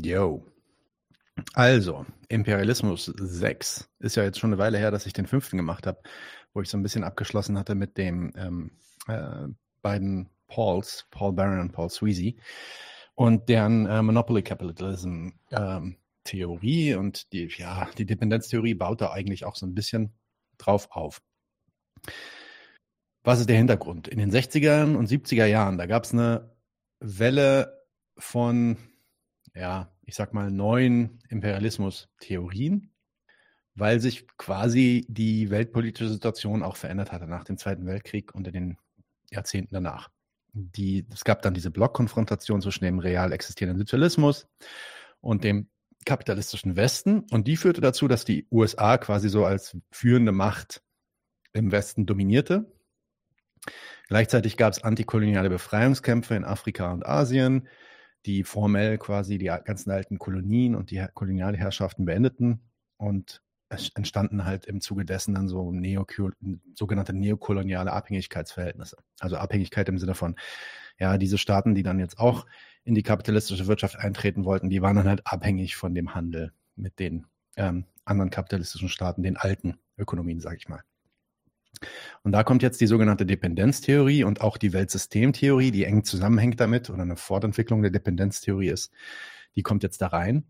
Yo. Also, Imperialismus 6 ist ja jetzt schon eine Weile her, dass ich den fünften gemacht habe, wo ich so ein bisschen abgeschlossen hatte mit dem ähm, äh, beiden Pauls, Paul Barron und Paul Sweezy und deren äh, Monopoly Capitalism ähm, Theorie und die, ja, die Dependenztheorie baut da eigentlich auch so ein bisschen drauf auf. Was ist der Hintergrund? In den 60er und 70er Jahren, da gab es eine Welle von, ja, ich sag mal, neuen Imperialismus-Theorien, weil sich quasi die weltpolitische Situation auch verändert hatte nach dem Zweiten Weltkrieg und in den Jahrzehnten danach. Die, es gab dann diese Blockkonfrontation zwischen dem real existierenden Sozialismus und dem kapitalistischen Westen und die führte dazu, dass die USA quasi so als führende Macht im Westen dominierte. Gleichzeitig gab es antikoloniale Befreiungskämpfe in Afrika und Asien, die formell quasi die ganzen alten Kolonien und die Kolonialherrschaften beendeten und es entstanden halt im Zuge dessen dann so Neo sogenannte neokoloniale Abhängigkeitsverhältnisse. Also Abhängigkeit im Sinne von, ja, diese Staaten, die dann jetzt auch in die kapitalistische Wirtschaft eintreten wollten, die waren dann halt abhängig von dem Handel mit den ähm, anderen kapitalistischen Staaten, den alten Ökonomien, sage ich mal. Und da kommt jetzt die sogenannte Dependenztheorie und auch die Weltsystemtheorie, die eng zusammenhängt damit oder eine Fortentwicklung der Dependenztheorie ist, die kommt jetzt da rein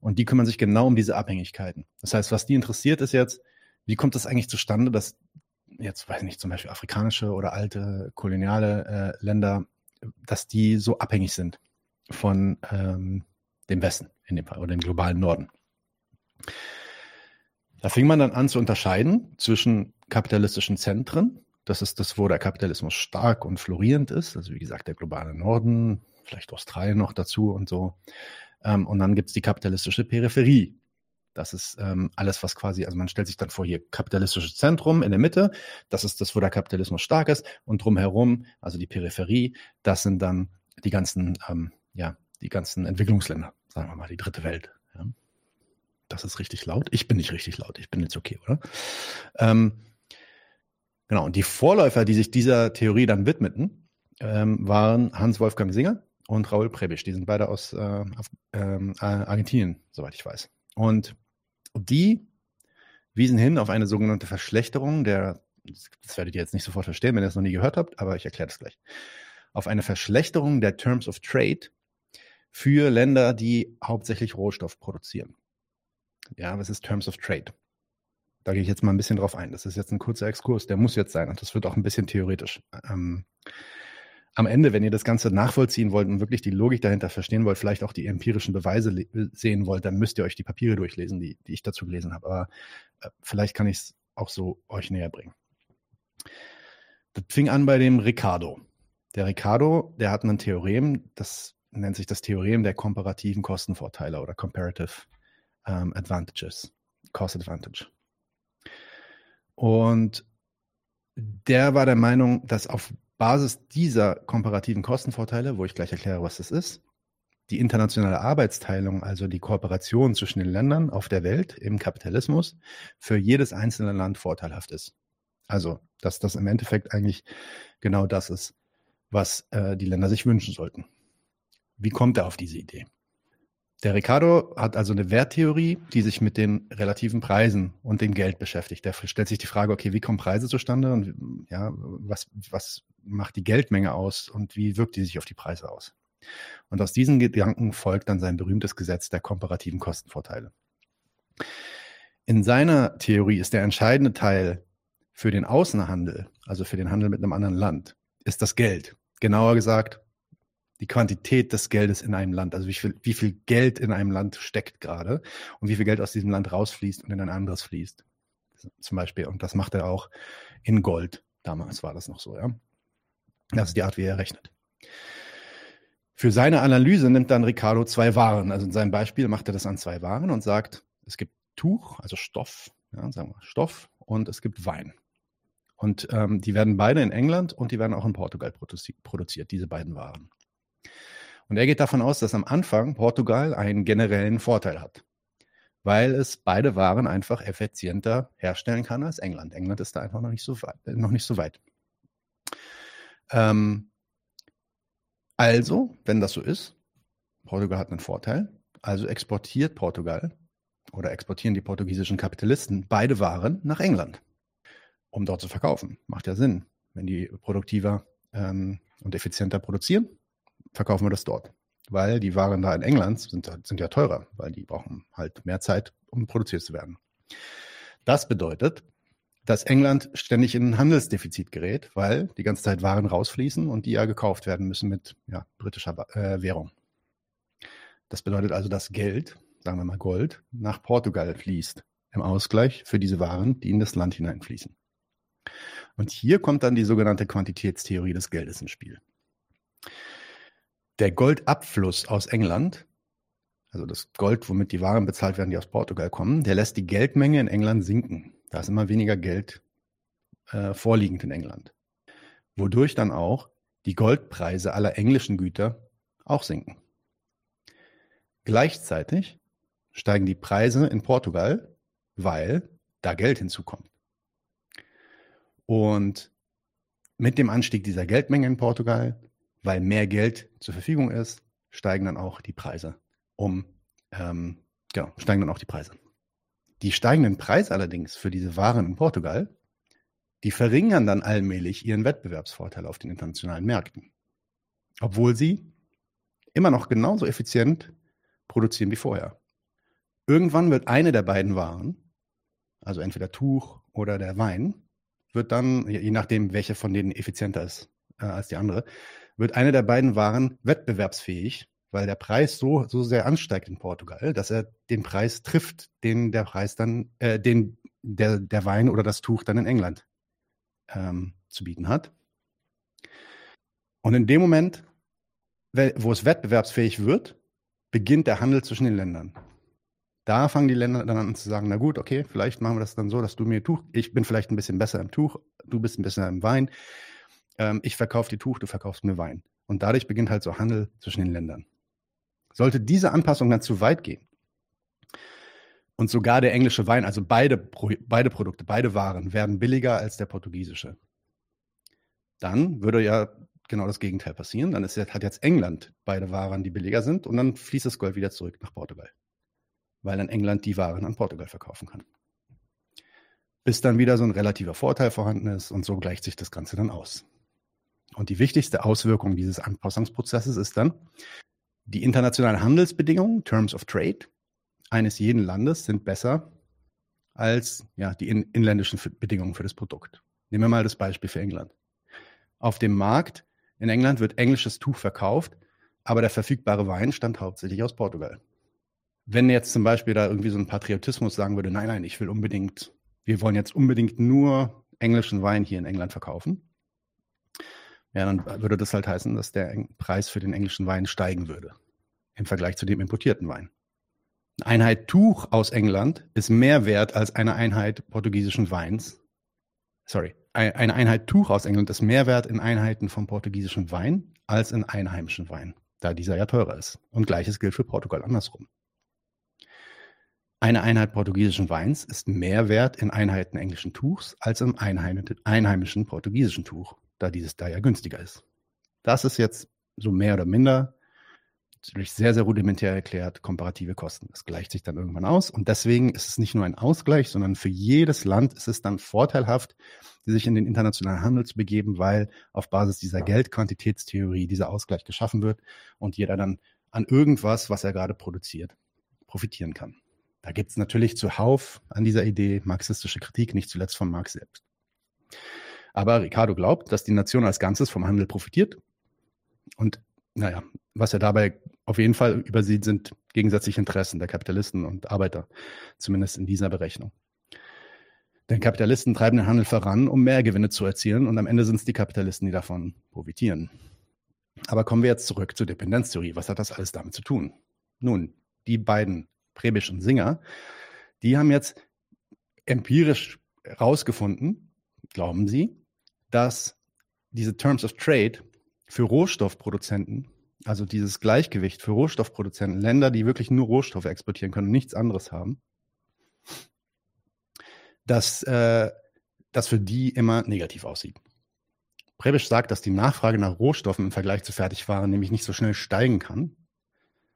und die kümmern sich genau um diese Abhängigkeiten. Das heißt, was die interessiert ist jetzt, wie kommt es eigentlich zustande, dass jetzt, weiß ich nicht, zum Beispiel afrikanische oder alte koloniale äh, Länder, dass die so abhängig sind von ähm, dem Westen in dem Fall oder dem globalen Norden. Da fing man dann an zu unterscheiden zwischen kapitalistischen Zentren. Das ist das, wo der Kapitalismus stark und florierend ist. Also wie gesagt, der globale Norden, vielleicht Australien noch dazu und so. Ähm, und dann gibt es die kapitalistische Peripherie. Das ist ähm, alles, was quasi, also man stellt sich dann vor, hier kapitalistisches Zentrum in der Mitte, das ist das, wo der Kapitalismus stark ist, und drumherum, also die Peripherie, das sind dann die ganzen, ähm, ja, die ganzen Entwicklungsländer, sagen wir mal, die dritte Welt. Ja. Das ist richtig laut. Ich bin nicht richtig laut, ich bin jetzt okay, oder? Ähm, genau, und die Vorläufer, die sich dieser Theorie dann widmeten, ähm, waren Hans-Wolfgang Singer und Raul Prebisch. Die sind beide aus äh, ähm, Argentinien, soweit ich weiß. Und die wiesen hin auf eine sogenannte Verschlechterung der, das werdet ihr jetzt nicht sofort verstehen, wenn ihr es noch nie gehört habt, aber ich erkläre das gleich, auf eine Verschlechterung der Terms of Trade für Länder, die hauptsächlich Rohstoff produzieren. Ja, was ist Terms of Trade? Da gehe ich jetzt mal ein bisschen drauf ein. Das ist jetzt ein kurzer Exkurs, der muss jetzt sein und das wird auch ein bisschen theoretisch. Ähm, am Ende, wenn ihr das Ganze nachvollziehen wollt und wirklich die Logik dahinter verstehen wollt, vielleicht auch die empirischen Beweise sehen wollt, dann müsst ihr euch die Papiere durchlesen, die, die ich dazu gelesen habe. Aber äh, vielleicht kann ich es auch so euch näher bringen. Das fing an bei dem Ricardo. Der Ricardo, der hat ein Theorem, das nennt sich das Theorem der komparativen Kostenvorteile oder Comparative um, Advantages, Cost Advantage. Und der war der Meinung, dass auf Basis dieser komparativen Kostenvorteile, wo ich gleich erkläre, was das ist, die internationale Arbeitsteilung, also die Kooperation zwischen den Ländern auf der Welt im Kapitalismus, für jedes einzelne Land vorteilhaft ist. Also, dass das im Endeffekt eigentlich genau das ist, was äh, die Länder sich wünschen sollten. Wie kommt er auf diese Idee? Der Ricardo hat also eine Werttheorie, die sich mit den relativen Preisen und dem Geld beschäftigt. Der stellt sich die Frage, okay, wie kommen Preise zustande und ja, was, was macht die Geldmenge aus und wie wirkt die sich auf die Preise aus? Und aus diesen Gedanken folgt dann sein berühmtes Gesetz der komparativen Kostenvorteile. In seiner Theorie ist der entscheidende Teil für den Außenhandel, also für den Handel mit einem anderen Land, ist das Geld. Genauer gesagt, die Quantität des Geldes in einem Land, also wie viel, wie viel Geld in einem Land steckt gerade und wie viel Geld aus diesem Land rausfließt und in ein anderes fließt. Zum Beispiel. Und das macht er auch in Gold. Damals war das noch so, ja. Das ist die Art, wie er rechnet. Für seine Analyse nimmt dann Ricardo zwei Waren. Also in seinem Beispiel macht er das an zwei Waren und sagt, es gibt Tuch, also Stoff, ja, sagen wir Stoff, und es gibt Wein. Und ähm, die werden beide in England und die werden auch in Portugal produzi produziert, diese beiden Waren. Und er geht davon aus, dass am Anfang Portugal einen generellen Vorteil hat, weil es beide Waren einfach effizienter herstellen kann als England. England ist da einfach noch nicht so weit. Noch nicht so weit. Ähm, also, wenn das so ist, Portugal hat einen Vorteil, Also exportiert Portugal oder exportieren die portugiesischen Kapitalisten beide Waren nach England, um dort zu verkaufen. Macht ja Sinn. Wenn die produktiver ähm, und effizienter produzieren, verkaufen wir das dort. Weil die Waren da in England sind, sind ja teurer, weil die brauchen halt mehr Zeit, um produziert zu werden. Das bedeutet, dass England ständig in ein Handelsdefizit gerät, weil die ganze Zeit Waren rausfließen und die ja gekauft werden müssen mit ja, britischer äh, Währung. Das bedeutet also, dass Geld, sagen wir mal Gold, nach Portugal fließt, im Ausgleich für diese Waren, die in das Land hineinfließen. Und hier kommt dann die sogenannte Quantitätstheorie des Geldes ins Spiel. Der Goldabfluss aus England, also das Gold, womit die Waren bezahlt werden, die aus Portugal kommen, der lässt die Geldmenge in England sinken. Da ist immer weniger Geld äh, vorliegend in England. Wodurch dann auch die Goldpreise aller englischen Güter auch sinken. Gleichzeitig steigen die Preise in Portugal, weil da Geld hinzukommt. Und mit dem Anstieg dieser Geldmenge in Portugal, weil mehr Geld zur Verfügung ist, steigen dann auch die Preise um, ähm, genau, steigen dann auch die Preise. Die steigenden Preise allerdings für diese Waren in Portugal, die verringern dann allmählich ihren Wettbewerbsvorteil auf den internationalen Märkten. Obwohl sie immer noch genauso effizient produzieren wie vorher. Irgendwann wird eine der beiden Waren, also entweder Tuch oder der Wein, wird dann, je nachdem, welche von denen effizienter ist äh, als die andere, wird eine der beiden Waren wettbewerbsfähig, weil der Preis so, so sehr ansteigt in Portugal, dass er den Preis trifft, den der Preis dann, äh, den der, der Wein oder das Tuch dann in England ähm, zu bieten hat. Und in dem Moment, wo es wettbewerbsfähig wird, beginnt der Handel zwischen den Ländern. Da fangen die Länder dann an zu sagen, na gut, okay, vielleicht machen wir das dann so, dass du mir Tuch, ich bin vielleicht ein bisschen besser im Tuch, du bist ein bisschen im Wein, ähm, ich verkaufe dir Tuch, du verkaufst mir Wein. Und dadurch beginnt halt so Handel zwischen den Ländern. Sollte diese Anpassung dann zu weit gehen und sogar der englische Wein, also beide, beide Produkte, beide Waren werden billiger als der portugiesische, dann würde ja genau das Gegenteil passieren. Dann ist, hat jetzt England beide Waren, die billiger sind, und dann fließt das Gold wieder zurück nach Portugal, weil dann England die Waren an Portugal verkaufen kann. Bis dann wieder so ein relativer Vorteil vorhanden ist und so gleicht sich das Ganze dann aus. Und die wichtigste Auswirkung dieses Anpassungsprozesses ist dann, die internationalen Handelsbedingungen, Terms of Trade, eines jeden Landes sind besser als ja, die in, inländischen Bedingungen für das Produkt. Nehmen wir mal das Beispiel für England. Auf dem Markt in England wird englisches Tuch verkauft, aber der verfügbare Wein stammt hauptsächlich aus Portugal. Wenn jetzt zum Beispiel da irgendwie so ein Patriotismus sagen würde, nein, nein, ich will unbedingt, wir wollen jetzt unbedingt nur englischen Wein hier in England verkaufen, ja, dann würde das halt heißen, dass der Preis für den englischen Wein steigen würde im Vergleich zu dem importierten Wein. Eine Einheit Tuch aus England ist mehr wert als eine Einheit portugiesischen Weins. Sorry, eine Einheit Tuch aus England ist mehr wert in Einheiten vom portugiesischen Wein als in einheimischen Wein, da dieser ja teurer ist. Und gleiches gilt für Portugal andersrum. Eine Einheit portugiesischen Weins ist mehr wert in Einheiten englischen Tuchs als im einheimischen portugiesischen Tuch, da dieses da ja günstiger ist. Das ist jetzt so mehr oder minder natürlich sehr, sehr rudimentär erklärt, komparative Kosten. Das gleicht sich dann irgendwann aus. Und deswegen ist es nicht nur ein Ausgleich, sondern für jedes Land ist es dann vorteilhaft, sich in den internationalen Handel zu begeben, weil auf Basis dieser Geldquantitätstheorie dieser Ausgleich geschaffen wird und jeder dann an irgendwas, was er gerade produziert, profitieren kann. Da gibt es natürlich zuhauf an dieser Idee marxistische Kritik, nicht zuletzt von Marx selbst. Aber Ricardo glaubt, dass die Nation als Ganzes vom Handel profitiert und naja, was er dabei auf jeden Fall übersieht, sind gegensätzliche Interessen der Kapitalisten und Arbeiter, zumindest in dieser Berechnung. Denn Kapitalisten treiben den Handel voran, um mehr Gewinne zu erzielen und am Ende sind es die Kapitalisten, die davon profitieren. Aber kommen wir jetzt zurück zur Dependenztheorie. Was hat das alles damit zu tun? Nun, die beiden, Prebisch und Singer, die haben jetzt empirisch herausgefunden, glauben sie, dass diese Terms of Trade für Rohstoffproduzenten, also dieses Gleichgewicht für Rohstoffproduzenten, Länder, die wirklich nur Rohstoffe exportieren können und nichts anderes haben, dass äh, das für die immer negativ aussieht. Prebisch sagt, dass die Nachfrage nach Rohstoffen im Vergleich zu Fertigwaren nämlich nicht so schnell steigen kann,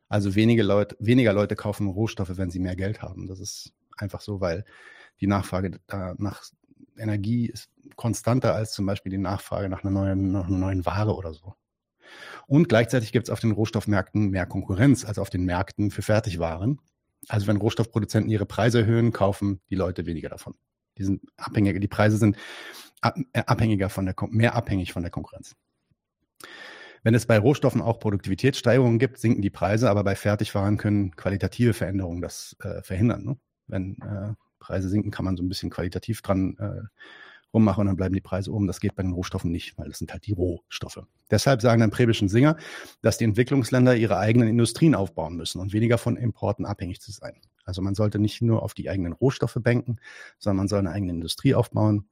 Also wenige Leute, weniger Leute kaufen Rohstoffe, wenn sie mehr Geld haben. Das ist einfach so, weil die Nachfrage nach Energie ist konstanter als zum Beispiel die Nachfrage nach einer neuen, nach einer neuen Ware oder so. Und gleichzeitig gibt es auf den Rohstoffmärkten mehr Konkurrenz als auf den Märkten für Fertigwaren. Also wenn Rohstoffproduzenten ihre Preise erhöhen, kaufen die Leute weniger davon. Die sind abhängiger, die Preise sind äh, abhängiger von der, mehr abhängig von der Konkurrenz. Wenn es bei Rohstoffen auch Produktivitätssteigerungen gibt, sinken die Preise, aber bei Fertigwaren können qualitative Veränderungen das äh, verhindern. Ne? Wenn äh, Preise sinken, kann man so ein bisschen qualitativ dran äh, rummachen und dann bleiben die Preise oben. Das geht bei den Rohstoffen nicht, weil das sind halt die Rohstoffe. Deshalb sagen dann Präbischen Singer, dass die Entwicklungsländer ihre eigenen Industrien aufbauen müssen und weniger von Importen abhängig zu sein. Also man sollte nicht nur auf die eigenen Rohstoffe banken, sondern man soll eine eigene Industrie aufbauen.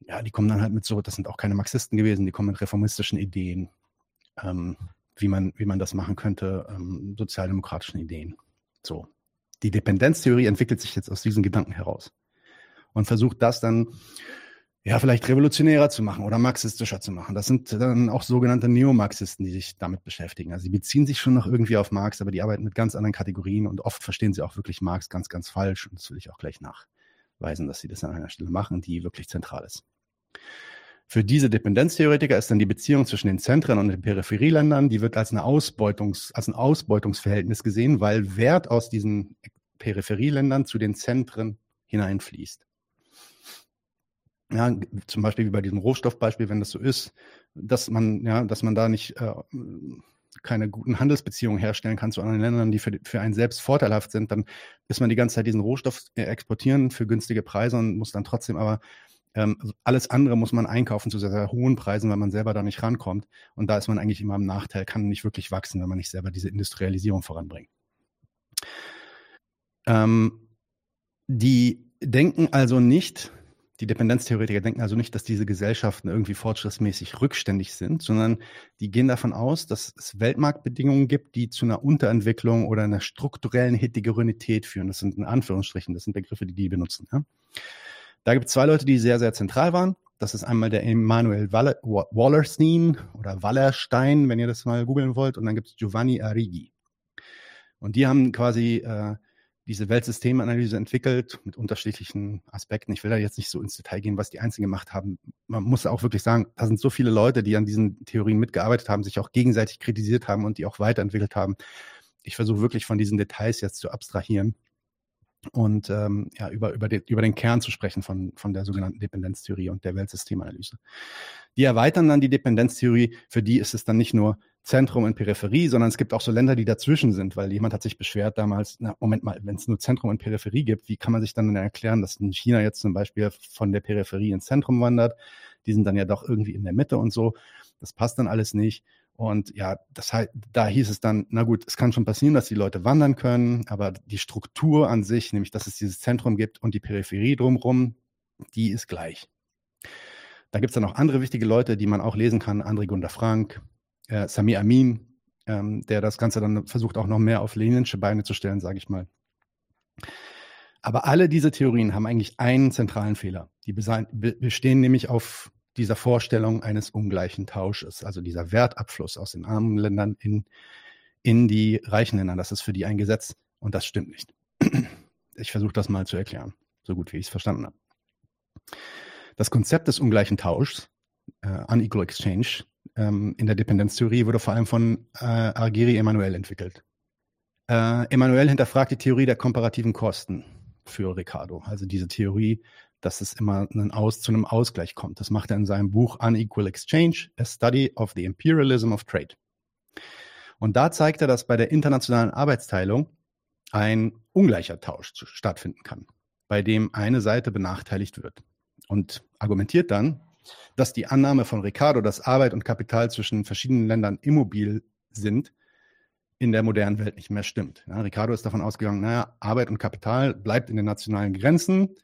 Ja, die kommen dann halt mit so, das sind auch keine Marxisten gewesen, die kommen mit reformistischen Ideen, ähm, wie, man, wie man das machen könnte, ähm, sozialdemokratischen Ideen. So. Die Dependenztheorie entwickelt sich jetzt aus diesen Gedanken heraus und versucht das dann ja, vielleicht revolutionärer zu machen oder marxistischer zu machen. Das sind dann auch sogenannte Neomarxisten, die sich damit beschäftigen. Also sie beziehen sich schon noch irgendwie auf Marx, aber die arbeiten mit ganz anderen Kategorien und oft verstehen sie auch wirklich Marx ganz, ganz falsch. Und das will ich auch gleich nachweisen, dass sie das an einer Stelle machen, die wirklich zentral ist. Für diese Dependenztheoretiker ist dann die Beziehung zwischen den Zentren und den Peripherieländern, die wird als, eine Ausbeutungs, als ein Ausbeutungsverhältnis gesehen, weil Wert aus diesen Peripherieländern zu den Zentren hineinfließt. Ja, zum Beispiel wie bei diesem Rohstoffbeispiel, wenn das so ist, dass man, ja, dass man da nicht äh, keine guten Handelsbeziehungen herstellen kann zu anderen Ländern, die für, für einen selbst vorteilhaft sind, dann ist man die ganze Zeit diesen Rohstoff äh, exportieren für günstige Preise und muss dann trotzdem aber ähm, alles andere muss man einkaufen zu sehr, sehr hohen Preisen, weil man selber da nicht rankommt. Und da ist man eigentlich immer im Nachteil, kann nicht wirklich wachsen, wenn man nicht selber diese Industrialisierung voranbringt. Ähm, die denken also nicht, die Dependenztheoretiker denken also nicht, dass diese Gesellschaften irgendwie fortschrittsmäßig rückständig sind, sondern die gehen davon aus, dass es Weltmarktbedingungen gibt, die zu einer Unterentwicklung oder einer strukturellen Heterogenität führen. Das sind in Anführungsstrichen, das sind Begriffe, die die benutzen. Ja? Da gibt es zwei Leute, die sehr, sehr zentral waren. Das ist einmal der Emanuel Wallerstein oder Wallerstein, wenn ihr das mal googeln wollt. Und dann gibt es Giovanni Arrighi. Und die haben quasi äh, diese Weltsystemanalyse entwickelt mit unterschiedlichen Aspekten. Ich will da jetzt nicht so ins Detail gehen, was die Einzelnen gemacht haben. Man muss auch wirklich sagen, da sind so viele Leute, die an diesen Theorien mitgearbeitet haben, sich auch gegenseitig kritisiert haben und die auch weiterentwickelt haben. Ich versuche wirklich von diesen Details jetzt zu abstrahieren und ähm, ja, über, über, den, über den Kern zu sprechen von, von der sogenannten Dependenztheorie und der Weltsystemanalyse. Die erweitern dann die Dependenztheorie, für die ist es dann nicht nur Zentrum und Peripherie, sondern es gibt auch so Länder, die dazwischen sind, weil jemand hat sich beschwert damals, na, Moment mal, wenn es nur Zentrum und Peripherie gibt, wie kann man sich dann erklären, dass in China jetzt zum Beispiel von der Peripherie ins Zentrum wandert? Die sind dann ja doch irgendwie in der Mitte und so. Das passt dann alles nicht. Und ja, das heißt, da hieß es dann, na gut, es kann schon passieren, dass die Leute wandern können, aber die Struktur an sich, nämlich dass es dieses Zentrum gibt und die Peripherie drumherum, die ist gleich. Da gibt es dann auch andere wichtige Leute, die man auch lesen kann, André Gunder Frank, äh, Sami Amin, ähm, der das Ganze dann versucht auch noch mehr auf leninsche Beine zu stellen, sage ich mal. Aber alle diese Theorien haben eigentlich einen zentralen Fehler. Die bestehen nämlich auf dieser Vorstellung eines ungleichen Tausches, also dieser Wertabfluss aus den armen Ländern in, in die reichen Länder. Das ist für die ein Gesetz und das stimmt nicht. Ich versuche das mal zu erklären, so gut wie ich es verstanden habe. Das Konzept des ungleichen Tauschs, uh, Unequal Exchange, ähm, in der Dependenztheorie wurde vor allem von äh, Argiri Emanuel entwickelt. Äh, Emanuel hinterfragt die Theorie der komparativen Kosten für Ricardo, also diese Theorie dass es immer Aus, zu einem Ausgleich kommt. Das macht er in seinem Buch Unequal Exchange, A Study of the Imperialism of Trade. Und da zeigt er, dass bei der internationalen Arbeitsteilung ein ungleicher Tausch stattfinden kann, bei dem eine Seite benachteiligt wird. Und argumentiert dann, dass die Annahme von Ricardo, dass Arbeit und Kapital zwischen verschiedenen Ländern immobil sind, in der modernen Welt nicht mehr stimmt. Ja, Ricardo ist davon ausgegangen, naja, Arbeit und Kapital bleibt in den nationalen Grenzen,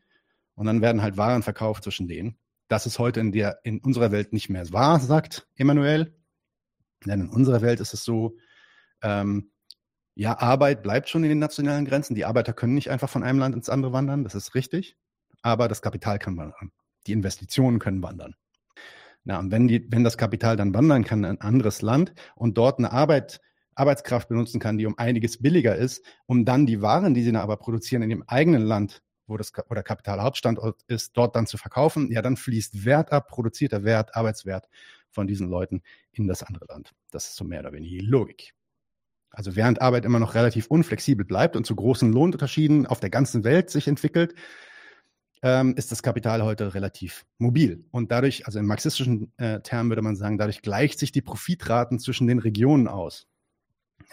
und dann werden halt Waren verkauft zwischen denen. Das ist heute in, der, in unserer Welt nicht mehr wahr, sagt Emanuel. Denn in unserer Welt ist es so, ähm, ja, Arbeit bleibt schon in den nationalen Grenzen. Die Arbeiter können nicht einfach von einem Land ins andere wandern, das ist richtig. Aber das Kapital kann wandern. Die Investitionen können wandern. Na, und wenn, die, wenn das Kapital dann wandern kann in ein anderes Land und dort eine Arbeit Arbeitskraft benutzen kann, die um einiges billiger ist, um dann die Waren, die sie dann aber produzieren in dem eigenen Land, wo das wo der Kapitalhauptstandort ist, dort dann zu verkaufen, ja, dann fließt Wert ab, produzierter Wert, Arbeitswert von diesen Leuten in das andere Land. Das ist so mehr oder weniger die Logik. Also während Arbeit immer noch relativ unflexibel bleibt und zu großen Lohnunterschieden auf der ganzen Welt sich entwickelt, ähm, ist das Kapital heute relativ mobil. Und dadurch, also in marxistischen äh, Termen würde man sagen, dadurch gleicht sich die Profitraten zwischen den Regionen aus.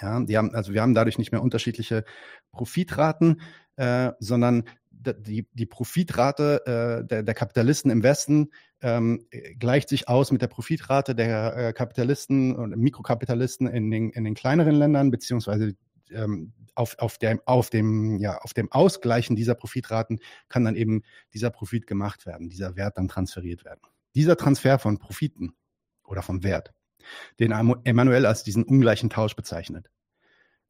Ja, die haben, also wir haben dadurch nicht mehr unterschiedliche Profitraten, äh, sondern die, die Profitrate äh, der, der Kapitalisten im Westen ähm, gleicht sich aus mit der Profitrate der äh, Kapitalisten und Mikrokapitalisten in den, in den kleineren Ländern, beziehungsweise ähm, auf, auf, dem, auf, dem, ja, auf dem Ausgleichen dieser Profitraten kann dann eben dieser Profit gemacht werden, dieser Wert dann transferiert werden. Dieser Transfer von Profiten oder vom Wert, den Emanuel als diesen ungleichen Tausch bezeichnet,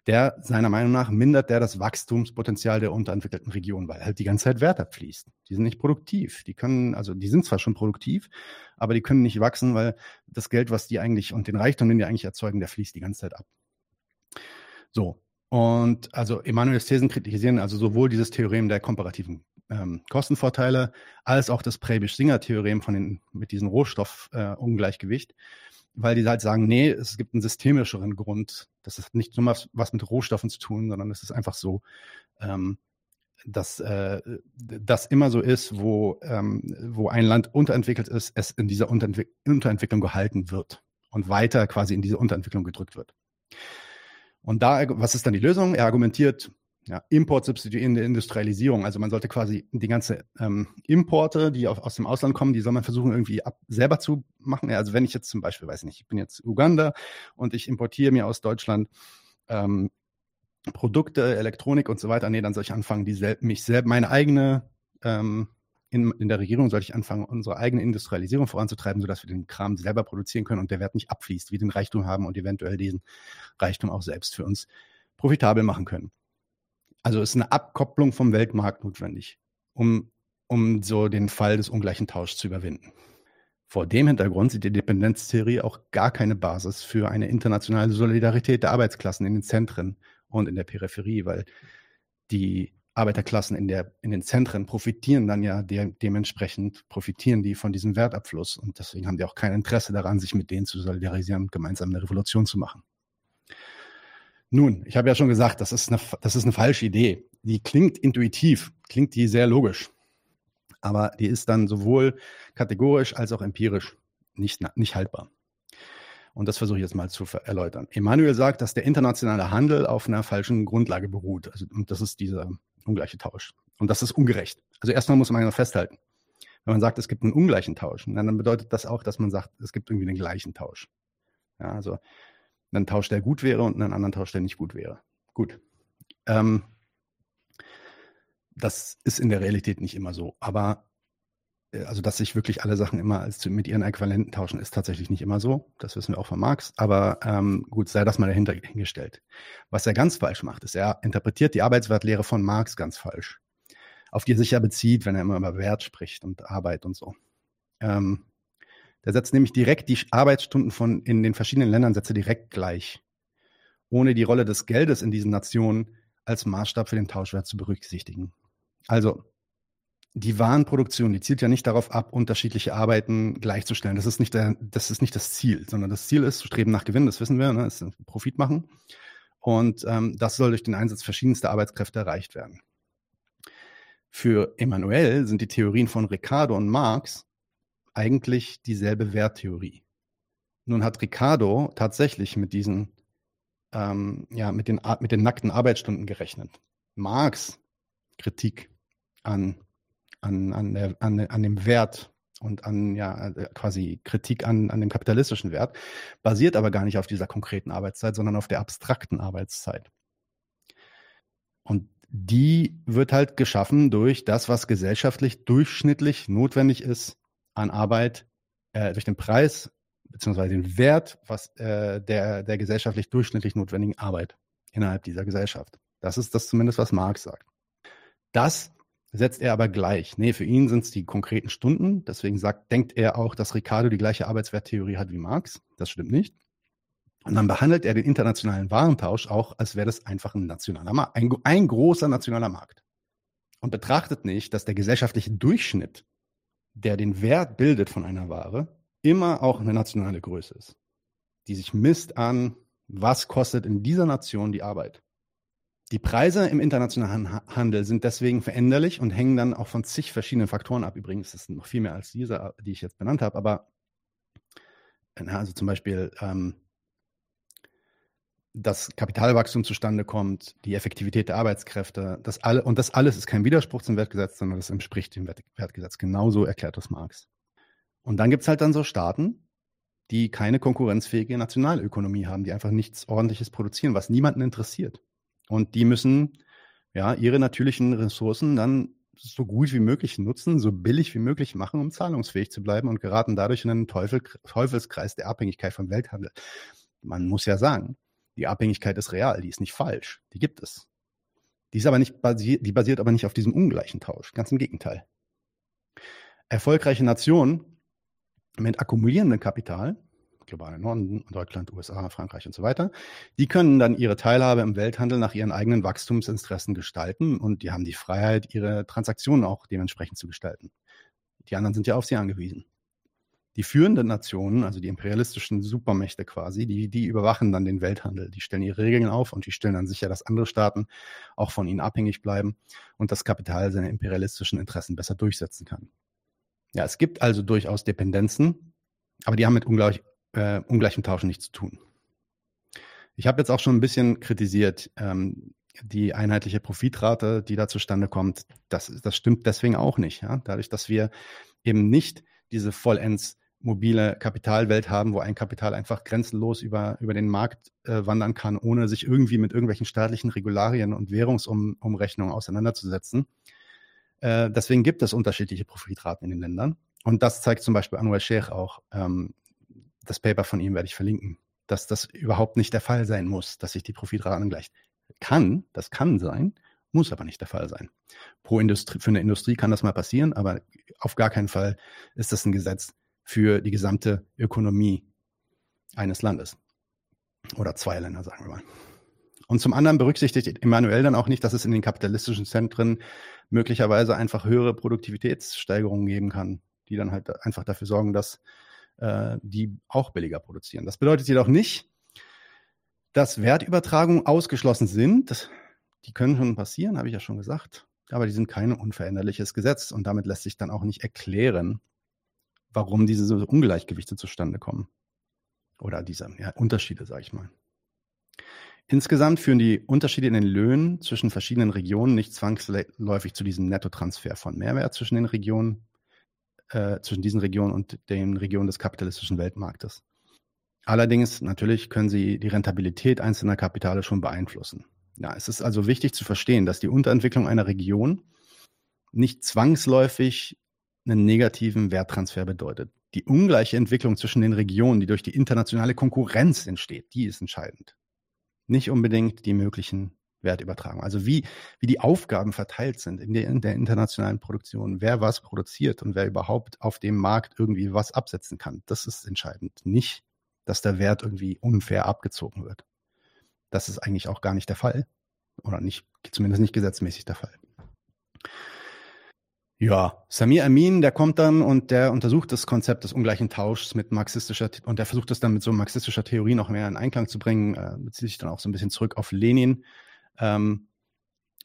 der seiner Meinung nach mindert der das Wachstumspotenzial der unterentwickelten Region, weil halt die ganze Zeit Wert abfließt. Die sind nicht produktiv. Die können, also die sind zwar schon produktiv, aber die können nicht wachsen, weil das Geld, was die eigentlich und den Reichtum, den die eigentlich erzeugen, der fließt die ganze Zeit ab. So. Und also Emanuels Thesen kritisieren also sowohl dieses Theorem der komparativen ähm, Kostenvorteile als auch das Prebisch-Singer-Theorem von den, mit diesem Rohstoffungleichgewicht. Äh, weil die halt sagen, nee, es gibt einen systemischeren Grund. Das ist nicht nur was mit Rohstoffen zu tun, sondern es ist einfach so, ähm, dass äh, das immer so ist, wo, ähm, wo ein Land unterentwickelt ist, es in dieser Unterentwick Unterentwicklung gehalten wird und weiter quasi in diese Unterentwicklung gedrückt wird. Und da, was ist dann die Lösung? Er argumentiert, ja, Import substituierende Industrialisierung. Also man sollte quasi die ganze ähm, Importe, die auf, aus dem Ausland kommen, die soll man versuchen irgendwie ab, selber zu machen. Ja, also wenn ich jetzt zum Beispiel, weiß nicht, ich bin jetzt Uganda und ich importiere mir aus Deutschland ähm, Produkte, Elektronik und so weiter, nee, dann soll ich anfangen, die sel mich selbst, meine eigene ähm, in, in der Regierung sollte ich anfangen, unsere eigene Industrialisierung voranzutreiben, sodass wir den Kram selber produzieren können und der Wert nicht abfließt, wie den Reichtum haben und eventuell diesen Reichtum auch selbst für uns profitabel machen können. Also ist eine Abkopplung vom Weltmarkt notwendig, um, um so den Fall des ungleichen Tauschs zu überwinden. Vor dem Hintergrund sieht die Dependenztheorie auch gar keine Basis für eine internationale Solidarität der Arbeitsklassen in den Zentren und in der Peripherie, weil die Arbeiterklassen in, der, in den Zentren profitieren dann ja de dementsprechend, profitieren die von diesem Wertabfluss und deswegen haben die auch kein Interesse daran, sich mit denen zu solidarisieren und gemeinsam eine Revolution zu machen. Nun, ich habe ja schon gesagt, das ist, eine, das ist eine falsche Idee. Die klingt intuitiv, klingt die sehr logisch. Aber die ist dann sowohl kategorisch als auch empirisch nicht, nicht haltbar. Und das versuche ich jetzt mal zu erläutern. Emanuel sagt, dass der internationale Handel auf einer falschen Grundlage beruht. Also, und das ist dieser ungleiche Tausch. Und das ist ungerecht. Also erstmal muss man festhalten. Wenn man sagt, es gibt einen ungleichen Tausch, dann bedeutet das auch, dass man sagt, es gibt irgendwie einen gleichen Tausch. Ja, also einen Tausch, der gut wäre und einen anderen Tausch, der nicht gut wäre. Gut. Ähm, das ist in der Realität nicht immer so. Aber äh, also, dass sich wirklich alle Sachen immer als mit ihren Äquivalenten tauschen, ist tatsächlich nicht immer so. Das wissen wir auch von Marx. Aber ähm, gut, sei das mal dahinter hingestellt. Was er ganz falsch macht, ist, er interpretiert die Arbeitswertlehre von Marx ganz falsch. Auf die er sich ja bezieht, wenn er immer über Wert spricht und Arbeit und so. Ähm, der setzt nämlich direkt die Arbeitsstunden von in den verschiedenen Ländern setze direkt gleich, ohne die Rolle des Geldes in diesen Nationen als Maßstab für den Tauschwert zu berücksichtigen. Also die Warenproduktion, die zielt ja nicht darauf ab, unterschiedliche Arbeiten gleichzustellen. Das ist nicht, der, das, ist nicht das Ziel, sondern das Ziel ist, Streben nach Gewinn, das wissen wir, ne, ist Profit machen. Und ähm, das soll durch den Einsatz verschiedenster Arbeitskräfte erreicht werden. Für Emmanuel sind die Theorien von Ricardo und Marx eigentlich dieselbe Werttheorie. Nun hat Ricardo tatsächlich mit diesen, ähm, ja, mit den, mit den nackten Arbeitsstunden gerechnet. Marx Kritik an, an, an, der, an, an dem Wert und an ja quasi Kritik an, an dem kapitalistischen Wert, basiert aber gar nicht auf dieser konkreten Arbeitszeit, sondern auf der abstrakten Arbeitszeit. Und die wird halt geschaffen durch das, was gesellschaftlich durchschnittlich notwendig ist, an Arbeit äh, durch den Preis beziehungsweise den Wert was, äh, der, der gesellschaftlich durchschnittlich notwendigen Arbeit innerhalb dieser Gesellschaft. Das ist das zumindest, was Marx sagt. Das setzt er aber gleich. Nee, für ihn sind es die konkreten Stunden. Deswegen sagt, denkt er auch, dass Ricardo die gleiche Arbeitswerttheorie hat wie Marx. Das stimmt nicht. Und dann behandelt er den internationalen Warentausch auch, als wäre das einfach ein nationaler Markt, ein, ein großer nationaler Markt. Und betrachtet nicht, dass der gesellschaftliche Durchschnitt, der den Wert bildet von einer Ware, immer auch eine nationale Größe ist, die sich misst an, was kostet in dieser Nation die Arbeit. Die Preise im internationalen Handel sind deswegen veränderlich und hängen dann auch von zig verschiedenen Faktoren ab. Übrigens, das sind noch viel mehr als diese, die ich jetzt benannt habe, aber also zum Beispiel ähm, das Kapitalwachstum zustande kommt, die Effektivität der Arbeitskräfte, das alle, und das alles ist kein Widerspruch zum Wertgesetz, sondern das entspricht dem Wert, Wertgesetz. Genauso erklärt das Marx. Und dann gibt es halt dann so Staaten, die keine konkurrenzfähige Nationalökonomie haben, die einfach nichts Ordentliches produzieren, was niemanden interessiert. Und die müssen ja ihre natürlichen Ressourcen dann so gut wie möglich nutzen, so billig wie möglich machen, um zahlungsfähig zu bleiben und geraten dadurch in einen Teufel, Teufelskreis der Abhängigkeit vom Welthandel. Man muss ja sagen, die Abhängigkeit ist real, die ist nicht falsch, die gibt es. Die ist aber nicht basiert, die basiert aber nicht auf diesem ungleichen Tausch, ganz im Gegenteil. Erfolgreiche Nationen mit akkumulierendem Kapital, globale Norden, Deutschland, USA, Frankreich und so weiter, die können dann ihre Teilhabe im Welthandel nach ihren eigenen Wachstumsinteressen gestalten und die haben die Freiheit, ihre Transaktionen auch dementsprechend zu gestalten. Die anderen sind ja auf sie angewiesen die führenden Nationen, also die imperialistischen Supermächte quasi, die, die überwachen dann den Welthandel. Die stellen ihre Regeln auf und die stellen dann sicher, dass andere Staaten auch von ihnen abhängig bleiben und das Kapital seine imperialistischen Interessen besser durchsetzen kann. Ja, es gibt also durchaus Dependenzen, aber die haben mit ungleich, äh, ungleichem Tauschen nichts zu tun. Ich habe jetzt auch schon ein bisschen kritisiert, ähm, die einheitliche Profitrate, die da zustande kommt, das, das stimmt deswegen auch nicht. Ja? Dadurch, dass wir eben nicht diese vollends mobile Kapitalwelt haben, wo ein Kapital einfach grenzenlos über, über den Markt äh, wandern kann, ohne sich irgendwie mit irgendwelchen staatlichen Regularien und Währungsumrechnungen auseinanderzusetzen. Äh, deswegen gibt es unterschiedliche Profitraten in den Ländern. Und das zeigt zum Beispiel Anwar Sheikh auch. Ähm, das Paper von ihm werde ich verlinken, dass das überhaupt nicht der Fall sein muss, dass sich die Profitraten gleich kann, das kann sein, muss aber nicht der Fall sein. Pro Industrie, für eine Industrie kann das mal passieren, aber auf gar keinen Fall ist das ein Gesetz, für die gesamte Ökonomie eines Landes. Oder zwei Länder, sagen wir mal. Und zum anderen berücksichtigt Emmanuel dann auch nicht, dass es in den kapitalistischen Zentren möglicherweise einfach höhere Produktivitätssteigerungen geben kann, die dann halt einfach dafür sorgen, dass äh, die auch billiger produzieren. Das bedeutet jedoch nicht, dass Wertübertragungen ausgeschlossen sind. Die können schon passieren, habe ich ja schon gesagt, aber die sind kein unveränderliches Gesetz und damit lässt sich dann auch nicht erklären, warum diese Ungleichgewichte zustande kommen. Oder diese ja, Unterschiede, sage ich mal. Insgesamt führen die Unterschiede in den Löhnen zwischen verschiedenen Regionen nicht zwangsläufig zu diesem Nettotransfer von Mehrwert zwischen den Regionen, äh, zwischen diesen Regionen und den Regionen des kapitalistischen Weltmarktes. Allerdings natürlich können sie die Rentabilität einzelner Kapitale schon beeinflussen. Ja, es ist also wichtig zu verstehen, dass die Unterentwicklung einer Region nicht zwangsläufig einen negativen Werttransfer bedeutet. Die ungleiche Entwicklung zwischen den Regionen, die durch die internationale Konkurrenz entsteht, die ist entscheidend. Nicht unbedingt die möglichen Wertübertragungen. Also wie, wie die Aufgaben verteilt sind in der, in der internationalen Produktion, wer was produziert und wer überhaupt auf dem Markt irgendwie was absetzen kann. Das ist entscheidend. Nicht, dass der Wert irgendwie unfair abgezogen wird. Das ist eigentlich auch gar nicht der Fall. Oder nicht, zumindest nicht gesetzmäßig der Fall. Ja, Samir Amin, der kommt dann und der untersucht das Konzept des ungleichen Tauschs mit marxistischer und der versucht das dann mit so marxistischer Theorie noch mehr in Einklang zu bringen, äh, bezieht sich dann auch so ein bisschen zurück auf Lenin. Ähm,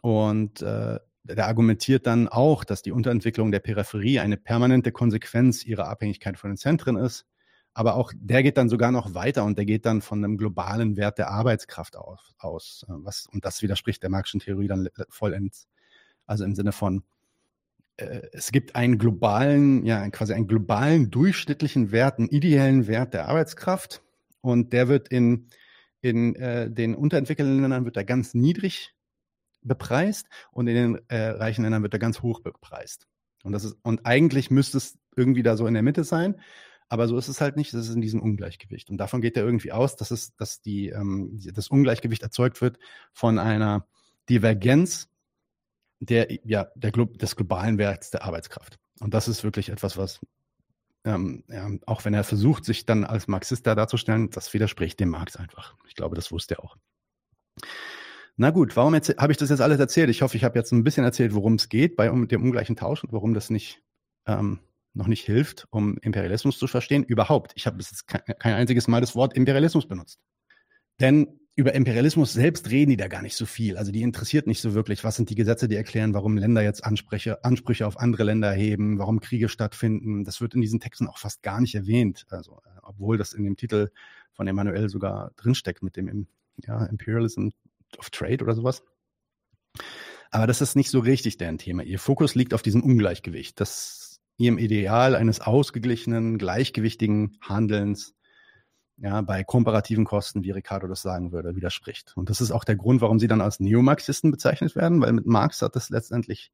und äh, der argumentiert dann auch, dass die Unterentwicklung der Peripherie eine permanente Konsequenz ihrer Abhängigkeit von den Zentren ist. Aber auch der geht dann sogar noch weiter und der geht dann von einem globalen Wert der Arbeitskraft aus. aus äh, was, und das widerspricht der marxischen Theorie dann vollends. Also im Sinne von, es gibt einen globalen, ja, quasi einen globalen durchschnittlichen Wert, einen ideellen Wert der Arbeitskraft. Und der wird in, in äh, den unterentwickelten Ländern wird er ganz niedrig bepreist und in den äh, reichen Ländern wird er ganz hoch bepreist. Und das ist, und eigentlich müsste es irgendwie da so in der Mitte sein. Aber so ist es halt nicht, das ist in diesem Ungleichgewicht. Und davon geht er irgendwie aus, dass es, dass die, ähm, das Ungleichgewicht erzeugt wird von einer Divergenz der, ja, der, des globalen Werts der Arbeitskraft. Und das ist wirklich etwas, was ähm, ja, auch wenn er versucht, sich dann als Marxist da darzustellen, das widerspricht dem Marx einfach. Ich glaube, das wusste er auch. Na gut, warum habe ich das jetzt alles erzählt? Ich hoffe, ich habe jetzt ein bisschen erzählt, worum es geht bei um, dem ungleichen Tausch und warum das nicht ähm, noch nicht hilft, um Imperialismus zu verstehen. Überhaupt. Ich habe bis jetzt kein, kein einziges Mal das Wort Imperialismus benutzt. Denn über Imperialismus selbst reden die da gar nicht so viel. Also die interessiert nicht so wirklich, was sind die Gesetze, die erklären, warum Länder jetzt Ansprüche, Ansprüche auf andere Länder erheben, warum Kriege stattfinden. Das wird in diesen Texten auch fast gar nicht erwähnt. Also, äh, obwohl das in dem Titel von Emmanuel sogar drinsteckt mit dem ja, Imperialism of Trade oder sowas. Aber das ist nicht so richtig deren Thema. Ihr Fokus liegt auf diesem Ungleichgewicht, das ihrem Ideal eines ausgeglichenen, gleichgewichtigen Handelns ja, bei komparativen Kosten, wie Ricardo das sagen würde, widerspricht. Und das ist auch der Grund, warum sie dann als Neomarxisten bezeichnet werden, weil mit Marx hat das letztendlich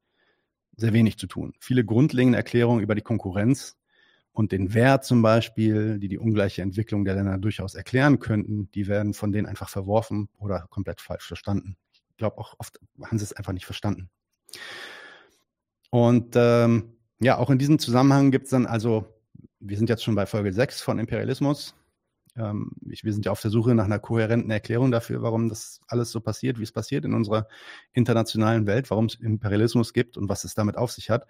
sehr wenig zu tun. Viele grundlegende Erklärungen über die Konkurrenz und den Wert zum Beispiel, die die ungleiche Entwicklung der Länder durchaus erklären könnten, die werden von denen einfach verworfen oder komplett falsch verstanden. Ich glaube auch oft haben sie es einfach nicht verstanden. Und ähm, ja, auch in diesem Zusammenhang gibt es dann also, wir sind jetzt schon bei Folge 6 von Imperialismus, ähm, ich, wir sind ja auf der Suche nach einer kohärenten Erklärung dafür, warum das alles so passiert, wie es passiert in unserer internationalen Welt, warum es Imperialismus gibt und was es damit auf sich hat.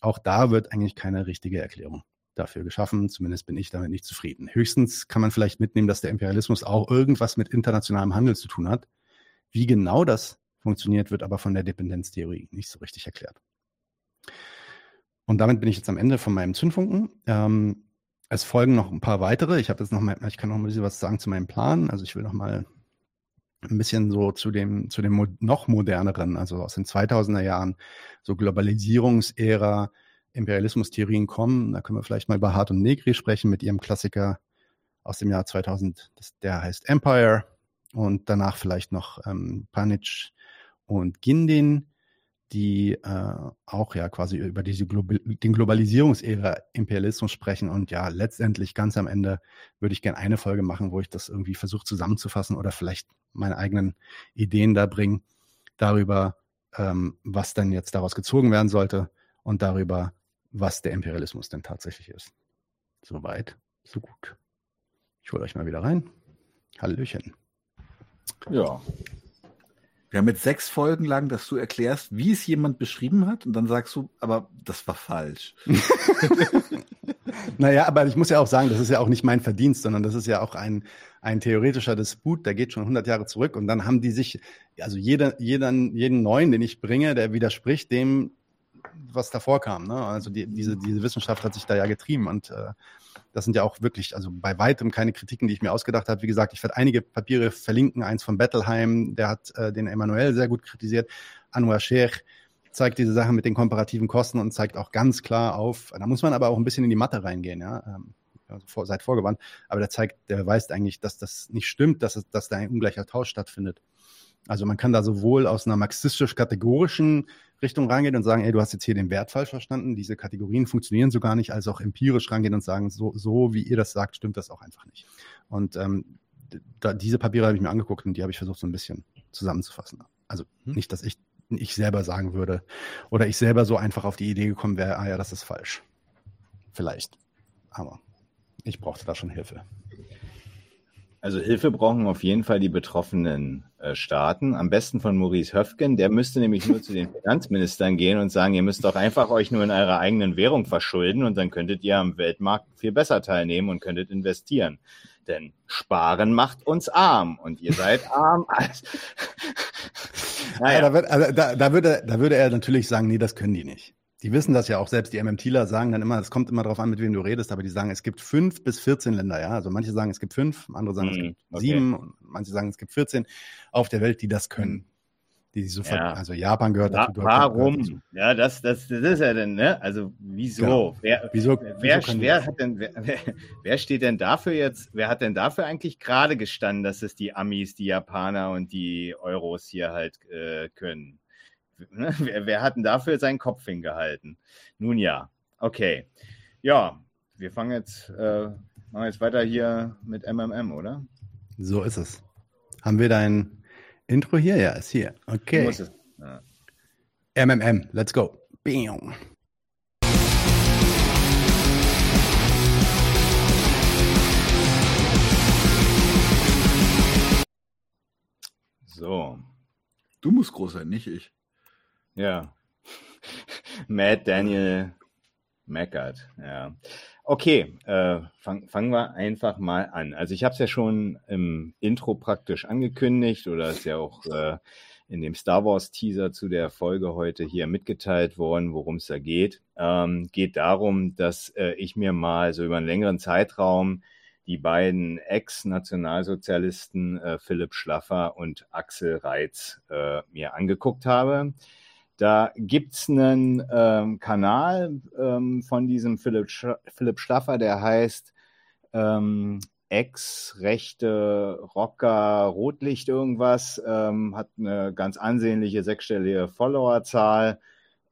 Auch da wird eigentlich keine richtige Erklärung dafür geschaffen. Zumindest bin ich damit nicht zufrieden. Höchstens kann man vielleicht mitnehmen, dass der Imperialismus auch irgendwas mit internationalem Handel zu tun hat. Wie genau das funktioniert, wird aber von der Dependenztheorie nicht so richtig erklärt. Und damit bin ich jetzt am Ende von meinem Zündfunken. Ähm, es folgen noch ein paar weitere. Ich habe jetzt noch mal, ich kann noch ein bisschen was sagen zu meinem Plan. Also ich will noch mal ein bisschen so zu dem, zu dem noch moderneren, also aus den 2000er Jahren, so Globalisierungsära, Imperialismustheorien kommen. Da können wir vielleicht mal über Hart und Negri sprechen mit ihrem Klassiker aus dem Jahr 2000. Das, der heißt Empire. Und danach vielleicht noch ähm, Panic und Gindin die äh, auch ja quasi über diese Global den Globalisierungsära Imperialismus sprechen. Und ja, letztendlich ganz am Ende würde ich gerne eine Folge machen, wo ich das irgendwie versuche zusammenzufassen oder vielleicht meine eigenen Ideen da bringen darüber, ähm, was dann jetzt daraus gezogen werden sollte und darüber, was der Imperialismus denn tatsächlich ist. Soweit, so gut. Ich hole euch mal wieder rein. Hallöchen. Ja, wir haben sechs Folgen lang, dass du erklärst, wie es jemand beschrieben hat, und dann sagst du, aber das war falsch. naja, aber ich muss ja auch sagen, das ist ja auch nicht mein Verdienst, sondern das ist ja auch ein, ein theoretischer Disput, der geht schon 100 Jahre zurück. Und dann haben die sich, also jeder, jeder, jeden neuen, den ich bringe, der widerspricht dem, was davor kam. Ne? Also die, diese, diese Wissenschaft hat sich da ja getrieben und äh, das sind ja auch wirklich, also bei weitem keine Kritiken, die ich mir ausgedacht habe. Wie gesagt, ich werde einige Papiere verlinken. Eins von Bettelheim, der hat äh, den Emanuel sehr gut kritisiert. Anwar Sheikh zeigt diese Sache mit den komparativen Kosten und zeigt auch ganz klar auf, da muss man aber auch ein bisschen in die Mathe reingehen, ja. Ähm, also vor, seid vorgewandt, aber der zeigt, der weist eigentlich, dass das nicht stimmt, dass, es, dass da ein ungleicher Tausch stattfindet. Also man kann da sowohl aus einer marxistisch-kategorischen Richtung rangehen und sagen, ey, du hast jetzt hier den Wert falsch verstanden, diese Kategorien funktionieren so gar nicht, als auch empirisch rangehen und sagen, so, so wie ihr das sagt, stimmt das auch einfach nicht. Und ähm, da, diese Papiere habe ich mir angeguckt und die habe ich versucht so ein bisschen zusammenzufassen. Also hm. nicht, dass ich, ich selber sagen würde oder ich selber so einfach auf die Idee gekommen wäre, ah ja, das ist falsch. Vielleicht. Aber ich brauchte da schon Hilfe. Also Hilfe brauchen auf jeden Fall die betroffenen äh, Staaten, am besten von Maurice Höfgen. Der müsste nämlich nur zu den Finanzministern gehen und sagen, ihr müsst doch einfach euch nur in eurer eigenen Währung verschulden und dann könntet ihr am Weltmarkt viel besser teilnehmen und könntet investieren. Denn Sparen macht uns arm und ihr seid arm. naja. da, wird, also da, da, würde, da würde er natürlich sagen, nee, das können die nicht. Die wissen das ja auch selbst. Die MMTler sagen dann immer, es kommt immer darauf an, mit wem du redest, aber die sagen, es gibt fünf bis 14 Länder, ja. Also manche sagen, es gibt fünf, andere sagen, es hm, gibt okay. sieben, und manche sagen, es gibt 14 auf der Welt, die das können. Die sofort, ja. also Japan gehört dazu. Warum? Dazu. Ja, das, das, das ist ja dann, ne? Also wieso? Genau. Wer, wieso, wer, wieso wer, hat denn, wer, wer steht denn dafür jetzt, wer hat denn dafür eigentlich gerade gestanden, dass es die Amis, die Japaner und die Euros hier halt äh, können? Ne? Wer, wer hat denn dafür seinen Kopf hingehalten? Nun ja, okay. Ja, wir fangen jetzt, äh, machen jetzt weiter hier mit MMM, oder? So ist es. Haben wir dein Intro hier? Ja, ist hier. Okay. Es, ja. MMM, let's go. Bam. So. Du musst groß sein, nicht ich. Ja. Matt Daniel meckert, ja. Okay, äh, fang, fangen wir einfach mal an. Also ich habe es ja schon im Intro praktisch angekündigt oder ist ja auch äh, in dem Star Wars Teaser zu der Folge heute hier mitgeteilt worden, worum es da geht. Ähm, geht darum, dass äh, ich mir mal so über einen längeren Zeitraum die beiden Ex-Nationalsozialisten äh, Philipp Schlaffer und Axel Reitz äh, mir angeguckt habe. Da gibt's einen ähm, Kanal ähm, von diesem Philipp, Sch Philipp Schlaffer, der heißt ähm, Ex-rechte Rocker Rotlicht irgendwas, ähm, hat eine ganz ansehnliche sechsstellige Followerzahl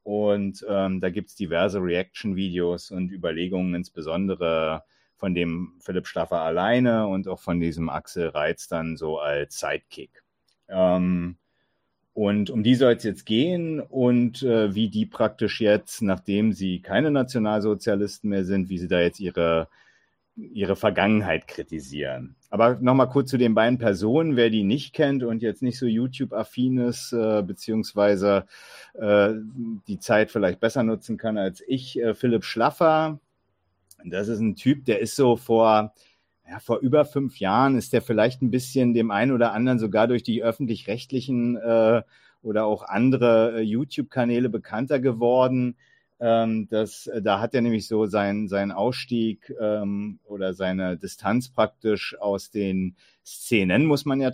und ähm, da gibt's diverse Reaction-Videos und Überlegungen, insbesondere von dem Philipp Schlaffer alleine und auch von diesem Axel Reitz dann so als Sidekick. Ähm, und um die soll es jetzt gehen und äh, wie die praktisch jetzt, nachdem sie keine Nationalsozialisten mehr sind, wie sie da jetzt ihre, ihre Vergangenheit kritisieren. Aber nochmal kurz zu den beiden Personen, wer die nicht kennt und jetzt nicht so YouTube-affin ist, äh, beziehungsweise äh, die Zeit vielleicht besser nutzen kann als ich. Äh, Philipp Schlaffer, das ist ein Typ, der ist so vor ja, vor über fünf Jahren ist der vielleicht ein bisschen dem einen oder anderen sogar durch die öffentlich-rechtlichen äh, oder auch andere äh, YouTube-Kanäle bekannter geworden. Ähm, das, äh, da hat er nämlich so seinen sein Ausstieg ähm, oder seine Distanz praktisch aus den Szenen, muss man ja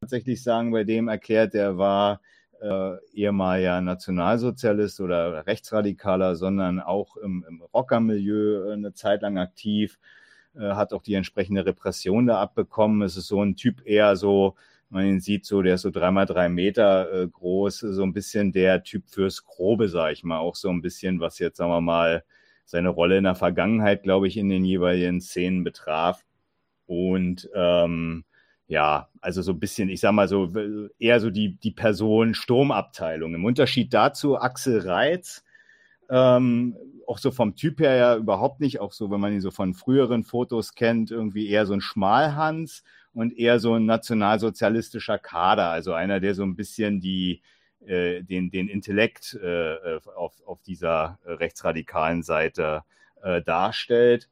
tatsächlich sagen, bei dem erklärt, der war äh, ehemaliger Nationalsozialist oder Rechtsradikaler, sondern auch im, im Rockermilieu äh, eine Zeit lang aktiv hat auch die entsprechende Repression da abbekommen. Es ist so ein Typ eher so, man ihn sieht so, der ist so dreimal drei Meter äh, groß, so ein bisschen der Typ fürs Grobe, sag ich mal, auch so ein bisschen, was jetzt, sagen wir mal, seine Rolle in der Vergangenheit, glaube ich, in den jeweiligen Szenen betraf. Und ähm, ja, also so ein bisschen, ich sag mal so, eher so die, die Person Sturmabteilung. Im Unterschied dazu Axel Reitz, ähm, auch so vom Typ her ja überhaupt nicht, auch so, wenn man ihn so von früheren Fotos kennt, irgendwie eher so ein Schmalhans und eher so ein nationalsozialistischer Kader, also einer, der so ein bisschen die, äh, den, den Intellekt äh, auf, auf dieser rechtsradikalen Seite äh, darstellt.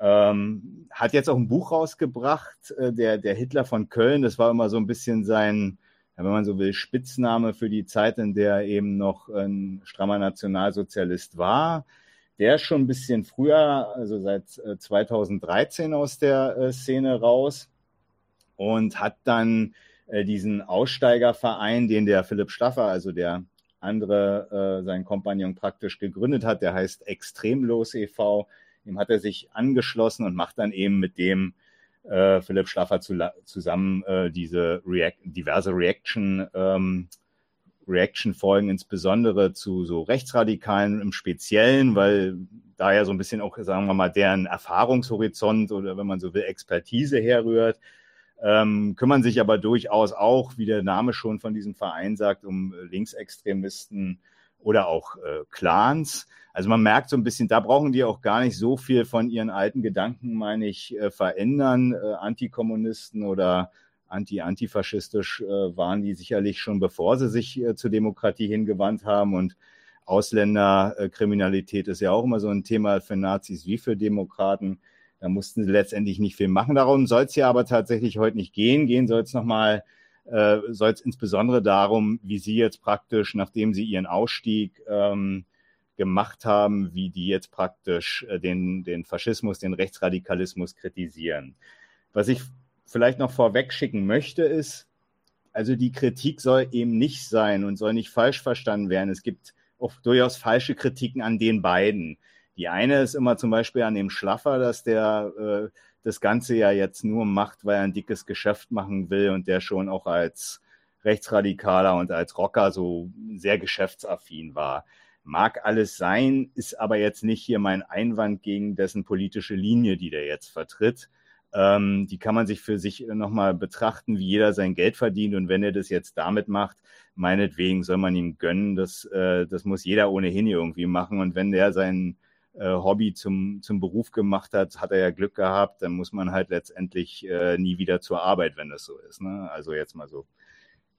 Ähm, hat jetzt auch ein Buch rausgebracht, äh, der, der Hitler von Köln, das war immer so ein bisschen sein, wenn man so will, Spitzname für die Zeit, in der er eben noch ein strammer Nationalsozialist war der ist schon ein bisschen früher, also seit 2013 äh, aus der äh, Szene raus und hat dann äh, diesen Aussteigerverein, den der Philipp Staffer, also der andere, sein Kompagnon praktisch gegründet hat, der heißt Extremlos e.V., dem hat er sich angeschlossen und macht dann eben mit dem Philipp Schlaffer zu, zusammen diese React, diverse Reaction ähm, Reaction-Folgen, insbesondere zu so Rechtsradikalen im Speziellen, weil da ja so ein bisschen auch, sagen wir mal, deren Erfahrungshorizont oder wenn man so will, Expertise herrührt, ähm, kümmern sich aber durchaus auch, wie der Name schon von diesem Verein sagt, um Linksextremisten oder auch äh, Clans. Also man merkt so ein bisschen, da brauchen die auch gar nicht so viel von ihren alten Gedanken, meine ich, äh, verändern. Äh, Antikommunisten oder anti-antifaschistisch äh, waren die sicherlich schon bevor sie sich äh, zur Demokratie hingewandt haben und Ausländerkriminalität ist ja auch immer so ein Thema für Nazis wie für Demokraten. Da mussten sie letztendlich nicht viel machen. Darum soll es ja aber tatsächlich heute nicht gehen. Gehen soll es nochmal, äh, soll es insbesondere darum, wie sie jetzt praktisch, nachdem sie ihren Ausstieg ähm, gemacht haben, wie die jetzt praktisch äh, den, den Faschismus, den Rechtsradikalismus kritisieren. Was ich vielleicht noch vorweg schicken möchte, ist, also die Kritik soll eben nicht sein und soll nicht falsch verstanden werden. Es gibt auch durchaus falsche Kritiken an den beiden. Die eine ist immer zum Beispiel an dem Schlaffer, dass der äh, das Ganze ja jetzt nur macht, weil er ein dickes Geschäft machen will und der schon auch als Rechtsradikaler und als Rocker so sehr geschäftsaffin war. Mag alles sein, ist aber jetzt nicht hier mein Einwand gegen dessen politische Linie, die der jetzt vertritt. Ähm, die kann man sich für sich nochmal betrachten, wie jeder sein Geld verdient. Und wenn er das jetzt damit macht, meinetwegen soll man ihm gönnen. Das, äh, das muss jeder ohnehin irgendwie machen. Und wenn der sein äh, Hobby zum, zum Beruf gemacht hat, hat er ja Glück gehabt. Dann muss man halt letztendlich äh, nie wieder zur Arbeit, wenn das so ist. Ne? Also jetzt mal so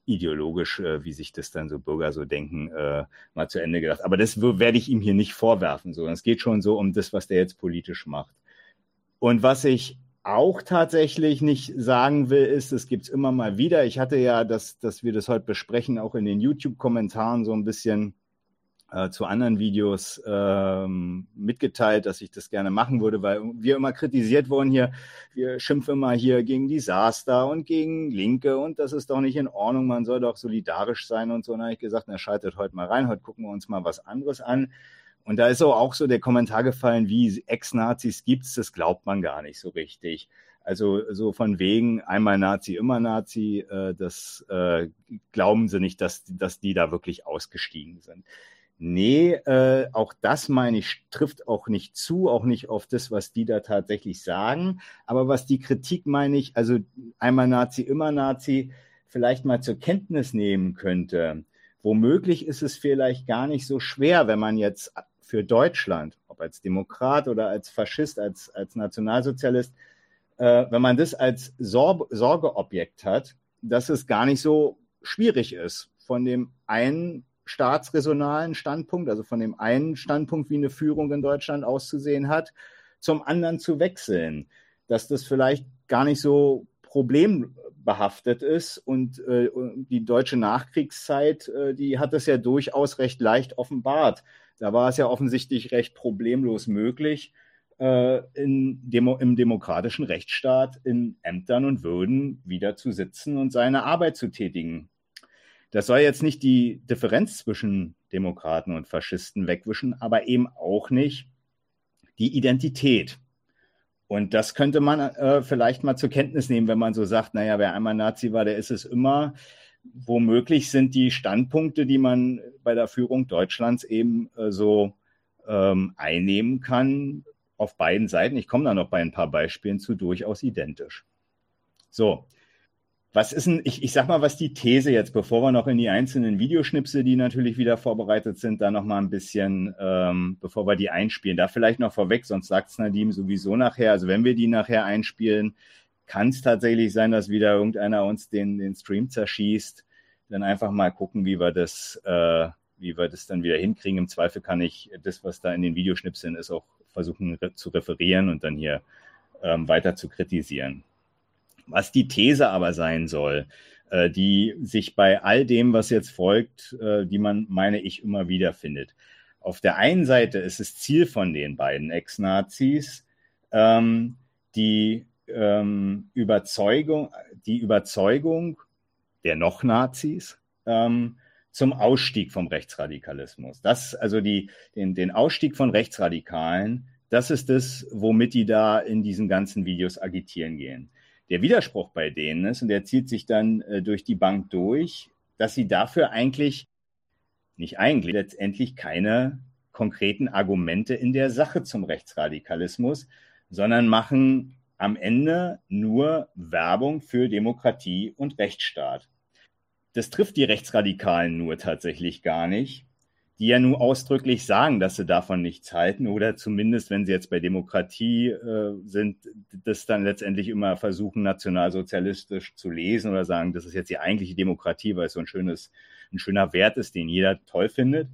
ideologisch, äh, wie sich das dann so Bürger so denken, äh, mal zu Ende gedacht. Aber das werde ich ihm hier nicht vorwerfen. So. Es geht schon so um das, was der jetzt politisch macht. Und was ich auch tatsächlich nicht sagen will, ist, es gibt es immer mal wieder. Ich hatte ja, dass, dass wir das heute besprechen, auch in den YouTube-Kommentaren so ein bisschen äh, zu anderen Videos ähm, mitgeteilt, dass ich das gerne machen würde, weil wir immer kritisiert wurden hier, wir schimpfen immer hier gegen Desaster und gegen Linke und das ist doch nicht in Ordnung, man soll doch solidarisch sein und so. Und dann habe ich gesagt, na schaltet heute mal rein, heute gucken wir uns mal was anderes an. Und da ist auch so der Kommentar gefallen, wie Ex-Nazis gibt's, das glaubt man gar nicht so richtig. Also so von wegen einmal Nazi, immer Nazi, äh, das äh, glauben sie nicht, dass, dass die da wirklich ausgestiegen sind. Nee, äh, auch das meine ich, trifft auch nicht zu, auch nicht auf das, was die da tatsächlich sagen. Aber was die Kritik meine ich, also einmal Nazi, immer Nazi, vielleicht mal zur Kenntnis nehmen könnte. Womöglich ist es vielleicht gar nicht so schwer, wenn man jetzt für Deutschland, ob als Demokrat oder als Faschist, als, als Nationalsozialist, äh, wenn man das als Sor Sorgeobjekt hat, dass es gar nicht so schwierig ist, von dem einen staatsresonalen Standpunkt, also von dem einen Standpunkt, wie eine Führung in Deutschland auszusehen hat, zum anderen zu wechseln. Dass das vielleicht gar nicht so problembehaftet ist und äh, die deutsche Nachkriegszeit, äh, die hat es ja durchaus recht leicht offenbart. Da war es ja offensichtlich recht problemlos möglich, äh, Demo im demokratischen Rechtsstaat in Ämtern und Würden wieder zu sitzen und seine Arbeit zu tätigen. Das soll jetzt nicht die Differenz zwischen Demokraten und Faschisten wegwischen, aber eben auch nicht die Identität. Und das könnte man äh, vielleicht mal zur Kenntnis nehmen, wenn man so sagt, naja, wer einmal Nazi war, der ist es immer. Womöglich sind die Standpunkte, die man bei der Führung Deutschlands eben äh, so ähm, einnehmen kann, auf beiden Seiten, ich komme da noch bei ein paar Beispielen zu, durchaus identisch. So, was ist denn, ich, ich sag mal, was die These jetzt, bevor wir noch in die einzelnen Videoschnipsel, die natürlich wieder vorbereitet sind, da noch mal ein bisschen, ähm, bevor wir die einspielen, da vielleicht noch vorweg, sonst sagt es Nadim sowieso nachher. Also wenn wir die nachher einspielen, kann es tatsächlich sein, dass wieder irgendeiner uns den, den Stream zerschießt. Dann einfach mal gucken, wie wir das, äh, wie wir das dann wieder hinkriegen. Im Zweifel kann ich das, was da in den Videoschnipseln ist, auch versuchen zu referieren und dann hier ähm, weiter zu kritisieren. Was die These aber sein soll, äh, die sich bei all dem, was jetzt folgt, äh, die man, meine ich, immer wieder findet. Auf der einen Seite ist es Ziel von den beiden Ex-Nazis, ähm, die ähm, Überzeugung, die Überzeugung der Noch-Nazis ähm, zum Ausstieg vom Rechtsradikalismus. Das, also die, den, den Ausstieg von Rechtsradikalen, das ist das, womit die da in diesen ganzen Videos agitieren gehen der Widerspruch bei denen ist, und der zieht sich dann äh, durch die Bank durch, dass sie dafür eigentlich, nicht eigentlich, letztendlich keine konkreten Argumente in der Sache zum Rechtsradikalismus, sondern machen am Ende nur Werbung für Demokratie und Rechtsstaat. Das trifft die Rechtsradikalen nur tatsächlich gar nicht, die ja nun ausdrücklich sagen, dass sie davon nichts halten oder zumindest, wenn sie jetzt bei Demokratie äh, sind, das dann letztendlich immer versuchen, nationalsozialistisch zu lesen oder sagen, das ist jetzt die eigentliche Demokratie, weil es so ein schönes, ein schöner Wert ist, den jeder toll findet.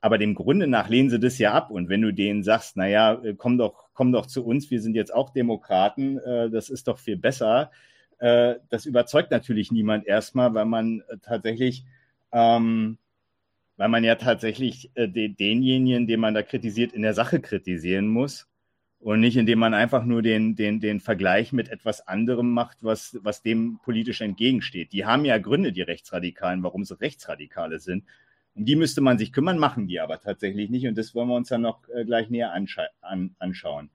Aber dem Grunde nach lehnen sie das ja ab. Und wenn du denen sagst, naja, äh, komm doch, komm doch zu uns, wir sind jetzt auch Demokraten, äh, das ist doch viel besser, äh, das überzeugt natürlich niemand erstmal, weil man äh, tatsächlich ähm, weil man ja tatsächlich äh, den, denjenigen, den man da kritisiert, in der Sache kritisieren muss und nicht, indem man einfach nur den, den, den Vergleich mit etwas anderem macht, was, was dem politisch entgegensteht. Die haben ja Gründe, die Rechtsradikalen, warum sie Rechtsradikale sind. Um die müsste man sich kümmern, machen die aber tatsächlich nicht. Und das wollen wir uns dann noch äh, gleich näher an, anschauen.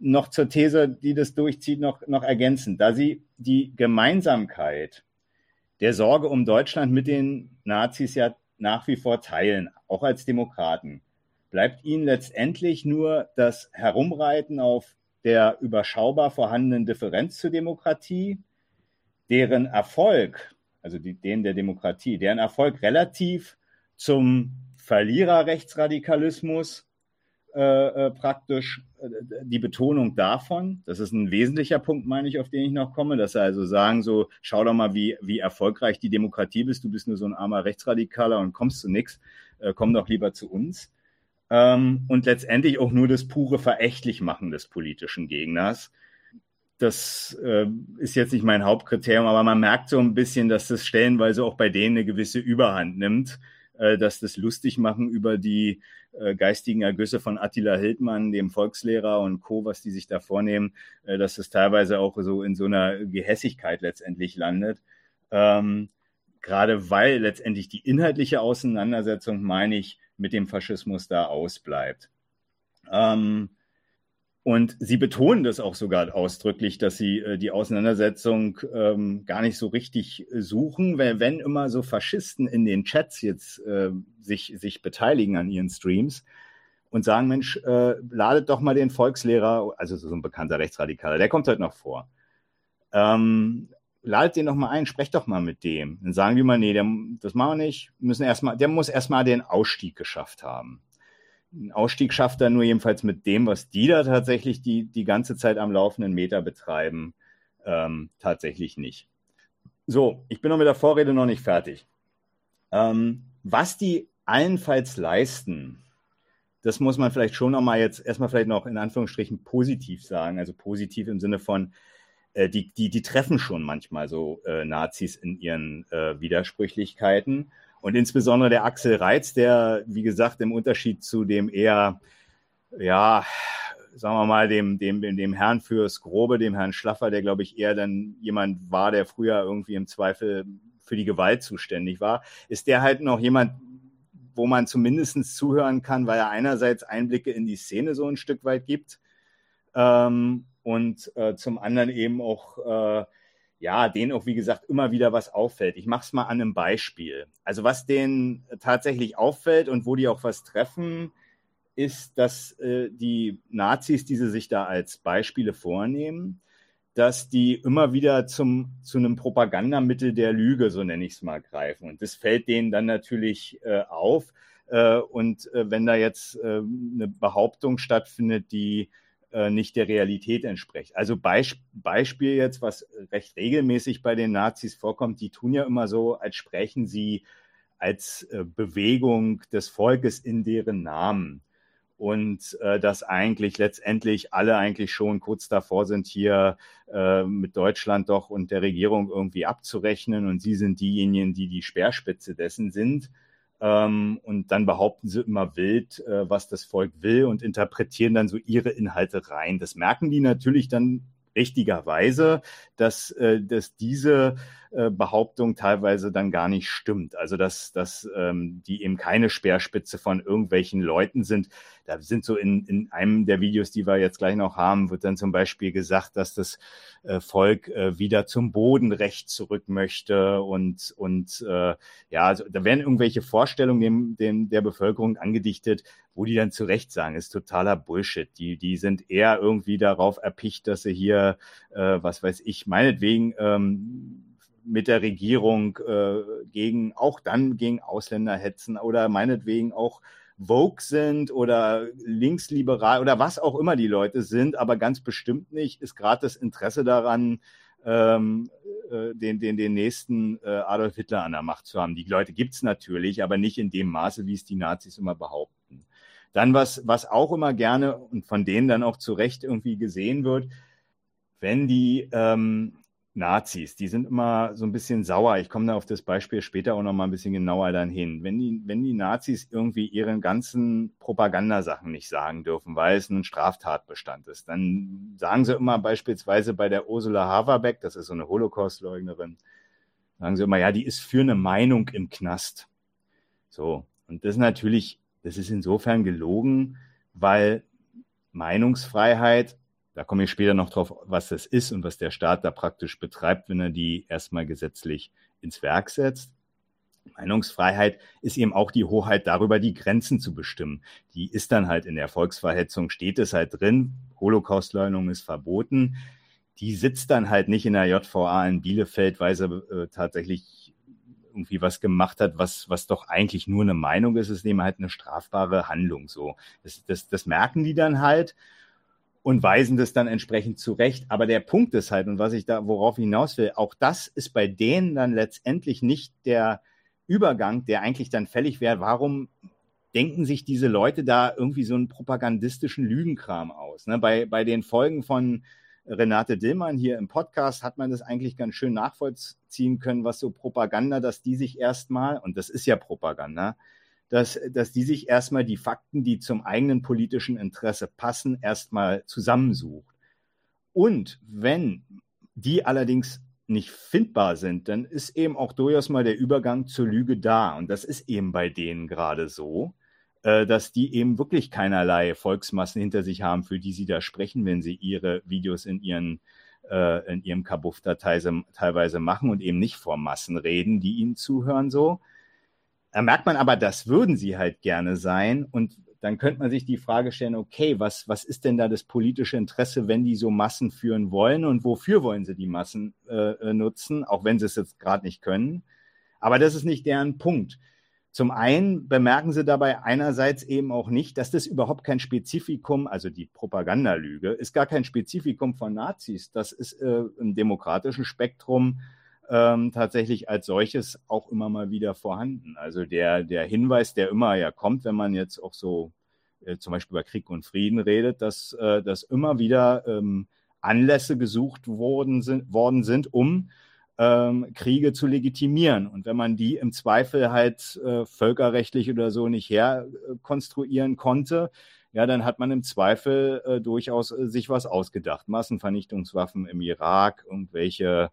Noch zur These, die das durchzieht, noch, noch ergänzen. Da sie die Gemeinsamkeit der Sorge um Deutschland mit den Nazis ja nach wie vor teilen, auch als Demokraten, bleibt ihnen letztendlich nur das Herumreiten auf der überschaubar vorhandenen Differenz zur Demokratie, deren Erfolg, also die, den der Demokratie, deren Erfolg relativ zum Verliererrechtsradikalismus äh, äh, praktisch äh, die Betonung davon. Das ist ein wesentlicher Punkt, meine ich, auf den ich noch komme, dass sie also sagen, so, schau doch mal, wie, wie erfolgreich die Demokratie bist. Du bist nur so ein armer Rechtsradikaler und kommst zu nichts. Äh, komm doch lieber zu uns. Ähm, und letztendlich auch nur das pure Verächtlichmachen des politischen Gegners. Das äh, ist jetzt nicht mein Hauptkriterium, aber man merkt so ein bisschen, dass das stellenweise auch bei denen eine gewisse Überhand nimmt, dass das lustig machen über die äh, geistigen Ergüsse von Attila Hildmann, dem Volkslehrer und Co., was die sich da vornehmen, äh, dass es teilweise auch so in so einer Gehässigkeit letztendlich landet. Ähm, gerade weil letztendlich die inhaltliche Auseinandersetzung, meine ich, mit dem Faschismus da ausbleibt. Ähm, und sie betonen das auch sogar ausdrücklich, dass sie äh, die Auseinandersetzung ähm, gar nicht so richtig suchen, weil wenn immer so Faschisten in den Chats jetzt äh, sich, sich beteiligen an ihren Streams und sagen, Mensch, äh, ladet doch mal den Volkslehrer, also so ein bekannter Rechtsradikaler, der kommt heute noch vor. Ähm, ladet den doch mal ein, sprecht doch mal mit dem. Dann sagen die mal, nee, der, das machen wir nicht, müssen erstmal, der muss erstmal den Ausstieg geschafft haben. Ein Ausstieg schafft er nur jedenfalls mit dem, was die da tatsächlich die, die ganze Zeit am laufenden Meter betreiben, ähm, tatsächlich nicht. So, ich bin noch mit der Vorrede noch nicht fertig. Ähm, was die allenfalls leisten, das muss man vielleicht schon noch mal jetzt erstmal vielleicht noch in Anführungsstrichen positiv sagen. Also positiv im Sinne von, äh, die, die, die treffen schon manchmal so äh, Nazis in ihren äh, Widersprüchlichkeiten. Und insbesondere der Axel Reitz, der, wie gesagt, im Unterschied zu dem eher, ja, sagen wir mal, dem, dem, dem Herrn fürs Grobe, dem Herrn Schlaffer, der, glaube ich, eher dann jemand war, der früher irgendwie im Zweifel für die Gewalt zuständig war, ist der halt noch jemand, wo man zumindest zuhören kann, weil er einerseits Einblicke in die Szene so ein Stück weit gibt ähm, und äh, zum anderen eben auch äh, ja, denen auch, wie gesagt, immer wieder was auffällt. Ich mache es mal an einem Beispiel. Also was denen tatsächlich auffällt und wo die auch was treffen, ist, dass äh, die Nazis, die sie sich da als Beispiele vornehmen, dass die immer wieder zum, zu einem Propagandamittel der Lüge, so nenne ich es mal, greifen. Und das fällt denen dann natürlich äh, auf. Äh, und äh, wenn da jetzt äh, eine Behauptung stattfindet, die äh, nicht der Realität entspricht. Also Beisp Beispiel jetzt, was recht regelmäßig bei den Nazis vorkommt, die tun ja immer so, als sprechen sie als äh, Bewegung des Volkes in deren Namen. Und äh, dass eigentlich letztendlich alle eigentlich schon kurz davor sind, hier äh, mit Deutschland doch und der Regierung irgendwie abzurechnen. Und sie sind diejenigen, die die Speerspitze dessen sind. Ähm, und dann behaupten sie immer wild, äh, was das Volk will und interpretieren dann so ihre Inhalte rein. Das merken die natürlich dann richtigerweise, dass, äh, dass diese äh, Behauptung teilweise dann gar nicht stimmt. Also dass, dass ähm, die eben keine Speerspitze von irgendwelchen Leuten sind. Da sind so in, in einem der Videos, die wir jetzt gleich noch haben, wird dann zum Beispiel gesagt, dass das äh, Volk äh, wieder zum Bodenrecht zurück möchte und, und äh, ja, also da werden irgendwelche Vorstellungen dem, dem, der Bevölkerung angedichtet, wo die dann zu Recht sagen, ist totaler Bullshit. Die, die sind eher irgendwie darauf erpicht, dass sie hier, äh, was weiß ich, meinetwegen ähm, mit der Regierung äh, gegen, auch dann gegen Ausländer hetzen oder meinetwegen auch Vogue sind oder linksliberal oder was auch immer die Leute sind, aber ganz bestimmt nicht ist gerade das Interesse daran, ähm, äh, den, den, den nächsten äh, Adolf Hitler an der Macht zu haben. Die Leute gibt's natürlich, aber nicht in dem Maße, wie es die Nazis immer behaupten. Dann was, was auch immer gerne und von denen dann auch zu Recht irgendwie gesehen wird, wenn die ähm, Nazis, die sind immer so ein bisschen sauer. Ich komme da auf das Beispiel später auch noch mal ein bisschen genauer dann hin. Wenn die, wenn die Nazis irgendwie ihren ganzen Propagandasachen nicht sagen dürfen, weil es ein Straftatbestand ist, dann sagen sie immer beispielsweise bei der Ursula Haverbeck, das ist so eine Holocaust-Leugnerin, sagen sie immer, ja, die ist für eine Meinung im Knast. So. Und das ist natürlich das ist insofern gelogen, weil Meinungsfreiheit, da komme ich später noch drauf, was das ist und was der Staat da praktisch betreibt, wenn er die erstmal gesetzlich ins Werk setzt. Meinungsfreiheit ist eben auch die Hoheit darüber, die Grenzen zu bestimmen. Die ist dann halt in der Volksverhetzung, steht es halt drin, Holocaustleugnung ist verboten. Die sitzt dann halt nicht in der JVA in Bielefeld, weil sie äh, tatsächlich irgendwie was gemacht hat, was, was doch eigentlich nur eine Meinung ist, ist eben halt eine strafbare Handlung. So, das, das, das merken die dann halt und weisen das dann entsprechend zurecht. Aber der Punkt ist halt, und was ich da, worauf ich hinaus will, auch das ist bei denen dann letztendlich nicht der Übergang, der eigentlich dann fällig wäre. Warum denken sich diese Leute da irgendwie so einen propagandistischen Lügenkram aus? Ne? Bei, bei den Folgen von Renate Dillmann hier im Podcast hat man das eigentlich ganz schön nachvollziehen können, was so Propaganda, dass die sich erstmal, und das ist ja Propaganda, dass, dass die sich erstmal die Fakten, die zum eigenen politischen Interesse passen, erstmal zusammensucht. Und wenn die allerdings nicht findbar sind, dann ist eben auch durchaus mal der Übergang zur Lüge da. Und das ist eben bei denen gerade so, äh, dass die eben wirklich keinerlei Volksmassen hinter sich haben, für die sie da sprechen, wenn sie ihre Videos in ihren äh, in ihrem Kabuff da teilweise machen und eben nicht vor Massen reden, die ihnen zuhören so, da merkt man aber, das würden sie halt gerne sein. Und dann könnte man sich die Frage stellen, okay, was, was ist denn da das politische Interesse, wenn die so Massen führen wollen und wofür wollen sie die Massen äh, äh nutzen, auch wenn sie es jetzt gerade nicht können. Aber das ist nicht deren Punkt. Zum einen bemerken sie dabei einerseits eben auch nicht, dass das überhaupt kein Spezifikum, also die Propagandalüge, ist gar kein Spezifikum von Nazis. Das ist äh, im demokratischen Spektrum ähm, tatsächlich als solches auch immer mal wieder vorhanden. Also der, der Hinweis, der immer ja kommt, wenn man jetzt auch so äh, zum Beispiel über Krieg und Frieden redet, dass, äh, dass immer wieder ähm, Anlässe gesucht worden sind, worden sind um ähm, Kriege zu legitimieren. Und wenn man die im Zweifel halt äh, völkerrechtlich oder so nicht herkonstruieren konnte, ja, dann hat man im Zweifel äh, durchaus äh, sich was ausgedacht. Massenvernichtungswaffen im Irak, irgendwelche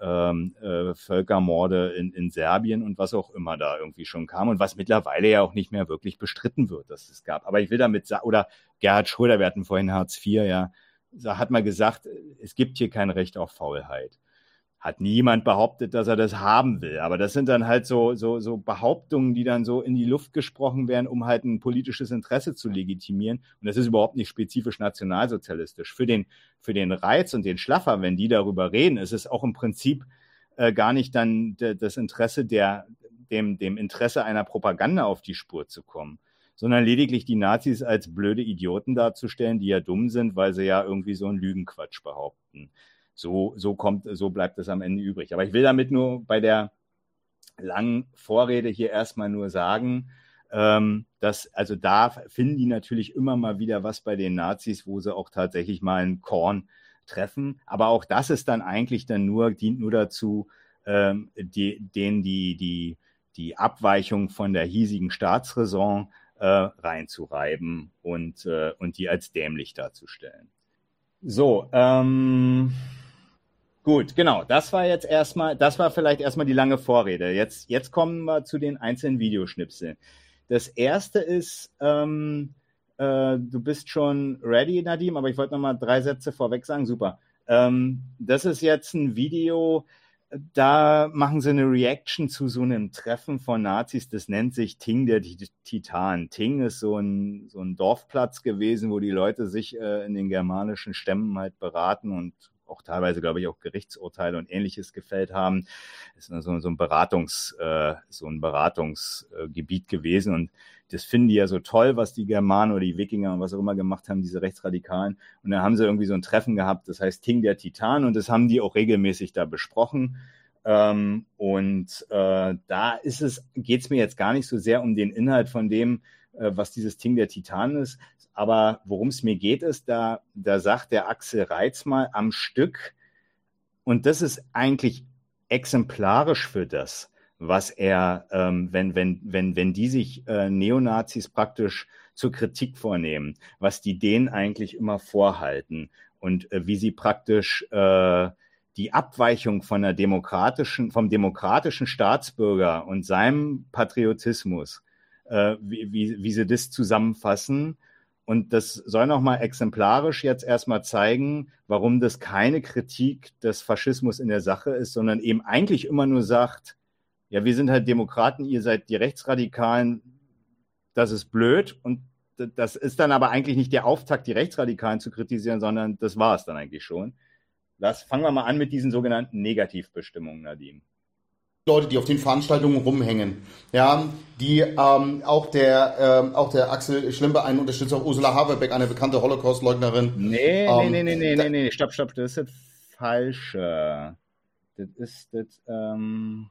ähm, äh, Völkermorde in, in Serbien und was auch immer da irgendwie schon kam und was mittlerweile ja auch nicht mehr wirklich bestritten wird, dass es gab. Aber ich will damit sagen, oder Gerhard Schröder, wir hatten vorhin Hartz IV, ja, hat mal gesagt, es gibt hier kein Recht auf Faulheit hat niemand behauptet, dass er das haben will. Aber das sind dann halt so, so, so Behauptungen, die dann so in die Luft gesprochen werden, um halt ein politisches Interesse zu legitimieren. Und das ist überhaupt nicht spezifisch nationalsozialistisch. Für den, für den Reiz und den Schlaffer, wenn die darüber reden, ist es auch im Prinzip äh, gar nicht dann das Interesse der, dem, dem Interesse einer Propaganda auf die Spur zu kommen sondern lediglich die Nazis als blöde Idioten darzustellen, die ja dumm sind, weil sie ja irgendwie so einen Lügenquatsch behaupten. So, so kommt, so bleibt es am Ende übrig. Aber ich will damit nur bei der langen Vorrede hier erstmal nur sagen, ähm, dass, also da finden die natürlich immer mal wieder was bei den Nazis, wo sie auch tatsächlich mal einen Korn treffen. Aber auch das ist dann eigentlich dann nur, dient nur dazu, ähm, die, denen die, die, die Abweichung von der hiesigen Staatsräson äh, reinzureiben und, äh, und die als dämlich darzustellen. So, ähm, Gut, genau. Das war jetzt erstmal, das war vielleicht erstmal die lange Vorrede. Jetzt, jetzt kommen wir zu den einzelnen Videoschnipseln. Das erste ist, ähm, äh, du bist schon ready, Nadim, aber ich wollte noch mal drei Sätze vorweg sagen. Super. Ähm, das ist jetzt ein Video, da machen sie eine Reaction zu so einem Treffen von Nazis, das nennt sich Ting der Titan. Ting ist so ein, so ein Dorfplatz gewesen, wo die Leute sich äh, in den germanischen Stämmen halt beraten und auch teilweise, glaube ich, auch Gerichtsurteile und ähnliches gefällt haben. Das ist so, so ein Beratungs, äh, so ein Beratungsgebiet gewesen und das finden die ja so toll, was die Germanen oder die Wikinger und was auch immer gemacht haben, diese Rechtsradikalen. Und dann haben sie irgendwie so ein Treffen gehabt, das heißt Ting der Titan und das haben die auch regelmäßig da besprochen. Ähm, und äh, da ist es, geht es mir jetzt gar nicht so sehr um den Inhalt von dem, was dieses Ting der Titan ist. Aber worum es mir geht, ist, da, da sagt der Axel Reitz mal am Stück, und das ist eigentlich exemplarisch für das, was er, ähm, wenn, wenn, wenn, wenn die sich äh, Neonazis praktisch zur Kritik vornehmen, was die denen eigentlich immer vorhalten und äh, wie sie praktisch äh, die Abweichung von der demokratischen, vom demokratischen Staatsbürger und seinem Patriotismus äh, wie, wie, wie sie das zusammenfassen. Und das soll nochmal exemplarisch jetzt erstmal zeigen, warum das keine Kritik des Faschismus in der Sache ist, sondern eben eigentlich immer nur sagt, ja, wir sind halt Demokraten, ihr seid die Rechtsradikalen, das ist blöd. Und das ist dann aber eigentlich nicht der Auftakt, die Rechtsradikalen zu kritisieren, sondern das war es dann eigentlich schon. Das fangen wir mal an mit diesen sogenannten Negativbestimmungen, Nadim. Leute, die auf den Veranstaltungen rumhängen. Ja, die ähm, auch der ähm, auch der Axel Schlimper, ein Unterstützer, Ursula Haberbeck, eine bekannte Holocaust-Leugnerin. Nee, ähm, nee, nee, nee, nee, nee, stopp, stopp, das ist falsch. Das ist das, ähm,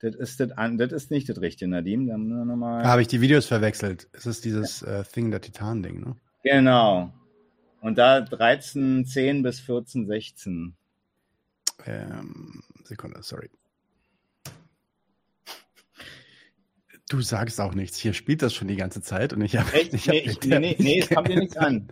das ist das, das ist nicht das Richtige, Nadim. Da habe ich die Videos verwechselt. Es ist dieses ja. äh, Thing der Titan-Ding, ne? Genau. Und da 13, 10 bis 14, 16. Ähm, Sekunde, sorry. Du sagst auch nichts. Hier spielt das schon die ganze Zeit und ich habe. Echt? Ich hab nee, ich, nee, nee, nee, es kommt dir nichts an.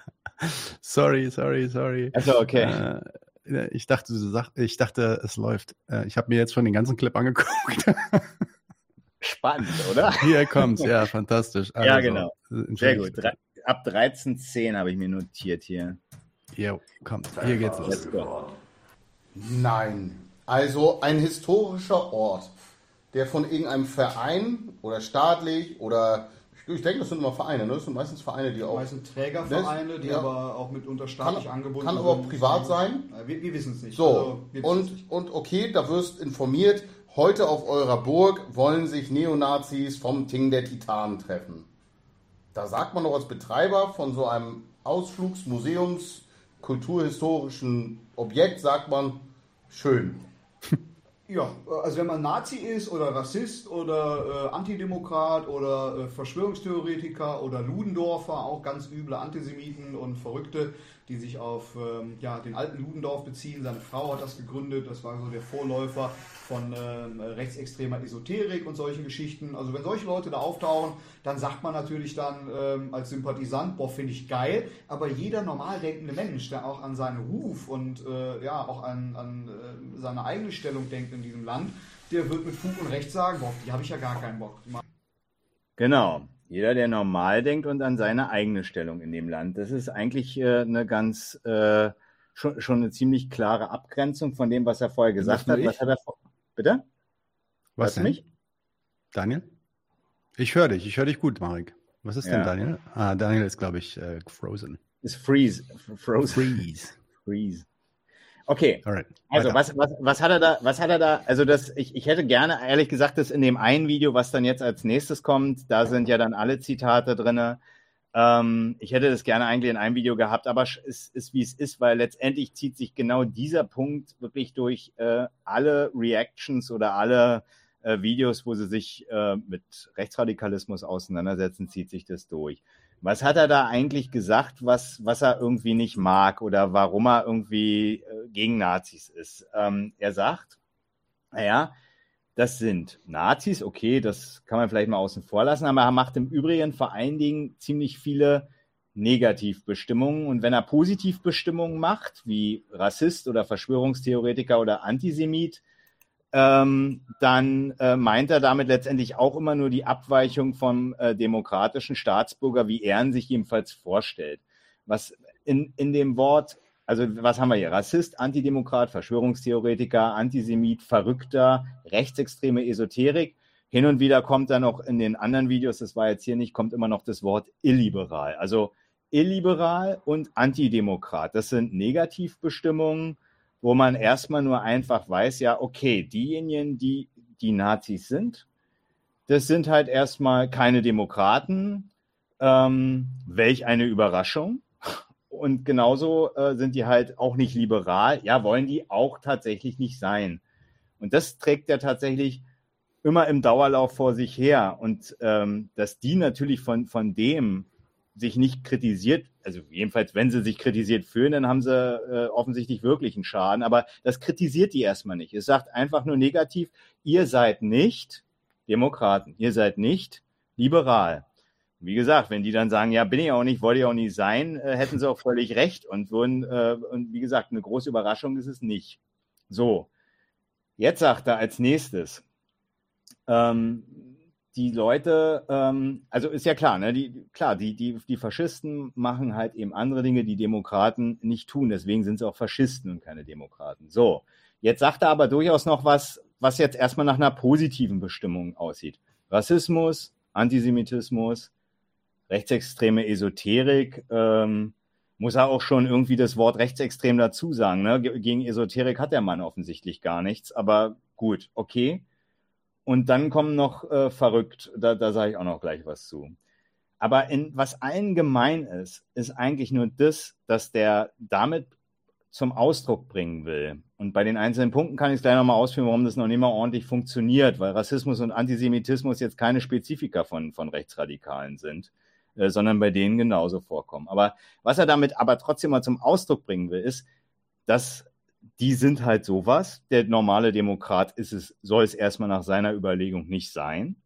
sorry, sorry, sorry. Also okay. Äh, ich dachte, du sag, ich dachte, es läuft. Äh, ich habe mir jetzt schon den ganzen Clip angeguckt. Spannend, oder? Hier kommt's, ja, fantastisch. Also, ja, genau. Sehr gut. Ab 13.10 habe ich mir notiert hier. Jo, komm, hier geht's los. Nein. Also ein historischer Ort der von irgendeinem Verein oder staatlich oder ich denke, das sind immer Vereine, ne? Das sind meistens Vereine, die auch. Meistens Trägervereine, die ja. aber auch mitunter staatlich kann, angebunden sind. Kann aber auch privat sein. Wir, wir wissen es nicht. So, also, und, nicht. und okay, da wirst informiert, heute auf eurer Burg wollen sich Neonazis vom Ting der Titanen treffen. Da sagt man doch als Betreiber von so einem Ausflugs-, Museums-, kulturhistorischen Objekt, sagt man, schön. Ja, also wenn man Nazi ist oder Rassist oder äh, Antidemokrat oder äh, Verschwörungstheoretiker oder Ludendorfer, auch ganz üble Antisemiten und Verrückte, die sich auf ähm, ja, den alten Ludendorff beziehen. Seine Frau hat das gegründet, das war so der Vorläufer von ähm, rechtsextremer Esoterik und solchen Geschichten. Also wenn solche Leute da auftauchen, dann sagt man natürlich dann ähm, als Sympathisant, boah, finde ich geil, aber jeder normal denkende Mensch, der auch an seinen Ruf und äh, ja auch an, an äh, seine eigene Stellung denkt in diesem Land, der wird mit Fug und Recht sagen, boah, die habe ich ja gar keinen Bock. Genau. Jeder, der normal denkt und an seine eigene Stellung in dem Land. Das ist eigentlich äh, eine ganz, äh, schon, schon eine ziemlich klare Abgrenzung von dem, was er vorher gesagt hat. Was hat er vor Bitte? Was denn? mich? Daniel? Ich höre dich, ich höre dich gut, Marek. Was ist ja. denn Daniel? Ah, Daniel ist, glaube ich, äh, Frozen. Ist Freeze. Frozen. Freeze. Freeze. Okay. Alright. Also was, was, was hat er da, was hat er da, also das, ich, ich hätte gerne, ehrlich gesagt, das in dem einen Video, was dann jetzt als nächstes kommt, da sind ja dann alle Zitate drin. Ähm, ich hätte das gerne eigentlich in einem Video gehabt, aber es ist, ist, wie es ist, weil letztendlich zieht sich genau dieser Punkt wirklich durch äh, alle Reactions oder alle äh, Videos, wo sie sich äh, mit Rechtsradikalismus auseinandersetzen, zieht sich das durch. Was hat er da eigentlich gesagt, was, was er irgendwie nicht mag oder warum er irgendwie äh, gegen Nazis ist? Ähm, er sagt, naja, das sind Nazis, okay, das kann man vielleicht mal außen vor lassen, aber er macht im Übrigen vor allen Dingen ziemlich viele Negativbestimmungen. Und wenn er Positivbestimmungen macht, wie Rassist oder Verschwörungstheoretiker oder Antisemit, ähm, dann äh, meint er damit letztendlich auch immer nur die Abweichung vom äh, demokratischen Staatsbürger, wie er ihn sich jedenfalls vorstellt. Was in, in dem Wort, also was haben wir hier? Rassist, Antidemokrat, Verschwörungstheoretiker, Antisemit, Verrückter, rechtsextreme Esoterik. Hin und wieder kommt dann noch in den anderen Videos, das war jetzt hier nicht, kommt immer noch das Wort illiberal. Also illiberal und Antidemokrat. Das sind Negativbestimmungen wo man erstmal nur einfach weiß, ja, okay, diejenigen, die die Nazis sind, das sind halt erstmal keine Demokraten. Ähm, welch eine Überraschung. Und genauso äh, sind die halt auch nicht liberal. Ja, wollen die auch tatsächlich nicht sein. Und das trägt ja tatsächlich immer im Dauerlauf vor sich her. Und ähm, dass die natürlich von, von dem sich nicht kritisiert, also jedenfalls, wenn sie sich kritisiert fühlen, dann haben sie äh, offensichtlich wirklich einen Schaden. Aber das kritisiert die erstmal nicht. Es sagt einfach nur negativ, ihr seid nicht Demokraten, ihr seid nicht liberal. Wie gesagt, wenn die dann sagen, ja, bin ich auch nicht, wollte ich auch nicht sein, äh, hätten sie auch völlig recht und würden, äh, und wie gesagt, eine große Überraschung ist es nicht. So, jetzt sagt er als nächstes, ähm, die Leute, ähm, also ist ja klar, ne, die, klar, die, die, die Faschisten machen halt eben andere Dinge, die Demokraten nicht tun. Deswegen sind sie auch Faschisten und keine Demokraten. So, jetzt sagt er aber durchaus noch was, was jetzt erstmal nach einer positiven Bestimmung aussieht. Rassismus, Antisemitismus, rechtsextreme Esoterik, ähm, muss er auch schon irgendwie das Wort rechtsextrem dazu sagen. Ne? Gegen Esoterik hat der Mann offensichtlich gar nichts, aber gut, okay. Und dann kommen noch äh, verrückt, da, da sage ich auch noch gleich was zu. Aber in, was allen gemein ist, ist eigentlich nur das, dass der damit zum Ausdruck bringen will. Und bei den einzelnen Punkten kann ich es gleich nochmal ausführen, warum das noch nicht mal ordentlich funktioniert, weil Rassismus und Antisemitismus jetzt keine Spezifika von, von Rechtsradikalen sind, äh, sondern bei denen genauso vorkommen. Aber was er damit aber trotzdem mal zum Ausdruck bringen will, ist, dass die sind halt sowas. Der normale Demokrat ist es, soll es erstmal nach seiner Überlegung nicht sein.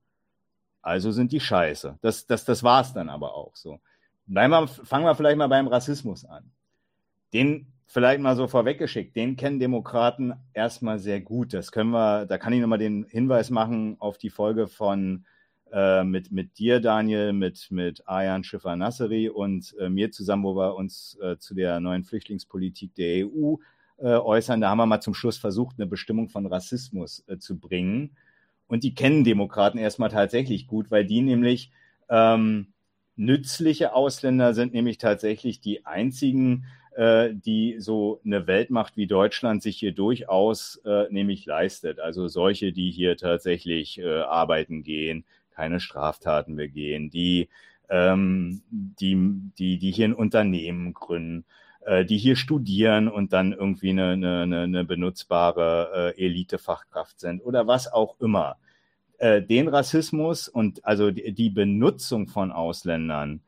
Also sind die scheiße. Das, das, das war es dann aber auch so. Wir, fangen wir vielleicht mal beim Rassismus an. Den vielleicht mal so vorweggeschickt, den kennen Demokraten erstmal sehr gut. Das können wir, da kann ich nochmal den Hinweis machen auf die Folge von äh, mit, mit dir, Daniel, mit, mit Ayan Schiffer-Nasseri und äh, mir zusammen, wo wir uns äh, zu der neuen Flüchtlingspolitik der EU äh, äußern. Da haben wir mal zum Schluss versucht, eine Bestimmung von Rassismus äh, zu bringen. Und die kennen Demokraten erstmal tatsächlich gut, weil die nämlich ähm, nützliche Ausländer sind, nämlich tatsächlich die einzigen, äh, die so eine Weltmacht wie Deutschland sich hier durchaus äh, nämlich leistet. Also solche, die hier tatsächlich äh, arbeiten gehen, keine Straftaten begehen, die, ähm, die, die, die hier ein Unternehmen gründen, äh, die hier studieren und dann irgendwie eine, eine, eine benutzbare äh, Elitefachkraft sind oder was auch immer. Äh, den Rassismus und also die, die Benutzung von Ausländern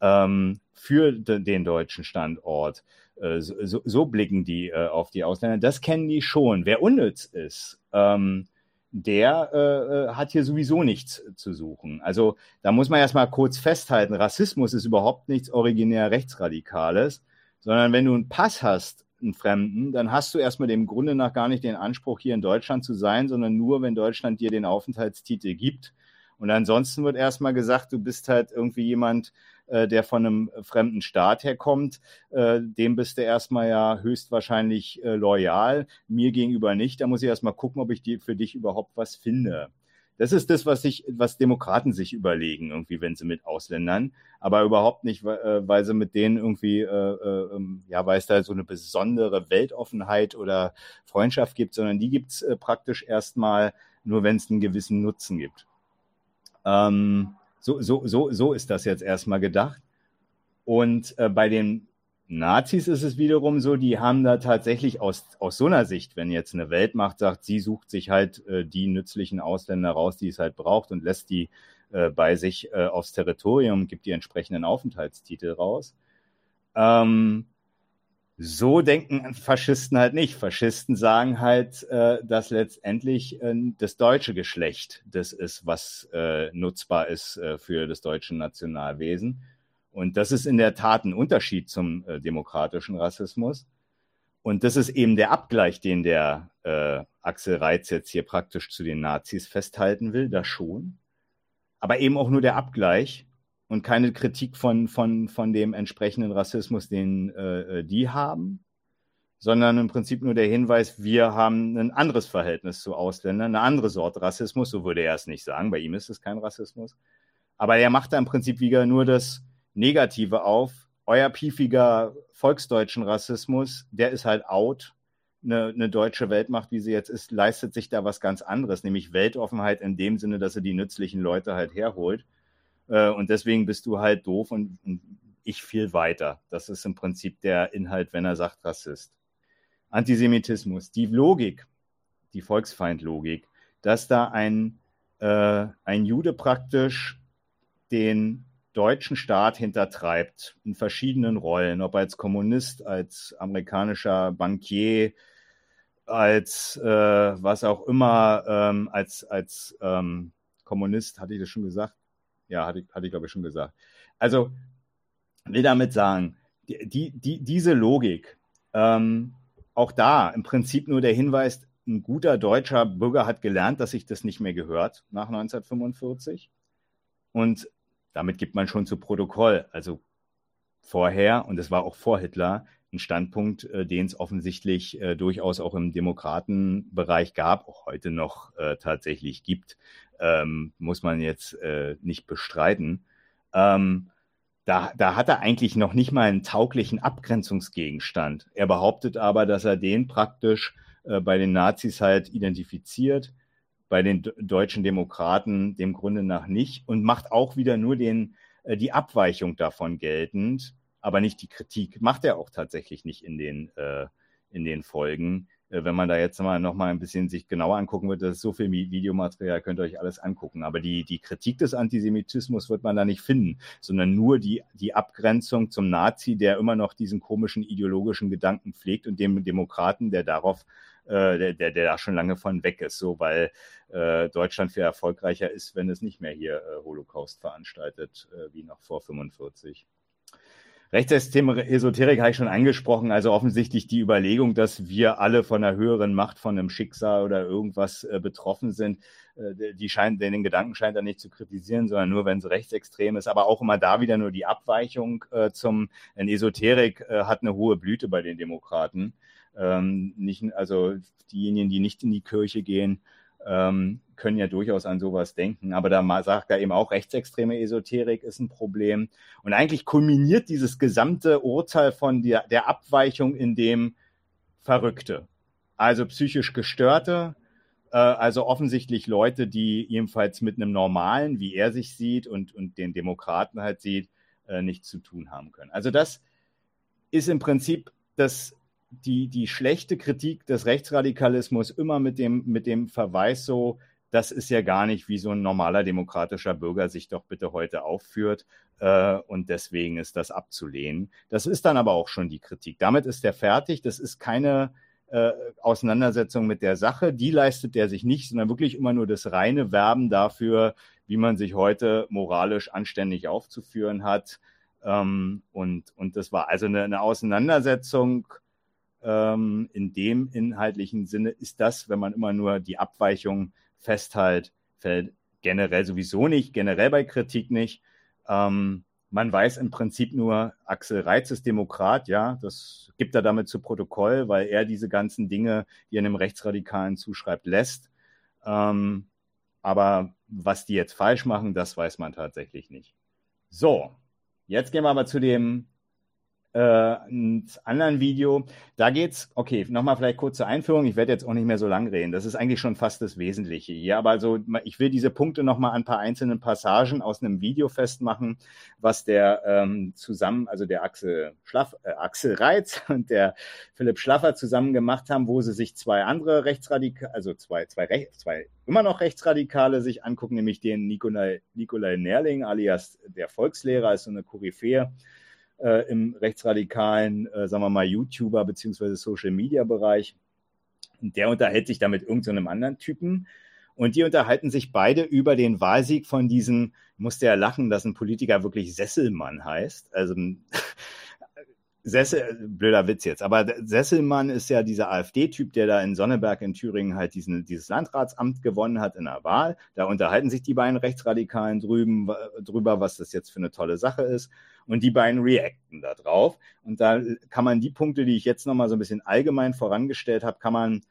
ähm, für de, den deutschen Standort, äh, so, so, blicken die äh, auf die Ausländer. Das kennen die schon. Wer unnütz ist, ähm, der äh, hat hier sowieso nichts zu suchen. Also da muss man erstmal kurz festhalten, Rassismus ist überhaupt nichts originär Rechtsradikales sondern wenn du einen Pass hast, einen Fremden, dann hast du erstmal dem Grunde nach gar nicht den Anspruch, hier in Deutschland zu sein, sondern nur, wenn Deutschland dir den Aufenthaltstitel gibt. Und ansonsten wird erstmal gesagt, du bist halt irgendwie jemand, äh, der von einem fremden Staat herkommt. Äh, dem bist du erstmal ja höchstwahrscheinlich äh, loyal, mir gegenüber nicht. Da muss ich erstmal gucken, ob ich die, für dich überhaupt was finde. Das ist das, was sich, was Demokraten sich überlegen, irgendwie, wenn sie mit Ausländern, aber überhaupt nicht, äh, weil sie mit denen irgendwie, äh, äh, ähm, ja, weil es da so eine besondere Weltoffenheit oder Freundschaft gibt, sondern die gibt es äh, praktisch erstmal nur, wenn es einen gewissen Nutzen gibt. Ähm, so, so, so, so ist das jetzt erstmal gedacht. Und äh, bei den Nazis ist es wiederum so, die haben da tatsächlich aus, aus so einer Sicht, wenn jetzt eine Weltmacht sagt, sie sucht sich halt äh, die nützlichen Ausländer raus, die es halt braucht und lässt die äh, bei sich äh, aufs Territorium, gibt die entsprechenden Aufenthaltstitel raus. Ähm, so denken Faschisten halt nicht. Faschisten sagen halt, äh, dass letztendlich äh, das deutsche Geschlecht das ist, was äh, nutzbar ist für das deutsche Nationalwesen. Und das ist in der Tat ein Unterschied zum äh, demokratischen Rassismus. Und das ist eben der Abgleich, den der äh, Axel Reitz jetzt hier praktisch zu den Nazis festhalten will, da schon. Aber eben auch nur der Abgleich und keine Kritik von, von, von dem entsprechenden Rassismus, den äh, äh die haben, sondern im Prinzip nur der Hinweis, wir haben ein anderes Verhältnis zu Ausländern, eine andere Sorte Rassismus, so würde er es nicht sagen, bei ihm ist es kein Rassismus. Aber er macht da im Prinzip wieder nur das, Negative auf. Euer piefiger volksdeutschen Rassismus, der ist halt out. Eine, eine, deutsche Weltmacht, wie sie jetzt ist, leistet sich da was ganz anderes, nämlich Weltoffenheit in dem Sinne, dass sie die nützlichen Leute halt herholt. Äh, und deswegen bist du halt doof und, und ich viel weiter. Das ist im Prinzip der Inhalt, wenn er sagt Rassist. Antisemitismus, die Logik, die Volksfeindlogik, dass da ein, äh, ein Jude praktisch den deutschen Staat hintertreibt in verschiedenen Rollen, ob als Kommunist, als amerikanischer Bankier, als äh, was auch immer, ähm, als, als ähm, Kommunist, hatte ich das schon gesagt? Ja, hatte, hatte ich glaube ich schon gesagt. Also will damit sagen, die, die, diese Logik, ähm, auch da im Prinzip nur der Hinweis, ein guter deutscher Bürger hat gelernt, dass sich das nicht mehr gehört nach 1945. Und damit gibt man schon zu Protokoll, also vorher, und es war auch vor Hitler, ein Standpunkt, äh, den es offensichtlich äh, durchaus auch im Demokratenbereich gab, auch heute noch äh, tatsächlich gibt, ähm, muss man jetzt äh, nicht bestreiten. Ähm, da, da hat er eigentlich noch nicht mal einen tauglichen Abgrenzungsgegenstand. Er behauptet aber, dass er den praktisch äh, bei den Nazis halt identifiziert, bei den deutschen Demokraten dem Grunde nach nicht und macht auch wieder nur den, äh, die Abweichung davon geltend, aber nicht die Kritik. Macht er auch tatsächlich nicht in den, äh, in den Folgen. Äh, wenn man da jetzt mal noch mal ein bisschen sich genauer angucken wird, das ist so viel Videomaterial, könnt ihr euch alles angucken. Aber die, die Kritik des Antisemitismus wird man da nicht finden, sondern nur die, die Abgrenzung zum Nazi, der immer noch diesen komischen ideologischen Gedanken pflegt und dem Demokraten, der darauf äh, der, der, der da schon lange von weg ist, so weil äh, Deutschland viel erfolgreicher ist, wenn es nicht mehr hier äh, Holocaust veranstaltet, äh, wie noch vor 45. Rechtsextreme Esoterik habe ich schon angesprochen, also offensichtlich die Überlegung, dass wir alle von einer höheren Macht, von einem Schicksal oder irgendwas äh, betroffen sind, äh, die scheint, den Gedanken scheint er nicht zu kritisieren, sondern nur, wenn es rechtsextrem ist, aber auch immer da wieder nur die Abweichung äh, zum, denn Esoterik äh, hat eine hohe Blüte bei den Demokraten. Ähm, nicht, also diejenigen, die nicht in die Kirche gehen, ähm, können ja durchaus an sowas denken. Aber da sagt er eben auch, rechtsextreme Esoterik ist ein Problem. Und eigentlich kulminiert dieses gesamte Urteil von der, der Abweichung in dem Verrückte. Also psychisch Gestörte, äh, also offensichtlich Leute, die jedenfalls mit einem normalen, wie er sich sieht und, und den Demokraten halt sieht, äh, nichts zu tun haben können. Also das ist im Prinzip das die, die schlechte Kritik des Rechtsradikalismus immer mit dem, mit dem Verweis so, das ist ja gar nicht, wie so ein normaler demokratischer Bürger sich doch bitte heute aufführt. Äh, und deswegen ist das abzulehnen. Das ist dann aber auch schon die Kritik. Damit ist er fertig. Das ist keine äh, Auseinandersetzung mit der Sache. Die leistet er sich nicht, sondern wirklich immer nur das reine Werben dafür, wie man sich heute moralisch anständig aufzuführen hat. Ähm, und, und das war also eine, eine Auseinandersetzung ähm, in dem inhaltlichen Sinne ist das, wenn man immer nur die Abweichung festhält, fällt generell sowieso nicht, generell bei Kritik nicht. Ähm, man weiß im Prinzip nur, Axel Reitz ist Demokrat, ja, das gibt er damit zu Protokoll, weil er diese ganzen Dinge, die er einem Rechtsradikalen zuschreibt, lässt. Ähm, aber was die jetzt falsch machen, das weiß man tatsächlich nicht. So, jetzt gehen wir aber zu dem äh, einem anderen Video. Da geht's, okay, nochmal vielleicht kurz zur Einführung. Ich werde jetzt auch nicht mehr so lang reden. Das ist eigentlich schon fast das Wesentliche hier. Aber also, ich will diese Punkte nochmal an ein paar einzelnen Passagen aus einem Video festmachen, was der ähm, zusammen, also der Axel Schlaff, äh, Axel Reitz und der Philipp Schlaffer zusammen gemacht haben, wo sie sich zwei andere Rechtsradikale, also zwei, zwei, Rech zwei immer noch Rechtsradikale sich angucken, nämlich den Nikolai, Nikolai Nerling alias der Volkslehrer, ist so eine Koryphäe äh, im rechtsradikalen, äh, sagen wir mal, YouTuber bzw. Social Media Bereich. Und der unterhält sich da mit irgendeinem so anderen Typen. Und die unterhalten sich beide über den Wahlsieg von diesem, musste ja lachen, dass ein Politiker wirklich Sesselmann heißt. Also Sessel, blöder Witz jetzt, aber Sesselmann ist ja dieser AfD-Typ, der da in Sonneberg in Thüringen halt diesen, dieses Landratsamt gewonnen hat in der Wahl. Da unterhalten sich die beiden Rechtsradikalen drüben, drüber, was das jetzt für eine tolle Sache ist. Und die beiden reacten da drauf. Und da kann man die Punkte, die ich jetzt nochmal so ein bisschen allgemein vorangestellt habe, kann man,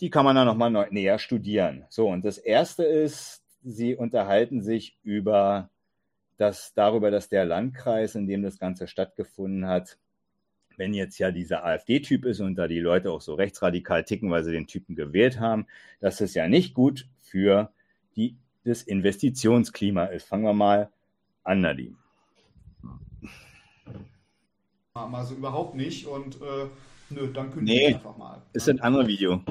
die kann man dann nochmal näher studieren. So, und das erste ist, sie unterhalten sich über dass darüber, dass der Landkreis, in dem das Ganze stattgefunden hat, wenn jetzt ja dieser AfD-Typ ist und da die Leute auch so rechtsradikal ticken, weil sie den Typen gewählt haben, dass es ja nicht gut für die, das Investitionsklima ist. Fangen wir mal an, Nadim. Also überhaupt nicht und äh, nö, dann kündige nee, einfach mal. Ist ein anderes Video.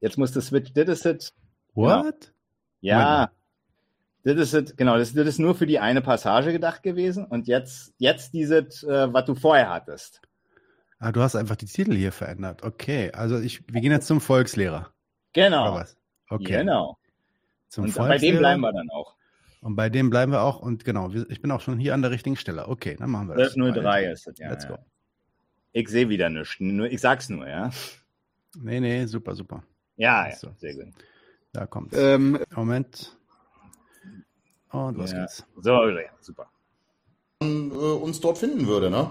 Jetzt muss das Switch. Das ist it. What? Ja. Das ist, genau, das, das ist nur für die eine Passage gedacht gewesen und jetzt, jetzt dieses, äh, was du vorher hattest. Ah, du hast einfach die Titel hier verändert. Okay, also ich, wir gehen jetzt zum Volkslehrer. Genau. Okay. Genau. Zum und bei dem bleiben wir dann auch. Und bei dem bleiben wir auch. Und genau, ich bin auch schon hier an der richtigen Stelle. Okay, dann machen wir das. 1203 ist es, ja. Let's go. Ich sehe wieder nichts. Nur, ich sag's nur, ja. Nee, nee, super, super. Ja, ja, sehr gut. Da kommt's. Ähm, Moment. Und los ja. geht's. So, ja, super. Und, äh, uns dort finden würde, ne?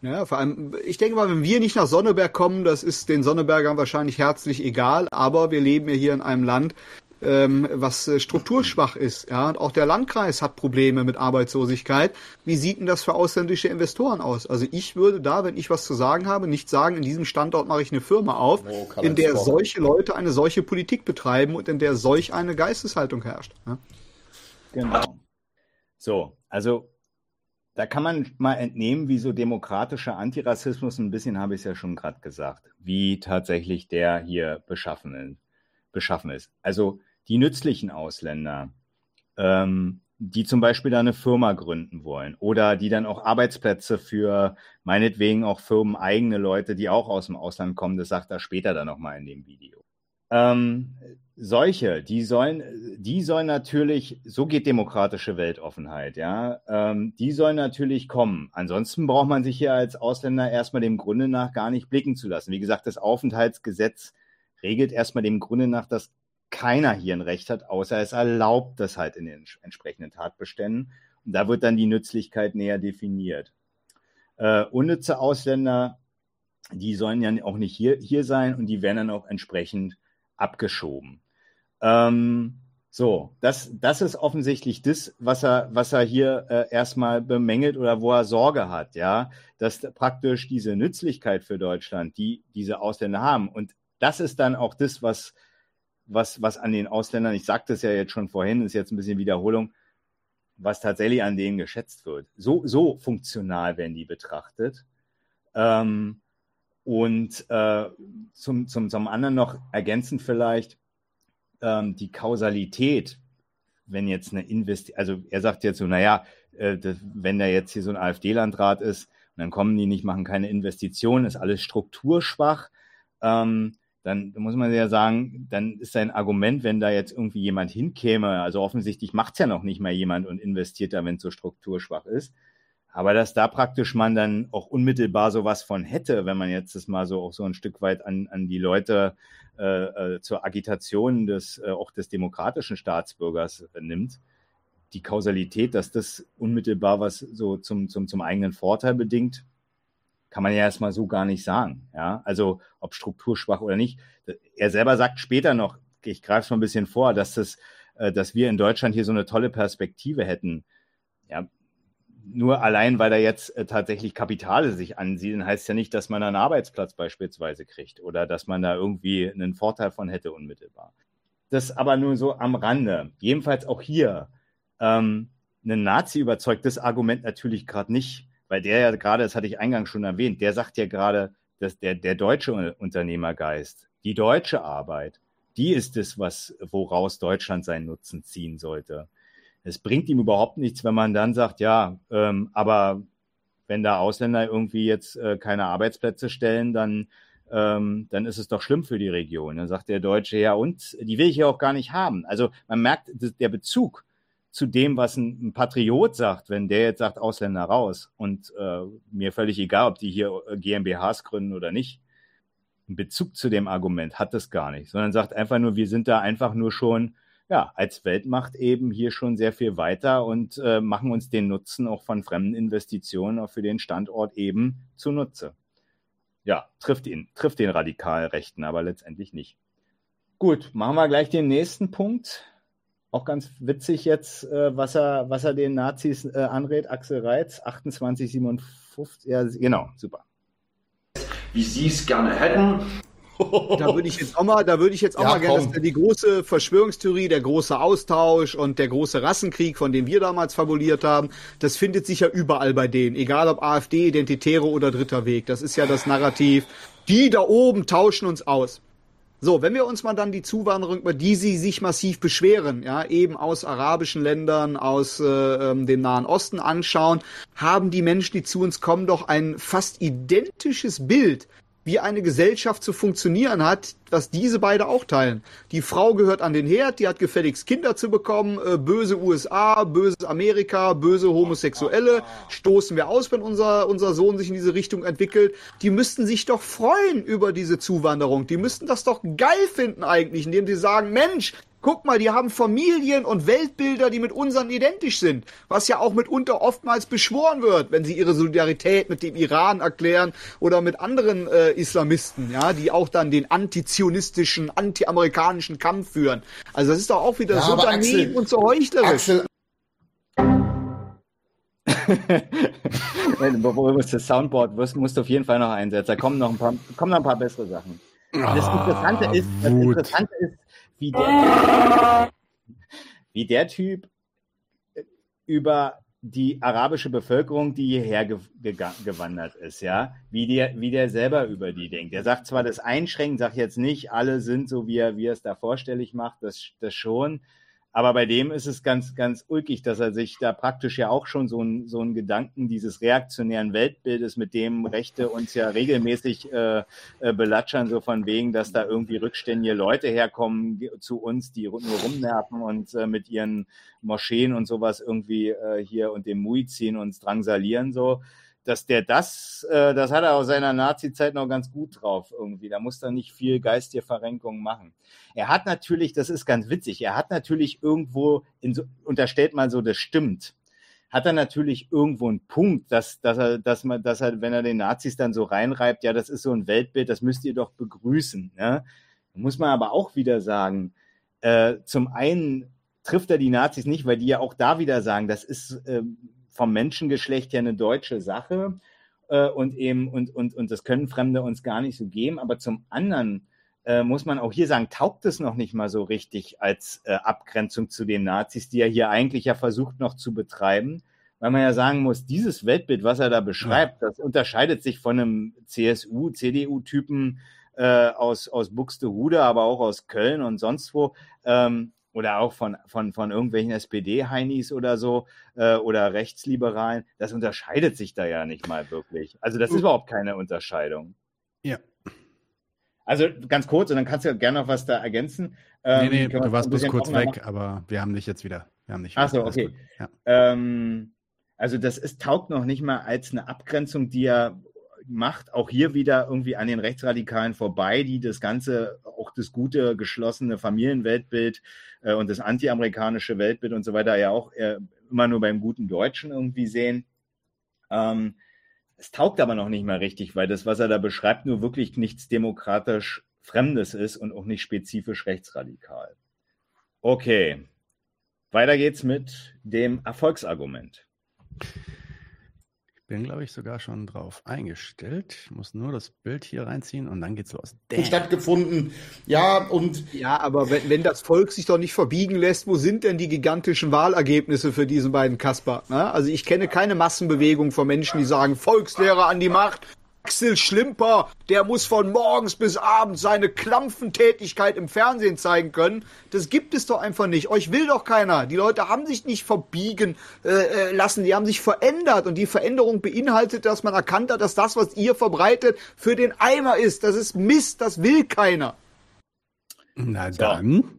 Ja, vor allem, ich denke mal, wenn wir nicht nach Sonneberg kommen, das ist den Sonnebergern wahrscheinlich herzlich egal, aber wir leben ja hier in einem Land, ähm, was äh, strukturschwach ist. Ja, und auch der Landkreis hat Probleme mit Arbeitslosigkeit. Wie sieht denn das für ausländische Investoren aus? Also ich würde da, wenn ich was zu sagen habe, nicht sagen, in diesem Standort mache ich eine Firma auf, oh, in der solche Leute eine solche Politik betreiben und in der solch eine Geisteshaltung herrscht. Ja? Genau. So, also da kann man mal entnehmen, wie so demokratischer Antirassismus, ein bisschen habe ich es ja schon gerade gesagt, wie tatsächlich der hier beschaffen, beschaffen ist. Also die nützlichen Ausländer, ähm, die zum Beispiel da eine Firma gründen wollen oder die dann auch Arbeitsplätze für meinetwegen auch firmeneigene Leute, die auch aus dem Ausland kommen, das sagt er später dann nochmal in dem Video. Ähm, solche, die sollen, die sollen natürlich, so geht demokratische Weltoffenheit, ja, ähm, die sollen natürlich kommen. Ansonsten braucht man sich hier als Ausländer erstmal dem Grunde nach gar nicht blicken zu lassen. Wie gesagt, das Aufenthaltsgesetz regelt erstmal dem Grunde nach, dass keiner hier ein Recht hat, außer es erlaubt das halt in den entsprechenden Tatbeständen. Und da wird dann die Nützlichkeit näher definiert. Äh, unnütze Ausländer, die sollen ja auch nicht hier, hier sein und die werden dann auch entsprechend abgeschoben. Ähm, so, das, das ist offensichtlich das, was er, was er hier äh, erstmal bemängelt oder wo er Sorge hat, ja, dass praktisch diese Nützlichkeit für Deutschland, die diese Ausländer haben, und das ist dann auch das, was, was, was an den Ausländern, ich sagte es ja jetzt schon vorhin, ist jetzt ein bisschen Wiederholung, was tatsächlich an denen geschätzt wird. So, so funktional werden die betrachtet. Ähm, und äh, zum, zum, zum anderen noch ergänzend vielleicht ähm, die Kausalität, wenn jetzt eine Investition, also er sagt jetzt so, naja, äh, das, wenn da jetzt hier so ein AfD-Landrat ist dann kommen die nicht, machen keine Investitionen, ist alles strukturschwach, ähm, dann muss man ja sagen, dann ist sein Argument, wenn da jetzt irgendwie jemand hinkäme, also offensichtlich macht es ja noch nicht mal jemand und investiert da, wenn es so strukturschwach ist, aber dass da praktisch man dann auch unmittelbar sowas von hätte, wenn man jetzt das mal so auch so ein Stück weit an, an die Leute äh, äh, zur Agitation des äh, auch des demokratischen Staatsbürgers äh, nimmt, die Kausalität, dass das unmittelbar was so zum, zum, zum eigenen Vorteil bedingt, kann man ja erstmal so gar nicht sagen. Ja, also ob strukturschwach oder nicht. Er selber sagt später noch, ich greife es mal ein bisschen vor, dass das, äh, dass wir in Deutschland hier so eine tolle Perspektive hätten. Ja, nur allein, weil da jetzt äh, tatsächlich Kapitale sich ansiedeln, heißt ja nicht, dass man einen Arbeitsplatz beispielsweise kriegt oder dass man da irgendwie einen Vorteil von hätte unmittelbar. Das aber nur so am Rande. Jedenfalls auch hier. Ähm, ein Nazi überzeugt das Argument natürlich gerade nicht, weil der ja gerade, das hatte ich eingangs schon erwähnt, der sagt ja gerade, dass der, der deutsche Unternehmergeist, die deutsche Arbeit, die ist es, was, woraus Deutschland seinen Nutzen ziehen sollte es bringt ihm überhaupt nichts, wenn man dann sagt, ja, ähm, aber wenn da Ausländer irgendwie jetzt äh, keine Arbeitsplätze stellen, dann, ähm, dann ist es doch schlimm für die Region. Dann sagt der Deutsche, ja, und die will ich ja auch gar nicht haben. Also man merkt, der Bezug zu dem, was ein, Patriot sagt, wenn der jetzt sagt, Ausländer raus und äh, mir völlig egal, ob die hier äh, GmbHs gründen oder nicht, ein Bezug zu dem Argument hat das gar nicht, sondern sagt einfach nur, wir sind da einfach nur schon ja, als Weltmacht eben hier schon sehr viel weiter und äh, machen uns den Nutzen auch von fremden Investitionen auch für den Standort eben zunutze. Ja, trifft ihn, trifft den Radikalrechten, aber letztendlich nicht. Gut, machen wir gleich den nächsten Punkt. Auch ganz witzig jetzt, äh, was, er, was er den Nazis äh, anrät. Axel Reitz, 2857. Ja, genau, super. Wie Sie es gerne hätten da würde ich jetzt auch mal, da würde ich jetzt auch ja, mal gerne, dass die große Verschwörungstheorie, der große Austausch und der große Rassenkrieg, von dem wir damals fabuliert haben, das findet sich ja überall bei denen, egal ob AfD, Identitäre oder Dritter Weg. Das ist ja das Narrativ. Die da oben tauschen uns aus. So, wenn wir uns mal dann die Zuwanderung, über die sie sich massiv beschweren, ja, eben aus arabischen Ländern, aus äh, ähm, dem Nahen Osten anschauen, haben die Menschen, die zu uns kommen, doch ein fast identisches Bild wie eine Gesellschaft zu funktionieren hat, was diese beide auch teilen. Die Frau gehört an den Herd, die hat gefälligst Kinder zu bekommen, äh, böse USA, böses Amerika, böse Homosexuelle, stoßen wir aus, wenn unser, unser Sohn sich in diese Richtung entwickelt. Die müssten sich doch freuen über diese Zuwanderung. Die müssten das doch geil finden eigentlich, indem sie sagen, Mensch, Guck mal, die haben Familien und Weltbilder, die mit unseren identisch sind, was ja auch mitunter oftmals beschworen wird, wenn sie ihre Solidarität mit dem Iran erklären oder mit anderen äh, Islamisten, ja, die auch dann den antizionistischen, antiamerikanischen Kampf führen. Also das ist doch auch wieder ja, so daneben und so heuchlerisch. Axel, Bevor du das Soundboard wirst, musst du auf jeden Fall noch einsetzen. Da kommen noch ein paar, kommen noch ein paar bessere Sachen. Das ah, Interessante, ist, das Interessante ist, wie der, wie der Typ über die arabische Bevölkerung, die hierher ge gewandert ist, ja, wie der, wie der selber über die denkt. Er sagt zwar das Einschränken, sagt jetzt nicht, alle sind so, wie er, wie er es da vorstellig macht, das, das schon, aber bei dem ist es ganz, ganz ulkig, dass er sich da praktisch ja auch schon so ein, so ein Gedanken dieses reaktionären Weltbildes, mit dem Rechte uns ja regelmäßig äh, äh, belatschern, so von wegen, dass da irgendwie rückständige Leute herkommen zu uns, die nur rumnerven und äh, mit ihren Moscheen und sowas irgendwie äh, hier und dem Muizin uns drangsalieren, so dass der das, äh, das hat er aus seiner Nazi-Zeit noch ganz gut drauf irgendwie. Da muss er nicht viel geistige Verrenkung machen. Er hat natürlich, das ist ganz witzig, er hat natürlich irgendwo, in so, unterstellt mal so, das stimmt, hat er natürlich irgendwo einen Punkt, dass, dass er, dass man, dass er, wenn er den Nazis dann so reinreibt, ja, das ist so ein Weltbild, das müsst ihr doch begrüßen. Ne? Muss man aber auch wieder sagen, äh, zum einen trifft er die Nazis nicht, weil die ja auch da wieder sagen, das ist äh, vom Menschengeschlecht ja eine deutsche Sache äh, und eben, und, und, und das können Fremde uns gar nicht so geben. Aber zum anderen äh, muss man auch hier sagen, taugt es noch nicht mal so richtig als äh, Abgrenzung zu den Nazis, die er hier eigentlich ja versucht noch zu betreiben. Weil man ja sagen muss, dieses Weltbild, was er da beschreibt, das unterscheidet sich von einem CSU, CDU-Typen äh, aus, aus Buxtehude, aber auch aus Köln und sonst wo. Ähm, oder auch von, von, von irgendwelchen SPD-Heinis oder so äh, oder Rechtsliberalen, das unterscheidet sich da ja nicht mal wirklich. Also das ist überhaupt keine Unterscheidung. Ja. Also ganz kurz, und dann kannst du gerne noch was da ergänzen. Ähm, nee, nee, du warst bloß kurz weg, aber wir haben dich jetzt wieder. Wir haben dich Ach so, okay. Ja. Ähm, also das ist, taugt noch nicht mal als eine Abgrenzung, die ja macht auch hier wieder irgendwie an den Rechtsradikalen vorbei, die das Ganze, auch das gute, geschlossene Familienweltbild äh, und das antiamerikanische Weltbild und so weiter ja auch äh, immer nur beim guten Deutschen irgendwie sehen. Ähm, es taugt aber noch nicht mal richtig, weil das, was er da beschreibt, nur wirklich nichts demokratisch Fremdes ist und auch nicht spezifisch rechtsradikal. Okay, weiter geht's mit dem Erfolgsargument bin, glaube ich, sogar schon drauf eingestellt. Ich muss nur das Bild hier reinziehen und dann geht's los. Damn. Stattgefunden. Ja, und. Ja, aber wenn, wenn das Volk sich doch nicht verbiegen lässt, wo sind denn die gigantischen Wahlergebnisse für diesen beiden Kasper? Ne? Also ich kenne keine Massenbewegung von Menschen, die sagen, Volkslehrer an die Macht, Axel Schlimper, der muss von morgens bis abends seine Klampfentätigkeit im Fernsehen zeigen können. Das gibt es doch einfach nicht. Euch will doch keiner. Die Leute haben sich nicht verbiegen äh, äh, lassen, die haben sich verändert. Und die Veränderung beinhaltet, dass man erkannt hat, dass das, was ihr verbreitet, für den Eimer ist. Das ist Mist, das will keiner. Na dann.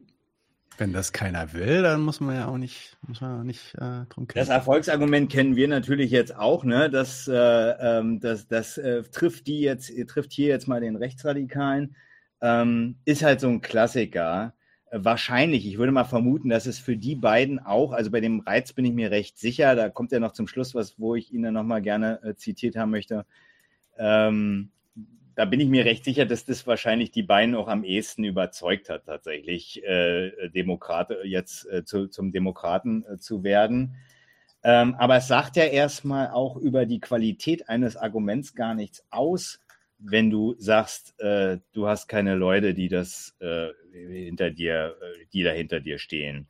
Wenn das keiner will, dann muss man ja auch nicht, muss man nicht äh, drum kämpfen. Das Erfolgsargument kennen wir natürlich jetzt auch, ne? Das, äh, ähm, das, das äh, trifft die jetzt, trifft hier jetzt mal den Rechtsradikalen. Ähm, ist halt so ein Klassiker. Wahrscheinlich, ich würde mal vermuten, dass es für die beiden auch, also bei dem Reiz bin ich mir recht sicher, da kommt ja noch zum Schluss was, wo ich Ihnen nochmal gerne äh, zitiert haben möchte. Ähm, da bin ich mir recht sicher, dass das wahrscheinlich die beiden auch am ehesten überzeugt hat, tatsächlich äh, Demokrat jetzt äh, zu, zum Demokraten äh, zu werden. Ähm, aber es sagt ja erstmal auch über die Qualität eines Arguments gar nichts aus, wenn du sagst, äh, du hast keine Leute, die das äh, hinter dir, äh, die da hinter dir stehen.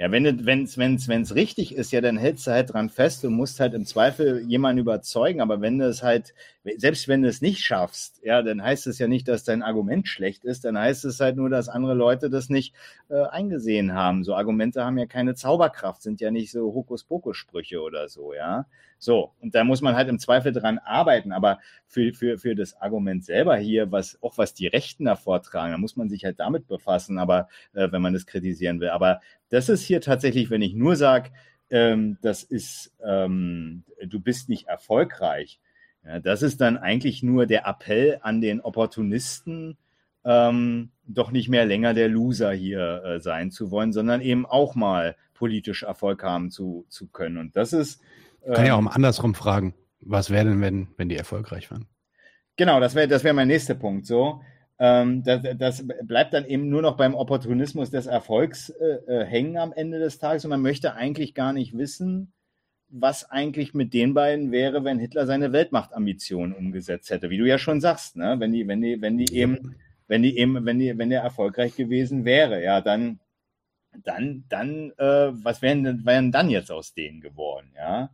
Ja, wenn es wenn's, wenn's, wenn's richtig ist, ja, dann hältst du halt dran fest und musst halt im Zweifel jemanden überzeugen. Aber wenn du es halt, selbst wenn du es nicht schaffst, ja, dann heißt es ja nicht, dass dein Argument schlecht ist. Dann heißt es halt nur, dass andere Leute das nicht äh, eingesehen haben. So Argumente haben ja keine Zauberkraft, sind ja nicht so Hokuspokus-Sprüche oder so, ja. So, und da muss man halt im Zweifel dran arbeiten. Aber für, für, für das Argument selber hier, was auch was die Rechten da vortragen, da muss man sich halt damit befassen, aber äh, wenn man das kritisieren will. Aber das ist hier tatsächlich, wenn ich nur sage, ähm, das ist, ähm, du bist nicht erfolgreich. Ja, das ist dann eigentlich nur der Appell an den Opportunisten ähm, doch nicht mehr länger der Loser hier äh, sein zu wollen, sondern eben auch mal politisch Erfolg haben zu, zu können. Und das ist. Ähm, Kann ja auch mal andersrum fragen. Was wäre denn, wenn, wenn die erfolgreich waren? Genau, das wäre das wär mein nächster Punkt. So, ähm, das, das, bleibt dann eben nur noch beim Opportunismus des Erfolgs äh, äh, hängen am Ende des Tages und man möchte eigentlich gar nicht wissen, was eigentlich mit den beiden wäre, wenn Hitler seine Weltmachtambitionen umgesetzt hätte, wie du ja schon sagst, ne? wenn die, wenn die, wenn die eben, wenn die eben, wenn die, wenn der erfolgreich gewesen wäre, ja, dann, dann, dann, äh, was wären, wären dann jetzt aus denen geworden, ja?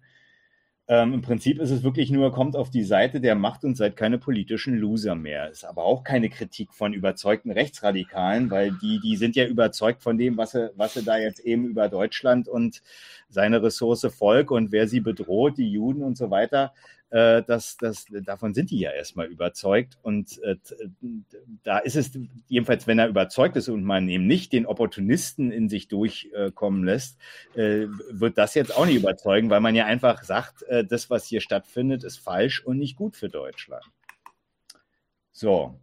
Ähm, Im Prinzip ist es wirklich nur, kommt auf die Seite der Macht und seid keine politischen Loser mehr. Ist aber auch keine Kritik von überzeugten Rechtsradikalen, weil die, die sind ja überzeugt von dem, was sie, was sie da jetzt eben über Deutschland und seine Ressource Volk und wer sie bedroht, die Juden und so weiter, äh, das, das, davon sind die ja erstmal überzeugt. Und äh, da ist es, jedenfalls, wenn er überzeugt ist und man eben nicht den Opportunisten in sich durchkommen lässt, äh, wird das jetzt auch nicht überzeugen, weil man ja einfach sagt, äh, das, was hier stattfindet, ist falsch und nicht gut für Deutschland. So,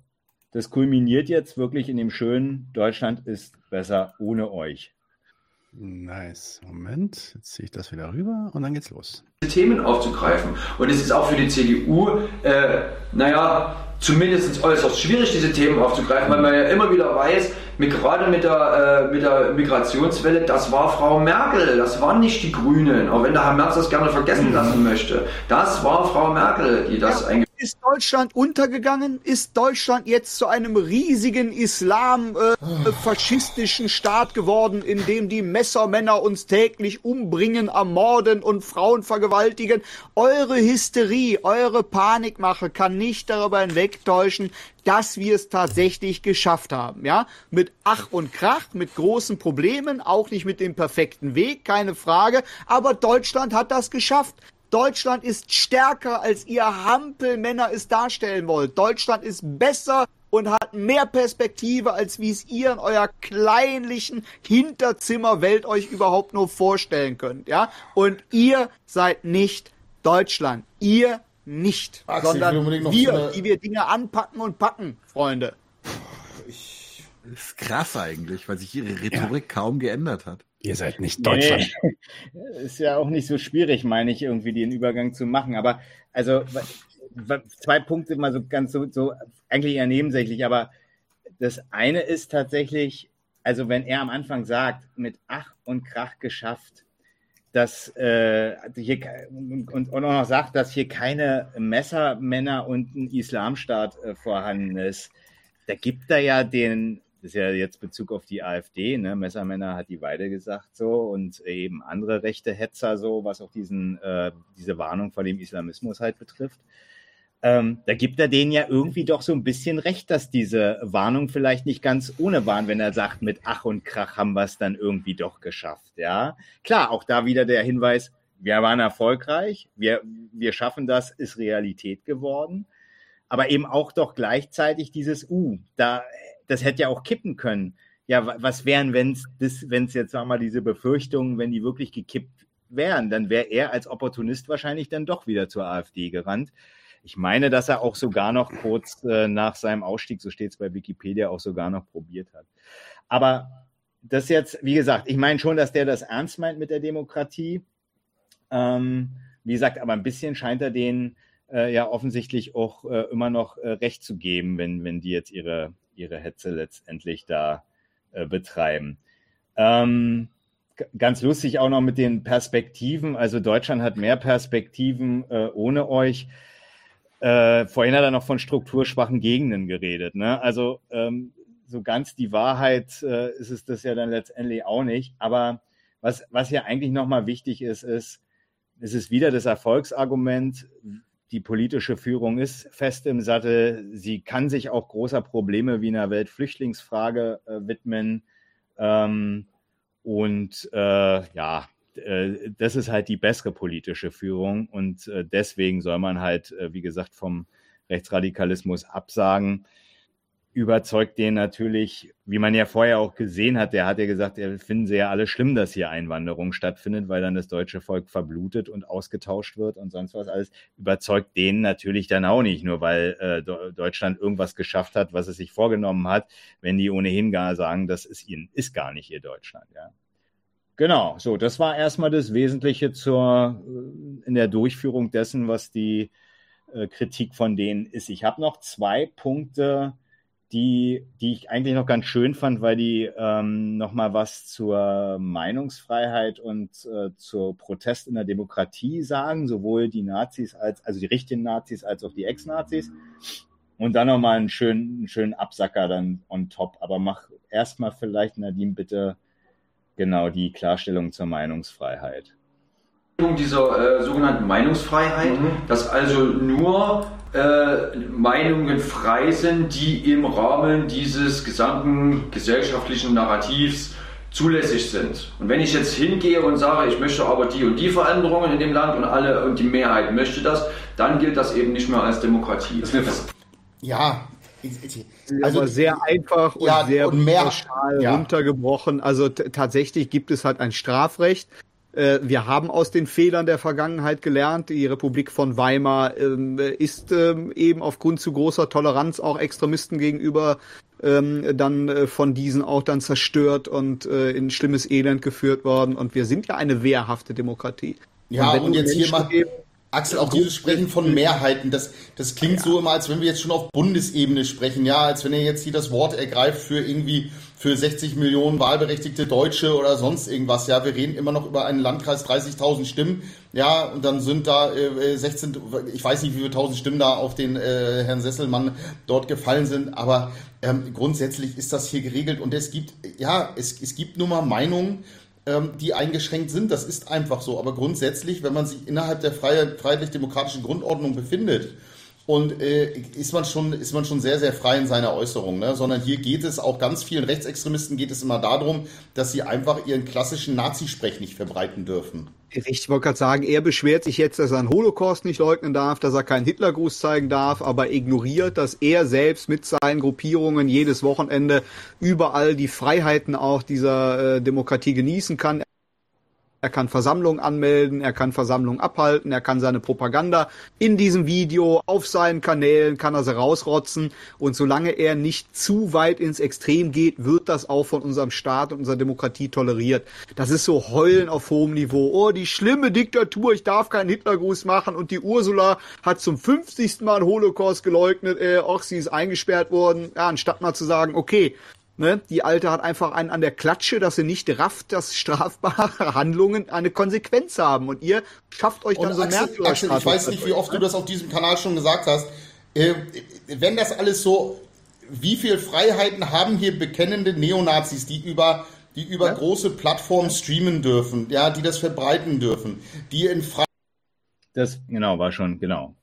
das kulminiert jetzt wirklich in dem schönen Deutschland ist besser ohne euch. Nice. Moment, jetzt ziehe ich das wieder rüber und dann geht's los. Themen aufzugreifen. Und es ist auch für die CDU, äh, naja, zumindest äußerst schwierig, diese Themen aufzugreifen, weil man ja immer wieder weiß, mit, gerade mit der, äh, mit der Migrationswelle, das war Frau Merkel, das waren nicht die Grünen, auch wenn der Herr Merz das gerne vergessen mhm. lassen möchte. Das war Frau Merkel, die das ja. eingeführt ist Deutschland untergegangen? Ist Deutschland jetzt zu einem riesigen islam-faschistischen äh, Staat geworden, in dem die Messermänner uns täglich umbringen, ermorden und Frauen vergewaltigen? Eure Hysterie, eure Panikmache kann nicht darüber hinwegtäuschen, dass wir es tatsächlich geschafft haben, ja? Mit Ach und Krach, mit großen Problemen, auch nicht mit dem perfekten Weg, keine Frage, aber Deutschland hat das geschafft. Deutschland ist stärker, als ihr Hampelmänner es darstellen wollt. Deutschland ist besser und hat mehr Perspektive, als wie es ihr in eurer kleinlichen Hinterzimmerwelt euch überhaupt nur vorstellen könnt, ja? Und ihr seid nicht Deutschland. Ihr nicht, Axel, sondern wir, so die wir Dinge anpacken und packen, Freunde. Ich, das ist krass eigentlich, weil sich ihre Rhetorik ja. kaum geändert hat. Ihr seid nicht Deutschland. Nee, ist ja auch nicht so schwierig, meine ich, irgendwie den Übergang zu machen. Aber also zwei Punkte mal so ganz so, so eigentlich eher nebensächlich. Aber das eine ist tatsächlich, also wenn er am Anfang sagt, mit Ach und Krach geschafft, dass äh, hier und, und auch noch sagt, dass hier keine Messermänner und ein Islamstaat äh, vorhanden ist, da gibt er ja den das ist ja jetzt Bezug auf die AfD, ne? Messermänner hat die Weide gesagt so und eben andere rechte Hetzer so, was auch diesen, äh, diese Warnung vor dem Islamismus halt betrifft. Ähm, da gibt er denen ja irgendwie doch so ein bisschen recht, dass diese Warnung vielleicht nicht ganz ohne waren, wenn er sagt, mit Ach und Krach haben wir es dann irgendwie doch geschafft. Ja, klar, auch da wieder der Hinweis, wir waren erfolgreich, wir, wir schaffen das, ist Realität geworden. Aber eben auch doch gleichzeitig dieses uh, da das hätte ja auch kippen können. Ja, was wären, wenn es jetzt, sagen wir mal, diese Befürchtungen, wenn die wirklich gekippt wären, dann wäre er als Opportunist wahrscheinlich dann doch wieder zur AfD gerannt. Ich meine, dass er auch sogar noch kurz äh, nach seinem Ausstieg, so steht es bei Wikipedia, auch sogar noch probiert hat. Aber das jetzt, wie gesagt, ich meine schon, dass der das ernst meint mit der Demokratie. Ähm, wie gesagt, aber ein bisschen scheint er den äh, ja offensichtlich auch äh, immer noch äh, recht zu geben, wenn, wenn die jetzt ihre, ihre Hetze letztendlich da äh, betreiben. Ähm, ganz lustig auch noch mit den Perspektiven. Also Deutschland hat mehr Perspektiven äh, ohne euch. Äh, vorhin hat er noch von strukturschwachen Gegenden geredet. Ne? Also ähm, so ganz die Wahrheit äh, ist es das ja dann letztendlich auch nicht. Aber was, was hier eigentlich nochmal wichtig ist, ist, es ist wieder das Erfolgsargument, die politische Führung ist fest im Sattel. Sie kann sich auch großer Probleme wie einer Weltflüchtlingsfrage äh, widmen. Ähm, und äh, ja, äh, das ist halt die bessere politische Führung. Und äh, deswegen soll man halt, äh, wie gesagt, vom Rechtsradikalismus absagen. Überzeugt den natürlich, wie man ja vorher auch gesehen hat, der hat ja gesagt, er finden sie ja alle schlimm, dass hier Einwanderung stattfindet, weil dann das deutsche Volk verblutet und ausgetauscht wird und sonst was alles, überzeugt den natürlich dann auch nicht, nur weil äh, Deutschland irgendwas geschafft hat, was es sich vorgenommen hat, wenn die ohnehin gar sagen, das ist ihnen, ist gar nicht ihr Deutschland, ja. Genau, so, das war erstmal das Wesentliche zur, äh, in der Durchführung dessen, was die äh, Kritik von denen ist. Ich habe noch zwei Punkte, die, die ich eigentlich noch ganz schön fand, weil die ähm, nochmal was zur Meinungsfreiheit und äh, zur Protest in der Demokratie sagen, sowohl die Nazis als, also die richtigen Nazis als auch die Ex-Nazis. Und dann nochmal einen schönen, einen schönen Absacker dann on top. Aber mach erstmal vielleicht, Nadine, bitte genau die Klarstellung zur Meinungsfreiheit dieser äh, sogenannten Meinungsfreiheit, mhm. dass also nur äh, Meinungen frei sind, die im Rahmen dieses gesamten gesellschaftlichen Narrativs zulässig sind. Und wenn ich jetzt hingehe und sage, ich möchte aber die und die Veränderungen in dem Land und alle und die Mehrheit möchte das, dann gilt das eben nicht mehr als Demokratie. ja, also aber sehr einfach und ja, sehr und mehr, pauschal ja. runtergebrochen. Also tatsächlich gibt es halt ein Strafrecht, äh, wir haben aus den Fehlern der Vergangenheit gelernt. Die Republik von Weimar ähm, ist ähm, eben aufgrund zu großer Toleranz auch Extremisten gegenüber ähm, dann äh, von diesen auch dann zerstört und äh, in schlimmes Elend geführt worden. Und wir sind ja eine wehrhafte Demokratie. Ja, und, und jetzt hier mal, Axel, auch dieses Sprechen von Mehrheiten, das, das klingt ja. so immer, als wenn wir jetzt schon auf Bundesebene sprechen, ja, als wenn er jetzt hier das Wort ergreift für irgendwie für 60 Millionen wahlberechtigte Deutsche oder sonst irgendwas. Ja, wir reden immer noch über einen Landkreis 30.000 Stimmen. Ja, und dann sind da äh, 16, ich weiß nicht, wie viele tausend Stimmen da auf den äh, Herrn Sesselmann dort gefallen sind, aber ähm, grundsätzlich ist das hier geregelt und es gibt, ja, es, es gibt nun mal Meinungen, ähm, die eingeschränkt sind. Das ist einfach so. Aber grundsätzlich, wenn man sich innerhalb der freiheitlich-demokratischen Grundordnung befindet, und äh, ist man schon ist man schon sehr sehr frei in seiner Äußerung, ne? sondern hier geht es auch ganz vielen Rechtsextremisten geht es immer darum, dass sie einfach ihren klassischen Nazisprech nicht verbreiten dürfen. Ich wollte gerade sagen, er beschwert sich jetzt, dass er einen Holocaust nicht leugnen darf, dass er keinen Hitlergruß zeigen darf, aber ignoriert, dass er selbst mit seinen Gruppierungen jedes Wochenende überall die Freiheiten auch dieser äh, Demokratie genießen kann. Er kann Versammlungen anmelden, er kann Versammlungen abhalten, er kann seine Propaganda in diesem Video auf seinen Kanälen kann er sie rausrotzen und solange er nicht zu weit ins Extrem geht, wird das auch von unserem Staat und unserer Demokratie toleriert. Das ist so Heulen auf hohem Niveau. Oh, die schlimme Diktatur, ich darf keinen Hitlergruß machen und die Ursula hat zum 50. Mal Holocaust geleugnet, äh, ach, sie ist eingesperrt worden. Ja, anstatt mal zu sagen, okay, Ne? Die Alte hat einfach einen an der Klatsche, dass sie nicht rafft, dass strafbare Handlungen eine Konsequenz haben. Und ihr schafft euch dann und so Axel, Axel, ich weiß nicht, wie oft du das auf diesem Kanal schon gesagt hast. Äh, wenn das alles so, wie viel Freiheiten haben hier bekennende Neonazis, die über die über ja? große Plattformen streamen dürfen, ja, die das verbreiten dürfen, die in Freiheit. Das genau war schon genau.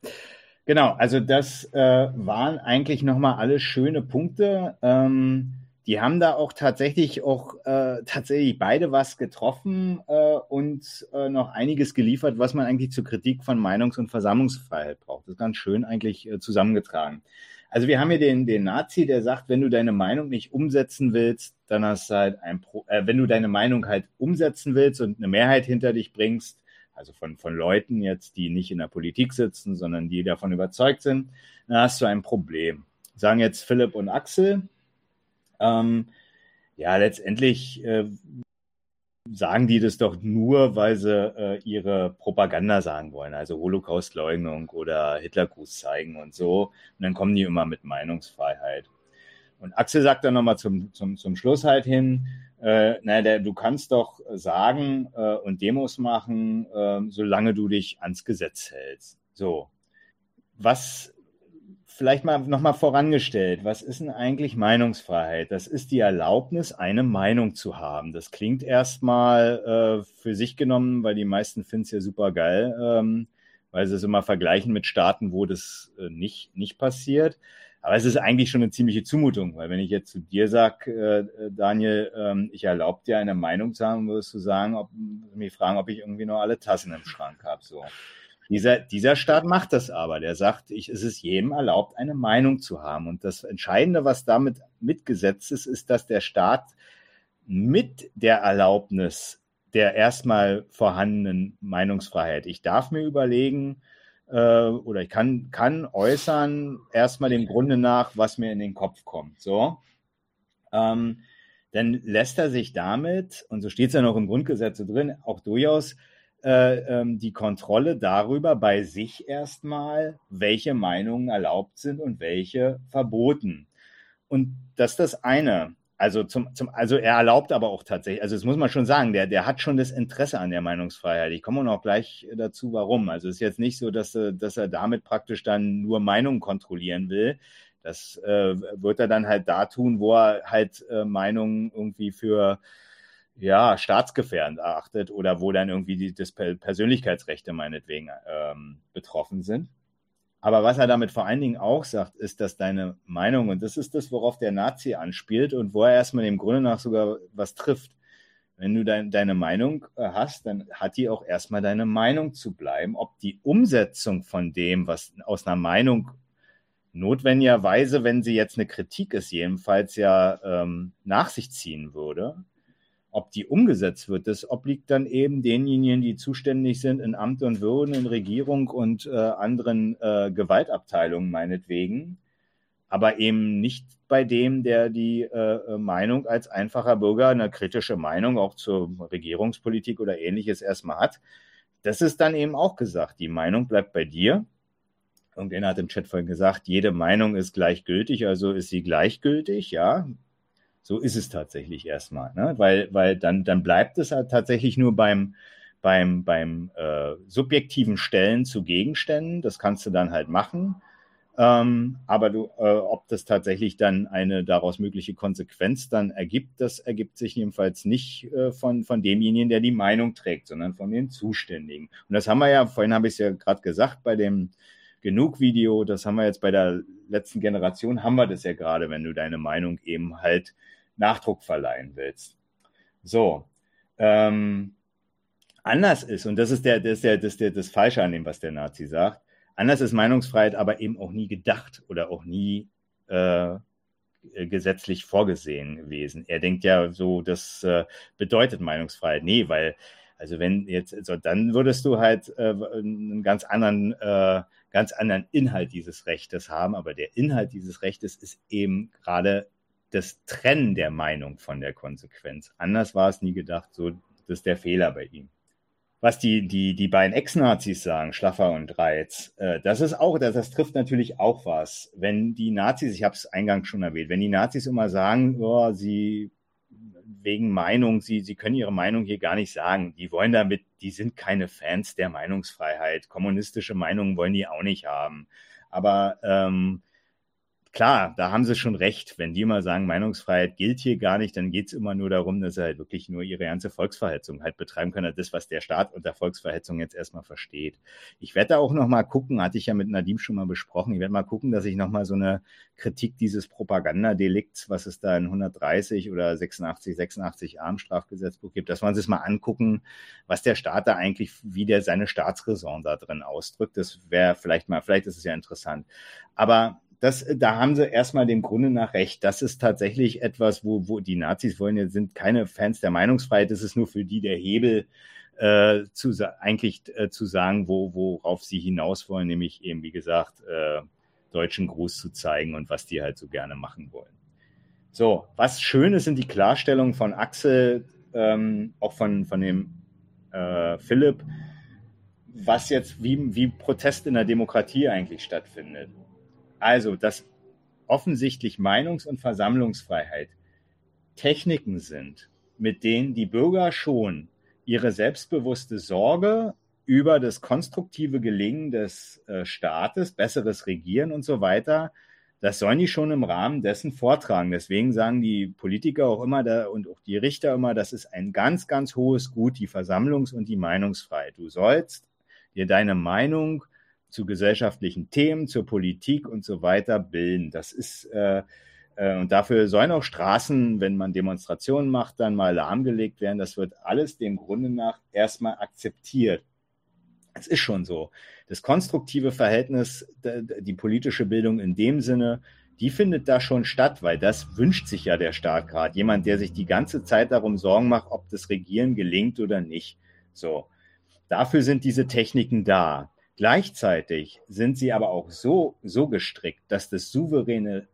Genau, also das äh, waren eigentlich nochmal alle schöne Punkte. Ähm, die haben da auch tatsächlich auch äh, tatsächlich beide was getroffen äh, und äh, noch einiges geliefert, was man eigentlich zur Kritik von Meinungs- und Versammlungsfreiheit braucht. Das ist ganz schön eigentlich äh, zusammengetragen. Also wir haben hier den, den Nazi, der sagt, wenn du deine Meinung nicht umsetzen willst, dann hast du halt ein Pro äh, wenn du deine Meinung halt umsetzen willst und eine Mehrheit hinter dich bringst, also von, von Leuten jetzt, die nicht in der Politik sitzen, sondern die davon überzeugt sind, dann hast du ein Problem. Sagen jetzt Philipp und Axel, ähm, ja, letztendlich äh, sagen die das doch nur, weil sie äh, ihre Propaganda sagen wollen, also Holocaustleugnung oder Hitlergruß zeigen und so. Und dann kommen die immer mit Meinungsfreiheit. Und Axel sagt dann nochmal zum, zum, zum Schluss halt hin, äh, na, der, du kannst doch sagen äh, und Demos machen, äh, solange du dich ans Gesetz hältst. So. Was vielleicht mal nochmal vorangestellt, was ist denn eigentlich Meinungsfreiheit? Das ist die Erlaubnis, eine Meinung zu haben. Das klingt erstmal äh, für sich genommen, weil die meisten finden es ja super geil, ähm, weil sie es immer vergleichen mit Staaten, wo das äh, nicht, nicht passiert. Aber es ist eigentlich schon eine ziemliche Zumutung, weil wenn ich jetzt zu dir sage, äh, Daniel, ähm, ich erlaube dir eine Meinung zu haben, würdest du sagen, ob, mich fragen, ob ich irgendwie noch alle Tassen im Schrank habe. So. Dieser, dieser Staat macht das aber. Der sagt, ich, es ist jedem erlaubt, eine Meinung zu haben. Und das Entscheidende, was damit mitgesetzt ist, ist, dass der Staat mit der Erlaubnis der erstmal vorhandenen Meinungsfreiheit, ich darf mir überlegen, äh, oder ich kann, kann äußern, erstmal dem Grunde nach, was mir in den Kopf kommt. So. Ähm, dann lässt er sich damit, und so steht es ja noch im Grundgesetz drin, auch durchaus äh, ähm, die Kontrolle darüber bei sich erstmal, welche Meinungen erlaubt sind und welche verboten. Und das ist das eine. Also, zum, zum, also er erlaubt aber auch tatsächlich, also das muss man schon sagen, der, der hat schon das Interesse an der Meinungsfreiheit. Ich komme noch gleich dazu, warum. Also es ist jetzt nicht so, dass, dass er damit praktisch dann nur Meinungen kontrollieren will. Das äh, wird er dann halt da tun, wo er halt äh, Meinungen irgendwie für ja, staatsgefährdend erachtet oder wo dann irgendwie die das Persönlichkeitsrechte meinetwegen ähm, betroffen sind. Aber was er damit vor allen Dingen auch sagt, ist, dass deine Meinung, und das ist das, worauf der Nazi anspielt und wo er erstmal dem Grunde nach sogar was trifft. Wenn du dein, deine Meinung äh, hast, dann hat die auch erstmal deine Meinung zu bleiben. Ob die Umsetzung von dem, was aus einer Meinung notwendigerweise, wenn sie jetzt eine Kritik ist, jedenfalls ja ähm, nach sich ziehen würde, ob die umgesetzt wird, das obliegt dann eben denjenigen, die zuständig sind in Amt und Würden, in Regierung und äh, anderen äh, Gewaltabteilungen meinetwegen, aber eben nicht bei dem, der die äh, Meinung als einfacher Bürger, eine kritische Meinung auch zur Regierungspolitik oder ähnliches erstmal hat. Das ist dann eben auch gesagt. Die Meinung bleibt bei dir. Irgendjemand hat im Chat vorhin gesagt, jede Meinung ist gleichgültig, also ist sie gleichgültig, ja. So ist es tatsächlich erstmal, ne? weil, weil dann, dann bleibt es halt tatsächlich nur beim, beim, beim äh, subjektiven Stellen zu Gegenständen. Das kannst du dann halt machen. Ähm, aber du, äh, ob das tatsächlich dann eine daraus mögliche Konsequenz dann ergibt, das ergibt sich jedenfalls nicht äh, von, von demjenigen, der die Meinung trägt, sondern von den Zuständigen. Und das haben wir ja, vorhin habe ich es ja gerade gesagt, bei dem Genug-Video, das haben wir jetzt bei der letzten Generation, haben wir das ja gerade, wenn du deine Meinung eben halt Nachdruck verleihen willst. So. Ähm, anders ist, und das ist der, das ist der, das der, das Falsche an dem, was der Nazi sagt, anders ist Meinungsfreiheit aber eben auch nie gedacht oder auch nie äh, gesetzlich vorgesehen gewesen. Er denkt ja so, das äh, bedeutet Meinungsfreiheit. Nee, weil, also wenn jetzt, also dann würdest du halt äh, einen ganz anderen, äh, ganz anderen Inhalt dieses Rechtes haben, aber der Inhalt dieses Rechtes ist eben gerade das Trennen der Meinung von der Konsequenz. Anders war es nie gedacht, so das ist der Fehler bei ihm. Was die, die, die beiden Ex-Nazis sagen, Schlaffer und Reiz, äh, das ist auch, das, das trifft natürlich auch was. Wenn die Nazis, ich habe es eingangs schon erwähnt, wenn die Nazis immer sagen, oh, sie wegen Meinung, sie, sie können ihre Meinung hier gar nicht sagen. Die wollen damit, die sind keine Fans der Meinungsfreiheit. Kommunistische Meinungen wollen die auch nicht haben. Aber ähm, klar, da haben sie schon recht. Wenn die mal sagen, Meinungsfreiheit gilt hier gar nicht, dann geht es immer nur darum, dass sie halt wirklich nur ihre ganze Volksverhetzung halt betreiben können. Das, was der Staat unter Volksverhetzung jetzt erstmal versteht. Ich werde da auch noch mal gucken, hatte ich ja mit Nadim schon mal besprochen. Ich werde mal gucken, dass ich noch mal so eine Kritik dieses Propagandadelikts, was es da in 130 oder 86, 86 A Strafgesetzbuch gibt, dass wir uns das mal angucken, was der Staat da eigentlich, wie der seine Staatsräson da drin ausdrückt. Das wäre vielleicht mal, vielleicht ist es ja interessant. Aber das, da haben sie erstmal dem Grunde nach recht. Das ist tatsächlich etwas, wo, wo die Nazis wollen, jetzt sind keine Fans der Meinungsfreiheit, das ist nur für die der Hebel, äh, zu, eigentlich äh, zu sagen, wo, worauf sie hinaus wollen, nämlich eben, wie gesagt, äh, deutschen Gruß zu zeigen und was die halt so gerne machen wollen. So, was schön ist, sind die Klarstellungen von Axel, ähm, auch von, von dem äh, Philipp, was jetzt, wie, wie Protest in der Demokratie eigentlich stattfindet. Also, dass offensichtlich Meinungs- und Versammlungsfreiheit Techniken sind, mit denen die Bürger schon ihre selbstbewusste Sorge über das konstruktive Gelingen des äh, Staates, besseres Regieren und so weiter, das sollen die schon im Rahmen dessen vortragen. Deswegen sagen die Politiker auch immer da, und auch die Richter immer, das ist ein ganz, ganz hohes Gut, die Versammlungs- und die Meinungsfreiheit. Du sollst dir deine Meinung zu gesellschaftlichen Themen, zur Politik und so weiter bilden. Das ist äh, äh, und dafür sollen auch Straßen, wenn man Demonstrationen macht, dann mal lahmgelegt werden. Das wird alles dem Grunde nach erstmal akzeptiert. Es ist schon so. Das konstruktive Verhältnis, die politische Bildung in dem Sinne, die findet da schon statt, weil das wünscht sich ja der Staat gerade. Jemand, der sich die ganze Zeit darum Sorgen macht, ob das Regieren gelingt oder nicht. So. Dafür sind diese Techniken da. Gleichzeitig sind sie aber auch so, so gestrickt, dass das souveräne,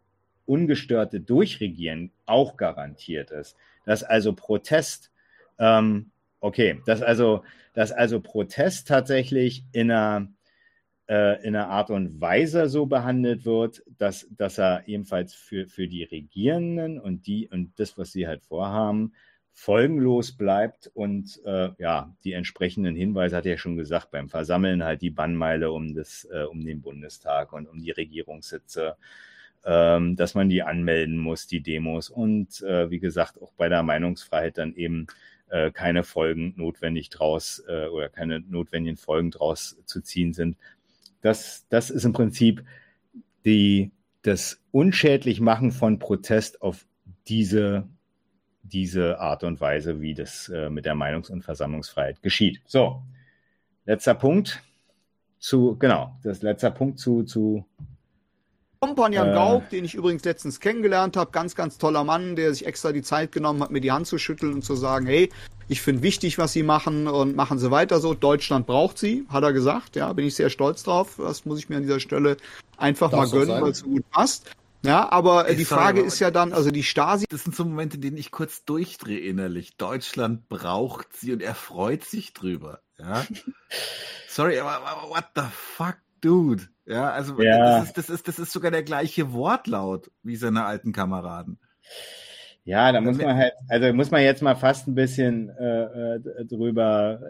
ungestörte Durchregieren auch garantiert ist. Dass also Protest, ähm, okay, dass also, dass also Protest tatsächlich in einer, äh, in einer Art und Weise so behandelt wird, dass, dass er ebenfalls für, für die Regierenden und die und das, was sie halt vorhaben, folgenlos bleibt und äh, ja, die entsprechenden Hinweise hat er ja schon gesagt, beim Versammeln halt die Bannmeile um, das, äh, um den Bundestag und um die Regierungssitze, ähm, dass man die anmelden muss, die Demos und äh, wie gesagt auch bei der Meinungsfreiheit dann eben äh, keine Folgen notwendig draus äh, oder keine notwendigen Folgen draus zu ziehen sind. Das, das ist im Prinzip die, das Unschädlichmachen von Protest auf diese diese Art und Weise, wie das äh, mit der Meinungs- und Versammlungsfreiheit geschieht. So, letzter Punkt zu, genau, das letzter Punkt zu, zu Kompagnon äh, Gauck, den ich übrigens letztens kennengelernt habe, ganz, ganz toller Mann, der sich extra die Zeit genommen hat, mir die Hand zu schütteln und zu sagen, hey, ich finde wichtig, was Sie machen und machen Sie weiter so. Deutschland braucht Sie, hat er gesagt. Ja, bin ich sehr stolz drauf. Das muss ich mir an dieser Stelle einfach mal gönnen, weil es so gut passt. Ja, aber äh, die Frage ist ja dann, also die Stasi. Das sind so Momente, in denen ich kurz durchdrehe innerlich. Deutschland braucht sie und er freut sich drüber. Ja. Sorry, aber, aber what the fuck, dude? Ja, also ja. Das, ist, das, ist, das ist sogar der gleiche Wortlaut wie seine alten Kameraden. Ja, da muss man halt, also muss man jetzt mal fast ein bisschen äh, äh drüber.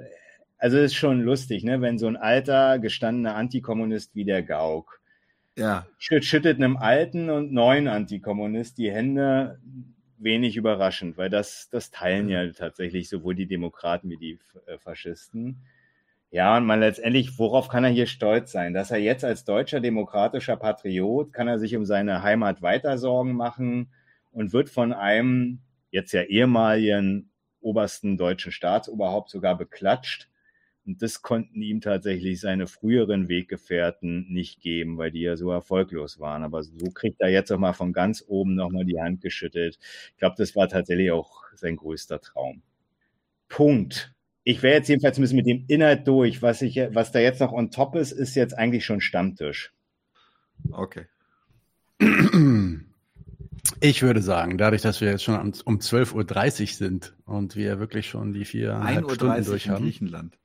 Also es ist schon lustig, ne, wenn so ein alter gestandener Antikommunist wie der Gauck ja. schüttet einem alten und neuen Antikommunist die Hände, wenig überraschend, weil das, das teilen ja tatsächlich sowohl die Demokraten wie die äh, Faschisten. Ja, und man letztendlich, worauf kann er hier stolz sein? Dass er jetzt als deutscher demokratischer Patriot, kann er sich um seine Heimat weiter Sorgen machen und wird von einem jetzt ja ehemaligen obersten deutschen Staatsoberhaupt sogar beklatscht und das konnten ihm tatsächlich seine früheren Weggefährten nicht geben, weil die ja so erfolglos waren. Aber so kriegt er jetzt auch mal von ganz oben nochmal die Hand geschüttelt. Ich glaube, das war tatsächlich auch sein größter Traum. Punkt. Ich wäre jetzt jedenfalls ein bisschen mit dem Inhalt durch. Was, ich, was da jetzt noch on top ist, ist jetzt eigentlich schon Stammtisch. Okay. Ich würde sagen, dadurch, dass wir jetzt schon um 12.30 Uhr sind und wir wirklich schon die viereinhalb Stunden durch haben. Griechenland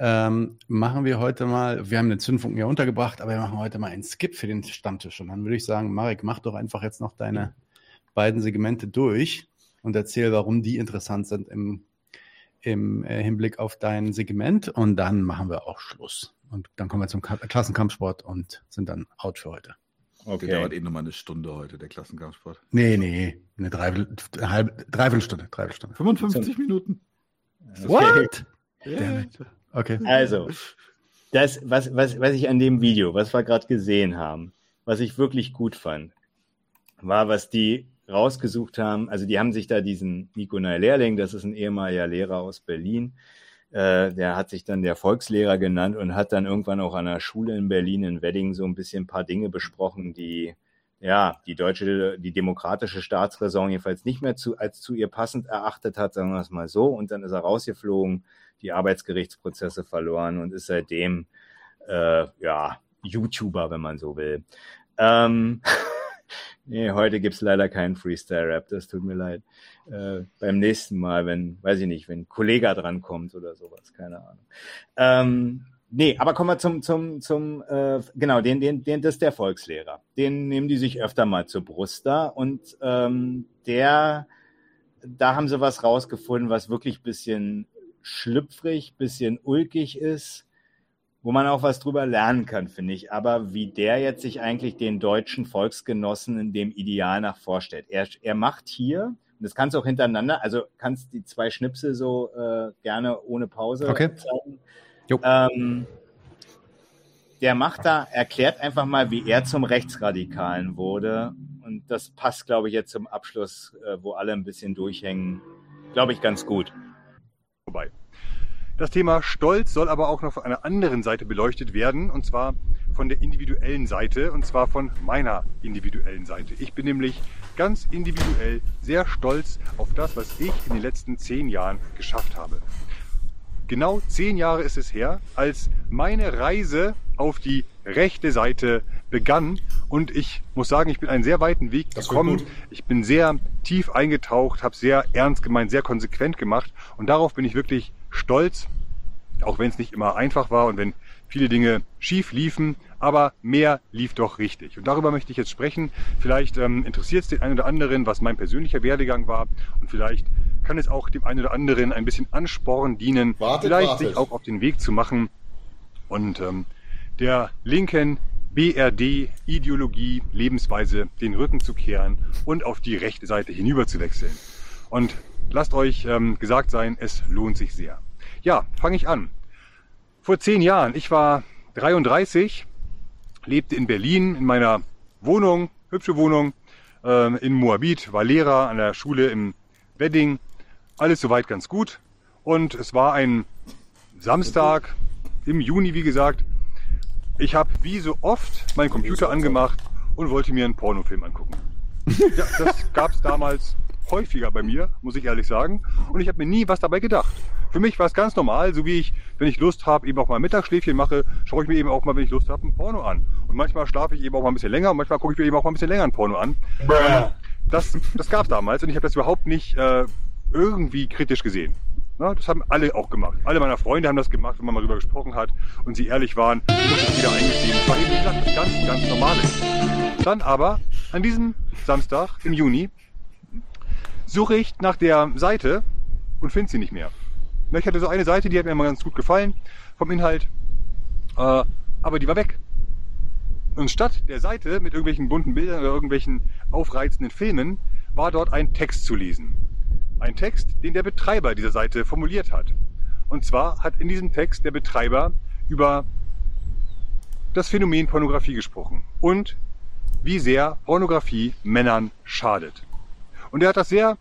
ähm, machen wir heute mal, wir haben den Zündfunken ja untergebracht, aber wir machen heute mal einen Skip für den Stammtisch. Und dann würde ich sagen, Marek, mach doch einfach jetzt noch deine beiden Segmente durch und erzähl, warum die interessant sind im, im äh, Hinblick auf dein Segment. Und dann machen wir auch Schluss. Und dann kommen wir zum Klassenkampfsport und sind dann out für heute. Okay. Der dauert eh nochmal eine Stunde heute, der Klassenkampfsport. Nee, nee, eine Dreiviertel, halbe, Dreiviertelstunde, Dreiviertelstunde. 55 Minuten. Okay. What? Yeah. Okay. Also, das, was, was, was ich an dem Video, was wir gerade gesehen haben, was ich wirklich gut fand, war, was die rausgesucht haben. Also, die haben sich da diesen Nikolai Lehrling, das ist ein ehemaliger Lehrer aus Berlin, äh, der hat sich dann der Volkslehrer genannt und hat dann irgendwann auch an der Schule in Berlin in Wedding so ein bisschen ein paar Dinge besprochen, die ja, die deutsche, die demokratische Staatsräson jedenfalls nicht mehr zu, als zu ihr passend erachtet hat, sagen wir es mal so. Und dann ist er rausgeflogen die Arbeitsgerichtsprozesse verloren und ist seitdem äh, ja YouTuber, wenn man so will. Ähm, nee, heute gibt's leider keinen Freestyle-Rap, das tut mir leid. Äh, beim nächsten Mal, wenn, weiß ich nicht, wenn ein Kollege drankommt oder sowas, keine Ahnung. Ähm, nee, aber kommen wir zum, zum, zum, äh, genau, den, den, den, das ist der Volkslehrer. Den nehmen die sich öfter mal zur Brust da und ähm, der, da haben sie was rausgefunden, was wirklich bisschen schlüpfrig, bisschen ulkig ist, wo man auch was drüber lernen kann, finde ich. Aber wie der jetzt sich eigentlich den deutschen Volksgenossen in dem Ideal nach vorstellt. Er, er macht hier, und das kannst du auch hintereinander, also kannst die zwei Schnipsel so äh, gerne ohne Pause okay. zeigen. Ähm, der macht da, erklärt einfach mal, wie er zum Rechtsradikalen wurde. Und das passt, glaube ich, jetzt zum Abschluss, äh, wo alle ein bisschen durchhängen, glaube ich, ganz gut vorbei. Das Thema Stolz soll aber auch noch von einer anderen Seite beleuchtet werden, und zwar von der individuellen Seite, und zwar von meiner individuellen Seite. Ich bin nämlich ganz individuell sehr stolz auf das, was ich in den letzten zehn Jahren geschafft habe. Genau zehn Jahre ist es her, als meine Reise auf die rechte Seite begann. Und ich muss sagen, ich bin einen sehr weiten Weg gekommen. Ich bin sehr tief eingetaucht, habe sehr ernst gemeint, sehr konsequent gemacht. Und darauf bin ich wirklich stolz, auch wenn es nicht immer einfach war und wenn viele Dinge schief liefen, aber mehr lief doch richtig. Und darüber möchte ich jetzt sprechen. Vielleicht ähm, interessiert es den einen oder anderen, was mein persönlicher Werdegang war und vielleicht kann es auch dem einen oder anderen ein bisschen Ansporn dienen, wartet, vielleicht wartet. sich auch auf den Weg zu machen und ähm, der linken BRD-Ideologie, Lebensweise den Rücken zu kehren und auf die rechte Seite hinüber zu wechseln. Und lasst euch ähm, gesagt sein, es lohnt sich sehr. Ja, fange ich an. Vor zehn Jahren, ich war 33, lebte in Berlin in meiner Wohnung, hübsche Wohnung, äh, in Moabit, war Lehrer an der Schule im Wedding. Alles soweit ganz gut. Und es war ein Samstag im Juni, wie gesagt. Ich habe wie so oft meinen Computer angemacht und wollte mir einen Pornofilm angucken. Ja, das gab es damals häufiger bei mir, muss ich ehrlich sagen. Und ich habe mir nie was dabei gedacht. Für mich war es ganz normal, so wie ich, wenn ich Lust habe, eben auch mal Mittagsschläfchen mache, schaue ich mir eben auch mal, wenn ich Lust habe, ein Porno an. Und manchmal schlafe ich eben auch mal ein bisschen länger und manchmal gucke ich mir eben auch mal ein bisschen länger ein Porno an. Das, das gab es damals und ich habe das überhaupt nicht äh, irgendwie kritisch gesehen. Na, das haben alle auch gemacht. Alle meiner Freunde haben das gemacht, wenn man mal drüber gesprochen hat und sie ehrlich waren, muss ich wieder eingestehen. Das war eben, wie gesagt, das ganz, ganz Normale. Dann aber an diesem Samstag im Juni suche ich nach der Seite und finde sie nicht mehr. Ich hatte so eine Seite, die hat mir immer ganz gut gefallen vom Inhalt, äh, aber die war weg. Und statt der Seite mit irgendwelchen bunten Bildern oder irgendwelchen aufreizenden Filmen war dort ein Text zu lesen. Ein Text, den der Betreiber dieser Seite formuliert hat. Und zwar hat in diesem Text der Betreiber über das Phänomen Pornografie gesprochen und wie sehr Pornografie Männern schadet. Und er hat das sehr,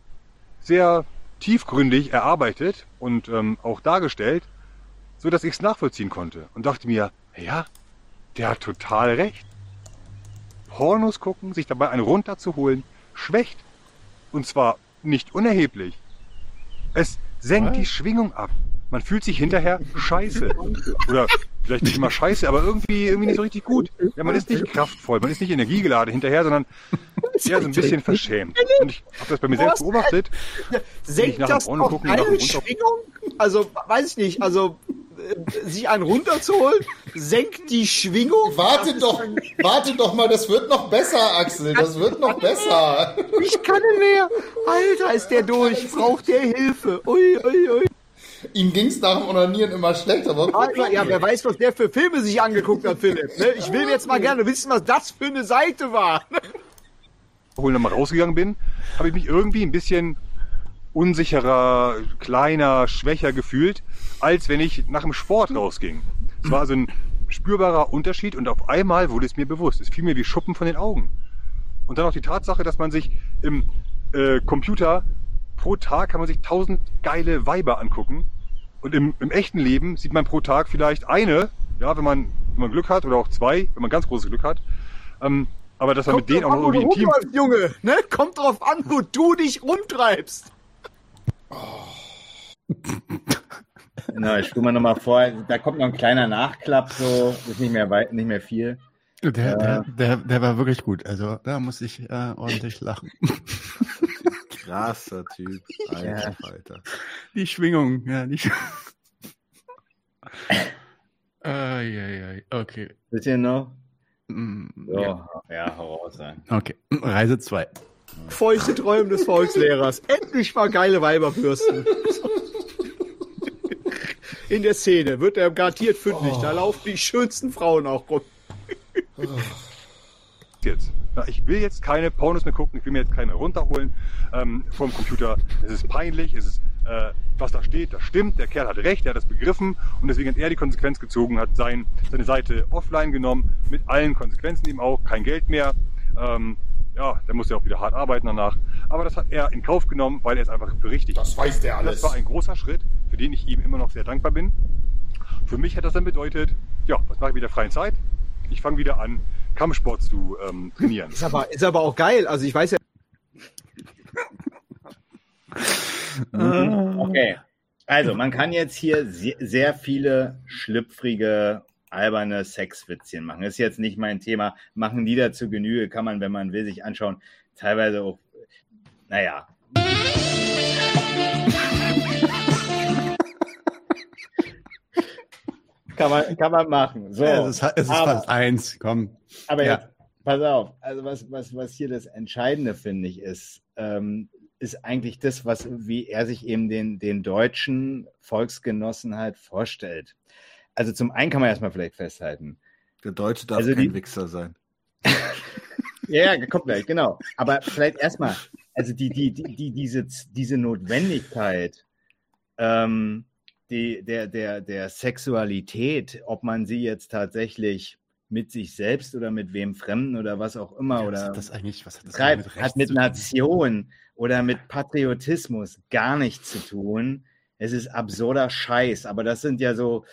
sehr tiefgründig erarbeitet und ähm, auch dargestellt, so dass ich es nachvollziehen konnte und dachte mir, ja, der hat total recht. Pornos gucken, sich dabei einen runterzuholen, schwächt. Und zwar nicht unerheblich. Es senkt Was? die Schwingung ab. Man fühlt sich hinterher scheiße. Oder vielleicht nicht immer scheiße, aber irgendwie, irgendwie nicht so richtig gut. Ja, man ist nicht kraftvoll, man ist nicht energiegeladen hinterher, sondern eher so ein bisschen verschämt. Und ich habe das bei mir selbst beobachtet. Senkt das auch gucken, eine Schwingung? Also, weiß ich nicht, also sich einen runterzuholen, senkt die Schwingung. Warte doch, warte doch mal, das wird noch besser, Axel, das wird noch besser. Ich kann nicht mehr. Alter, ist der durch, braucht der Hilfe. Ui, ui, ui. Ihm ging es nach dem Onanieren immer schlechter. Aber Alter, ja, wer weiß, was der für Filme sich angeguckt hat, Philipp. Ne? Ich will jetzt mal gerne wissen, was das für eine Seite war. Obwohl ich nochmal rausgegangen bin, habe ich mich irgendwie ein bisschen unsicherer, kleiner, schwächer gefühlt, als wenn ich nach dem Sport rausging. Es war also ein spürbarer Unterschied und auf einmal wurde es mir bewusst. Es fiel mir wie Schuppen von den Augen. Und dann auch die Tatsache, dass man sich im äh, Computer pro Tag kann man sich tausend geile Weiber angucken. Und im, im echten Leben sieht man pro Tag vielleicht eine, ja, wenn man, wenn man Glück hat, oder auch zwei, wenn man ganz großes Glück hat. Ähm, aber dass man mit denen auch noch irgendwie intim... Junge, ne? Kommt drauf an, wo du dich rumtreibst. Oh. Genau, ich spule mal nochmal vor. Da kommt noch ein kleiner Nachklapp, so ist nicht mehr weit, nicht mehr viel. Der, äh, der, der, der war wirklich gut. Also da muss ich äh, ordentlich lachen. krasser Typ. Alter, Alter. Die Schwingung, ja, nicht. Ai, okay. Bisschen noch? Mm, so, ja, ja heraus sein. Okay, Reise 2. Feuchte Träume des Volkslehrers. Endlich mal geile Weiberbürsten. In der Szene wird er garantiert fündig. Oh. Da laufen die schönsten Frauen auch rum. Jetzt ich will jetzt keine Pornos mehr gucken, ich will mir jetzt keine runterholen ähm, vom Computer. Es ist peinlich, es ist, äh, was da steht, das stimmt, der Kerl hat recht, er hat das begriffen und deswegen hat er die Konsequenz gezogen, hat sein, seine Seite offline genommen, mit allen Konsequenzen eben auch, kein Geld mehr. Ähm, ja, der muss ja auch wieder hart arbeiten danach. Aber das hat er in Kauf genommen, weil er es einfach berichtigt. Das weiß der alles. Das war ein großer Schritt, für den ich ihm immer noch sehr dankbar bin. Für mich hat das dann bedeutet, ja, was mache ich mit der freien Zeit? Ich fange wieder an, Kampfsport zu ähm, trainieren. Ist aber, ist aber auch geil. Also ich weiß ja. okay. Also man kann jetzt hier sehr viele schlüpfrige alberne Sexwitzchen machen. Das ist jetzt nicht mein Thema. Machen die dazu Genüge, kann man, wenn man will, sich anschauen. Teilweise auch, naja. kann, man, kann man machen. So, ja, es ist, es ist aber, fast eins, komm. Aber ja. jetzt, pass auf. Also was, was, was hier das Entscheidende, finde ich, ist, ähm, ist eigentlich das, was, wie er sich eben den, den deutschen Volksgenossen halt vorstellt also zum einen kann man erstmal vielleicht festhalten. Der Deutsche darf also kein die, Wichser sein. ja, ja, kommt gleich, genau. Aber vielleicht erstmal, also die, die, die, die, diese, diese Notwendigkeit ähm, die, der, der, der Sexualität, ob man sie jetzt tatsächlich mit sich selbst oder mit wem Fremden oder was auch immer ja, oder das eigentlich, was hat das treibt, mit hat mit Nation oder mit Patriotismus gar nichts zu tun. Es ist absurder Scheiß, aber das sind ja so,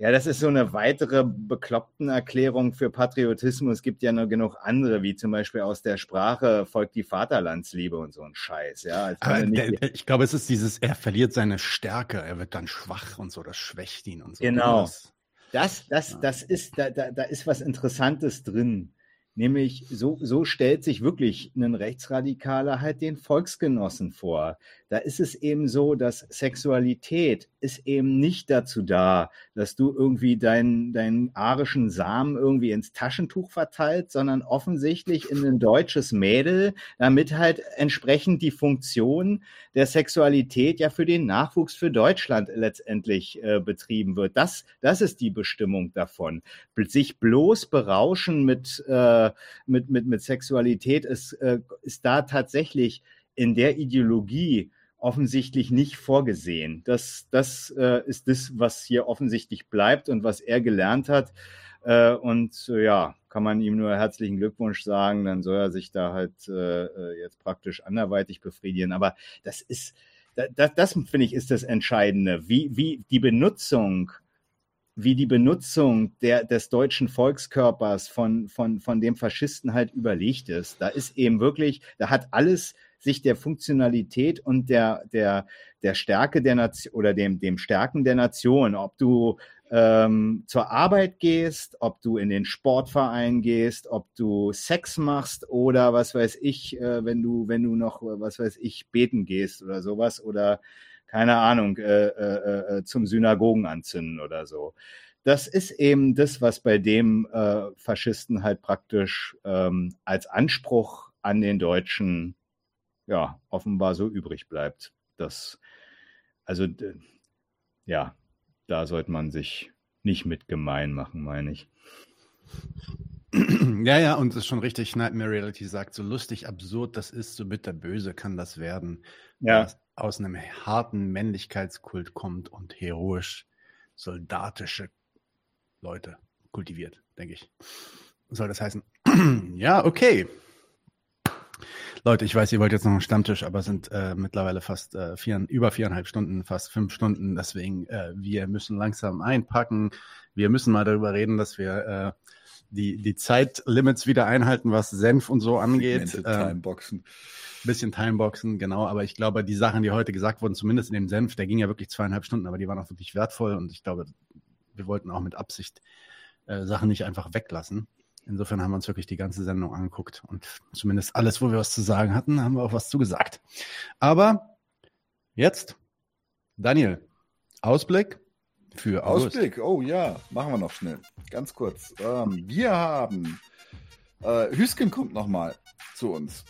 ja, das ist so eine weitere bekloppten Erklärung für Patriotismus. Es gibt ja noch genug andere, wie zum Beispiel aus der Sprache folgt die Vaterlandsliebe und so ein Scheiß. Ja, der, ich glaube, es ist dieses, er verliert seine Stärke, er wird dann schwach und so, das schwächt ihn und so. Genau. Das, das, das ist, da, da, da ist was Interessantes drin. Nämlich, so, so stellt sich wirklich ein Rechtsradikaler halt den Volksgenossen vor. Da ist es eben so, dass Sexualität ist eben nicht dazu da, dass du irgendwie deinen, deinen arischen Samen irgendwie ins Taschentuch verteilt, sondern offensichtlich in ein deutsches Mädel, damit halt entsprechend die Funktion der Sexualität ja für den Nachwuchs für Deutschland letztendlich äh, betrieben wird. Das, das ist die Bestimmung davon. Sich bloß berauschen mit, äh, mit, mit, mit Sexualität ist, äh, ist da tatsächlich in der Ideologie offensichtlich nicht vorgesehen. Das, das äh, ist das, was hier offensichtlich bleibt und was er gelernt hat. Äh, und äh, ja, kann man ihm nur herzlichen Glückwunsch sagen, dann soll er sich da halt äh, jetzt praktisch anderweitig befriedigen. Aber das ist, das, das finde ich, ist das Entscheidende. Wie, wie die Benutzung wie die Benutzung der, des deutschen Volkskörpers von, von, von dem Faschisten halt überlegt ist. Da ist eben wirklich, da hat alles sich der Funktionalität und der, der, der Stärke der Nation oder dem, dem Stärken der Nation, ob du ähm, zur Arbeit gehst, ob du in den Sportverein gehst, ob du Sex machst oder was weiß ich, äh, wenn du, wenn du noch, was weiß ich, beten gehst oder sowas oder keine Ahnung, äh, äh, äh zum Synagogen anzünden oder so. Das ist eben das, was bei dem äh, Faschisten halt praktisch ähm, als Anspruch an den Deutschen ja, offenbar so übrig bleibt. Das, also, ja, da sollte man sich nicht mit gemein machen, meine ich. Ja, ja, und es ist schon richtig, Nightmare Reality sagt, so lustig, absurd das ist, so bitterböse kann das werden. Ja. Was aus einem harten Männlichkeitskult kommt und heroisch soldatische Leute kultiviert, denke ich. Soll das heißen? ja, okay. Leute, ich weiß, ihr wollt jetzt noch einen Stammtisch, aber sind äh, mittlerweile fast äh, vier, über viereinhalb Stunden, fast fünf Stunden. Deswegen, äh, wir müssen langsam einpacken. Wir müssen mal darüber reden, dass wir äh, die, die Zeitlimits wieder einhalten, was Senf und so angeht. Ähm, Timeboxen. Bisschen Timeboxen, genau. Aber ich glaube, die Sachen, die heute gesagt wurden, zumindest in dem Senf, der ging ja wirklich zweieinhalb Stunden, aber die waren auch wirklich wertvoll. Und ich glaube, wir wollten auch mit Absicht äh, Sachen nicht einfach weglassen. Insofern haben wir uns wirklich die ganze Sendung angeguckt und zumindest alles, wo wir was zu sagen hatten, haben wir auch was zu gesagt. Aber jetzt, Daniel, Ausblick für. Ausblick, oh ja, machen wir noch schnell. Ganz kurz. Ähm, wir haben, äh, Hüsken kommt nochmal zu uns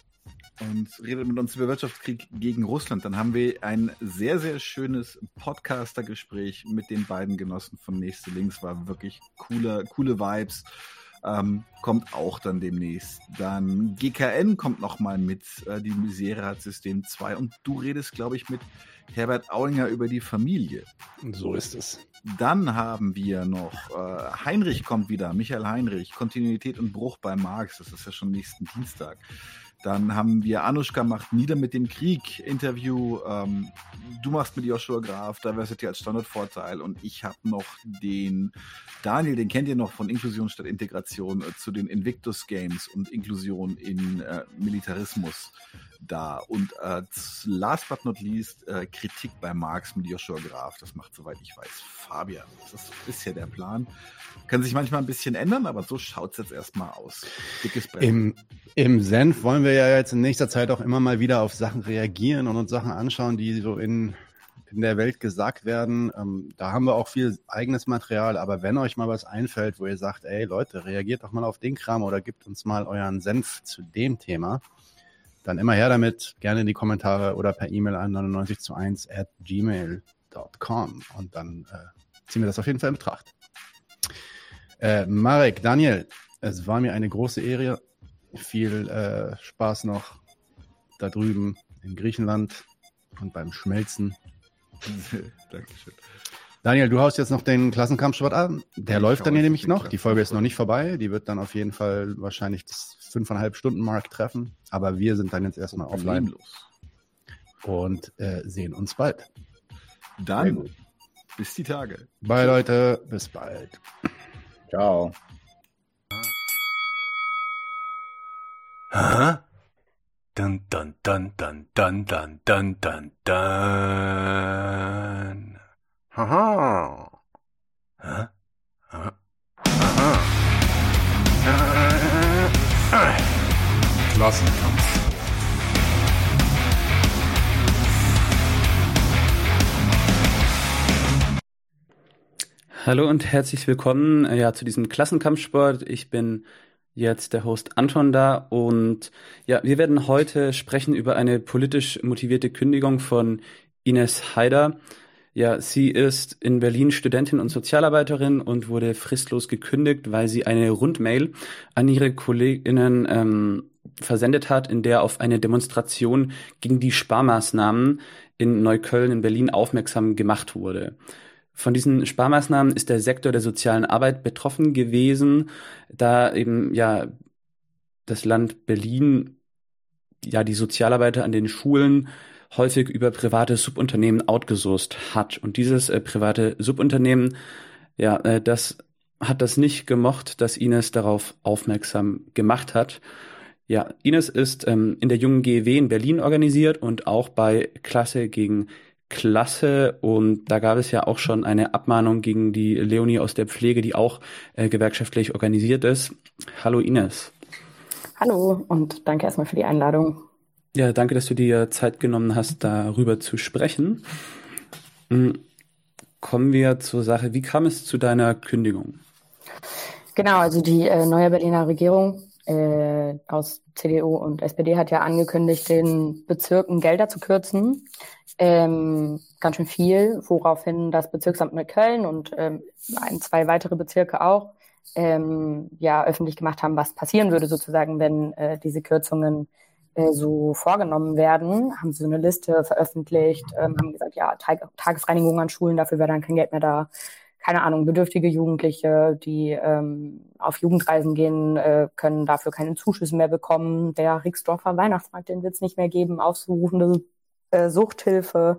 und redet mit uns über Wirtschaftskrieg gegen Russland. Dann haben wir ein sehr, sehr schönes Podcaster-Gespräch mit den beiden Genossen von Nächste Links. War wirklich coole, coole Vibes ähm, kommt auch dann demnächst. Dann GKN kommt nochmal mit, äh, die Misere System 2 und du redest, glaube ich, mit Herbert Auinger über die Familie. So ist es. Dann haben wir noch äh, Heinrich kommt wieder, Michael Heinrich, Kontinuität und Bruch bei Marx, das ist ja schon nächsten Dienstag. Dann haben wir Anushka macht Nieder mit dem Krieg Interview. Ähm, du machst mit Joshua Graf Diversity als Standardvorteil und ich habe noch den Daniel, den kennt ihr noch von Inklusion statt Integration äh, zu den Invictus Games und Inklusion in äh, Militarismus da. Und äh, last but not least äh, Kritik bei Marx mit Joshua Graf. Das macht, soweit ich weiß, Fabian. Das ist bisher der Plan. Kann sich manchmal ein bisschen ändern, aber so schaut es jetzt erstmal aus. Dickes Brett. Im, Im Senf wollen wir ja jetzt in nächster Zeit auch immer mal wieder auf Sachen reagieren und uns Sachen anschauen, die so in in der Welt gesagt werden. Ähm, da haben wir auch viel eigenes Material, aber wenn euch mal was einfällt, wo ihr sagt, ey Leute, reagiert doch mal auf den Kram oder gebt uns mal euren Senf zu dem Thema, dann immer her damit, gerne in die Kommentare oder per E-Mail an 99 zu 1 at gmail.com und dann äh, ziehen wir das auf jeden Fall in Betracht. Äh, Marek, Daniel, es war mir eine große Ehre. Viel äh, Spaß noch da drüben in Griechenland und beim Schmelzen. Dankeschön. Daniel, du haust jetzt noch den Klassenkampfsport an. Der ich läuft dann hier nämlich noch. Die Folge ist noch nicht vorbei. Die wird dann auf jeden Fall wahrscheinlich das fünfeinhalb Stunden Mark treffen. Aber wir sind dann jetzt erstmal offline und äh, sehen uns bald. Dann bis die Tage. Bye Leute, bis bald. Ciao. Hä? Dun, dun, dun, dun, dun, dun, dun, dun, dun. Haha. Hä? Klassenkampf. Hallo und herzlich willkommen äh, ja, zu diesem Klassenkampfsport. Ich bin jetzt der Host Anton da und ja, wir werden heute sprechen über eine politisch motivierte Kündigung von Ines Haider. Ja, sie ist in Berlin Studentin und Sozialarbeiterin und wurde fristlos gekündigt, weil sie eine Rundmail an ihre KollegInnen ähm, versendet hat, in der auf eine Demonstration gegen die Sparmaßnahmen in Neukölln in Berlin aufmerksam gemacht wurde. Von diesen Sparmaßnahmen ist der Sektor der sozialen Arbeit betroffen gewesen, da eben ja das Land Berlin ja die Sozialarbeiter an den Schulen häufig über private Subunternehmen outgesourced hat. Und dieses äh, private Subunternehmen, ja, äh, das hat das nicht gemocht, dass Ines darauf aufmerksam gemacht hat. Ja, Ines ist ähm, in der jungen GEW in Berlin organisiert und auch bei Klasse gegen klasse und da gab es ja auch schon eine Abmahnung gegen die Leonie aus der Pflege, die auch äh, gewerkschaftlich organisiert ist. Hallo Ines. Hallo und danke erstmal für die Einladung. Ja, danke, dass du dir Zeit genommen hast, darüber zu sprechen. Hm, kommen wir zur Sache. Wie kam es zu deiner Kündigung? Genau, also die äh, neue Berliner Regierung äh, aus CDU und SPD hat ja angekündigt, den Bezirken Gelder zu kürzen ähm, ganz schön viel, woraufhin das Bezirksamt Neukölln und ähm, ein, zwei weitere Bezirke auch ähm, ja öffentlich gemacht haben, was passieren würde sozusagen, wenn äh, diese Kürzungen äh, so vorgenommen werden. Haben sie so eine Liste veröffentlicht, ähm, haben gesagt, ja, Tag Tagesreinigung an Schulen, dafür wäre dann kein Geld mehr da. Keine Ahnung, bedürftige Jugendliche, die ähm, auf Jugendreisen gehen äh, können, dafür keine Zuschüsse mehr bekommen. Der Rixdorfer Weihnachtsmarkt, den wird es nicht mehr geben, aufzurufende äh, Suchthilfe,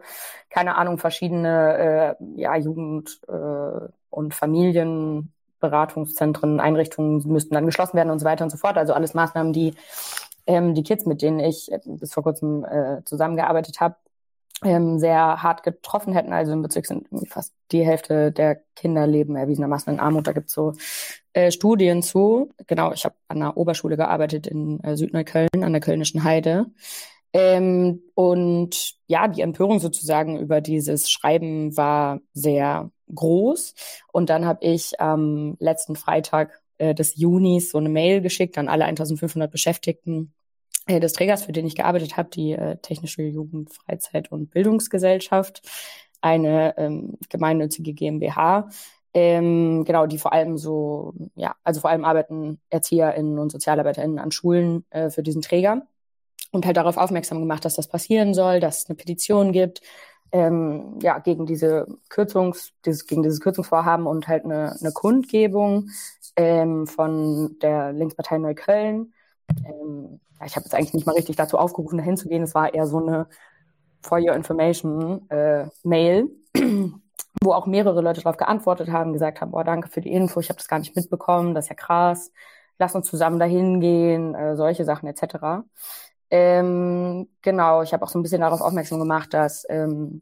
keine Ahnung, verschiedene äh, ja, Jugend- äh, und Familienberatungszentren, Einrichtungen müssten dann geschlossen werden und so weiter und so fort. Also alles Maßnahmen, die ähm, die Kids, mit denen ich äh, bis vor kurzem äh, zusammengearbeitet habe, ähm, sehr hart getroffen hätten. Also im Bezirk sind fast die Hälfte der Kinder leben erwiesenermaßen in Armut. Da gibt es so äh, Studien zu. Genau, ich habe an einer Oberschule gearbeitet in äh, Südneukölln, an der Kölnischen Heide. Ähm, und ja, die Empörung sozusagen über dieses Schreiben war sehr groß. Und dann habe ich am letzten Freitag äh, des Junis so eine Mail geschickt an alle 1500 Beschäftigten des Trägers, für den ich gearbeitet habe, die äh, Technische Jugend, Freizeit und Bildungsgesellschaft, eine ähm, gemeinnützige GmbH. Ähm, genau, die vor allem so, ja, also vor allem arbeiten ErzieherInnen und SozialarbeiterInnen an Schulen äh, für diesen Träger und halt darauf aufmerksam gemacht, dass das passieren soll, dass es eine Petition gibt, ähm, ja, gegen diese Kürzungs, dieses, gegen dieses Kürzungsvorhaben und halt eine, eine Kundgebung ähm, von der Linkspartei Neukölln. Ähm, ich habe jetzt eigentlich nicht mal richtig dazu aufgerufen, dahin zu gehen. Es war eher so eine For Your Information äh, Mail, wo auch mehrere Leute darauf geantwortet haben, gesagt haben, boah, danke für die Info, ich habe das gar nicht mitbekommen, das ist ja krass, lass uns zusammen dahin gehen, äh, solche Sachen etc. Ähm, genau, ich habe auch so ein bisschen darauf aufmerksam gemacht, dass ähm,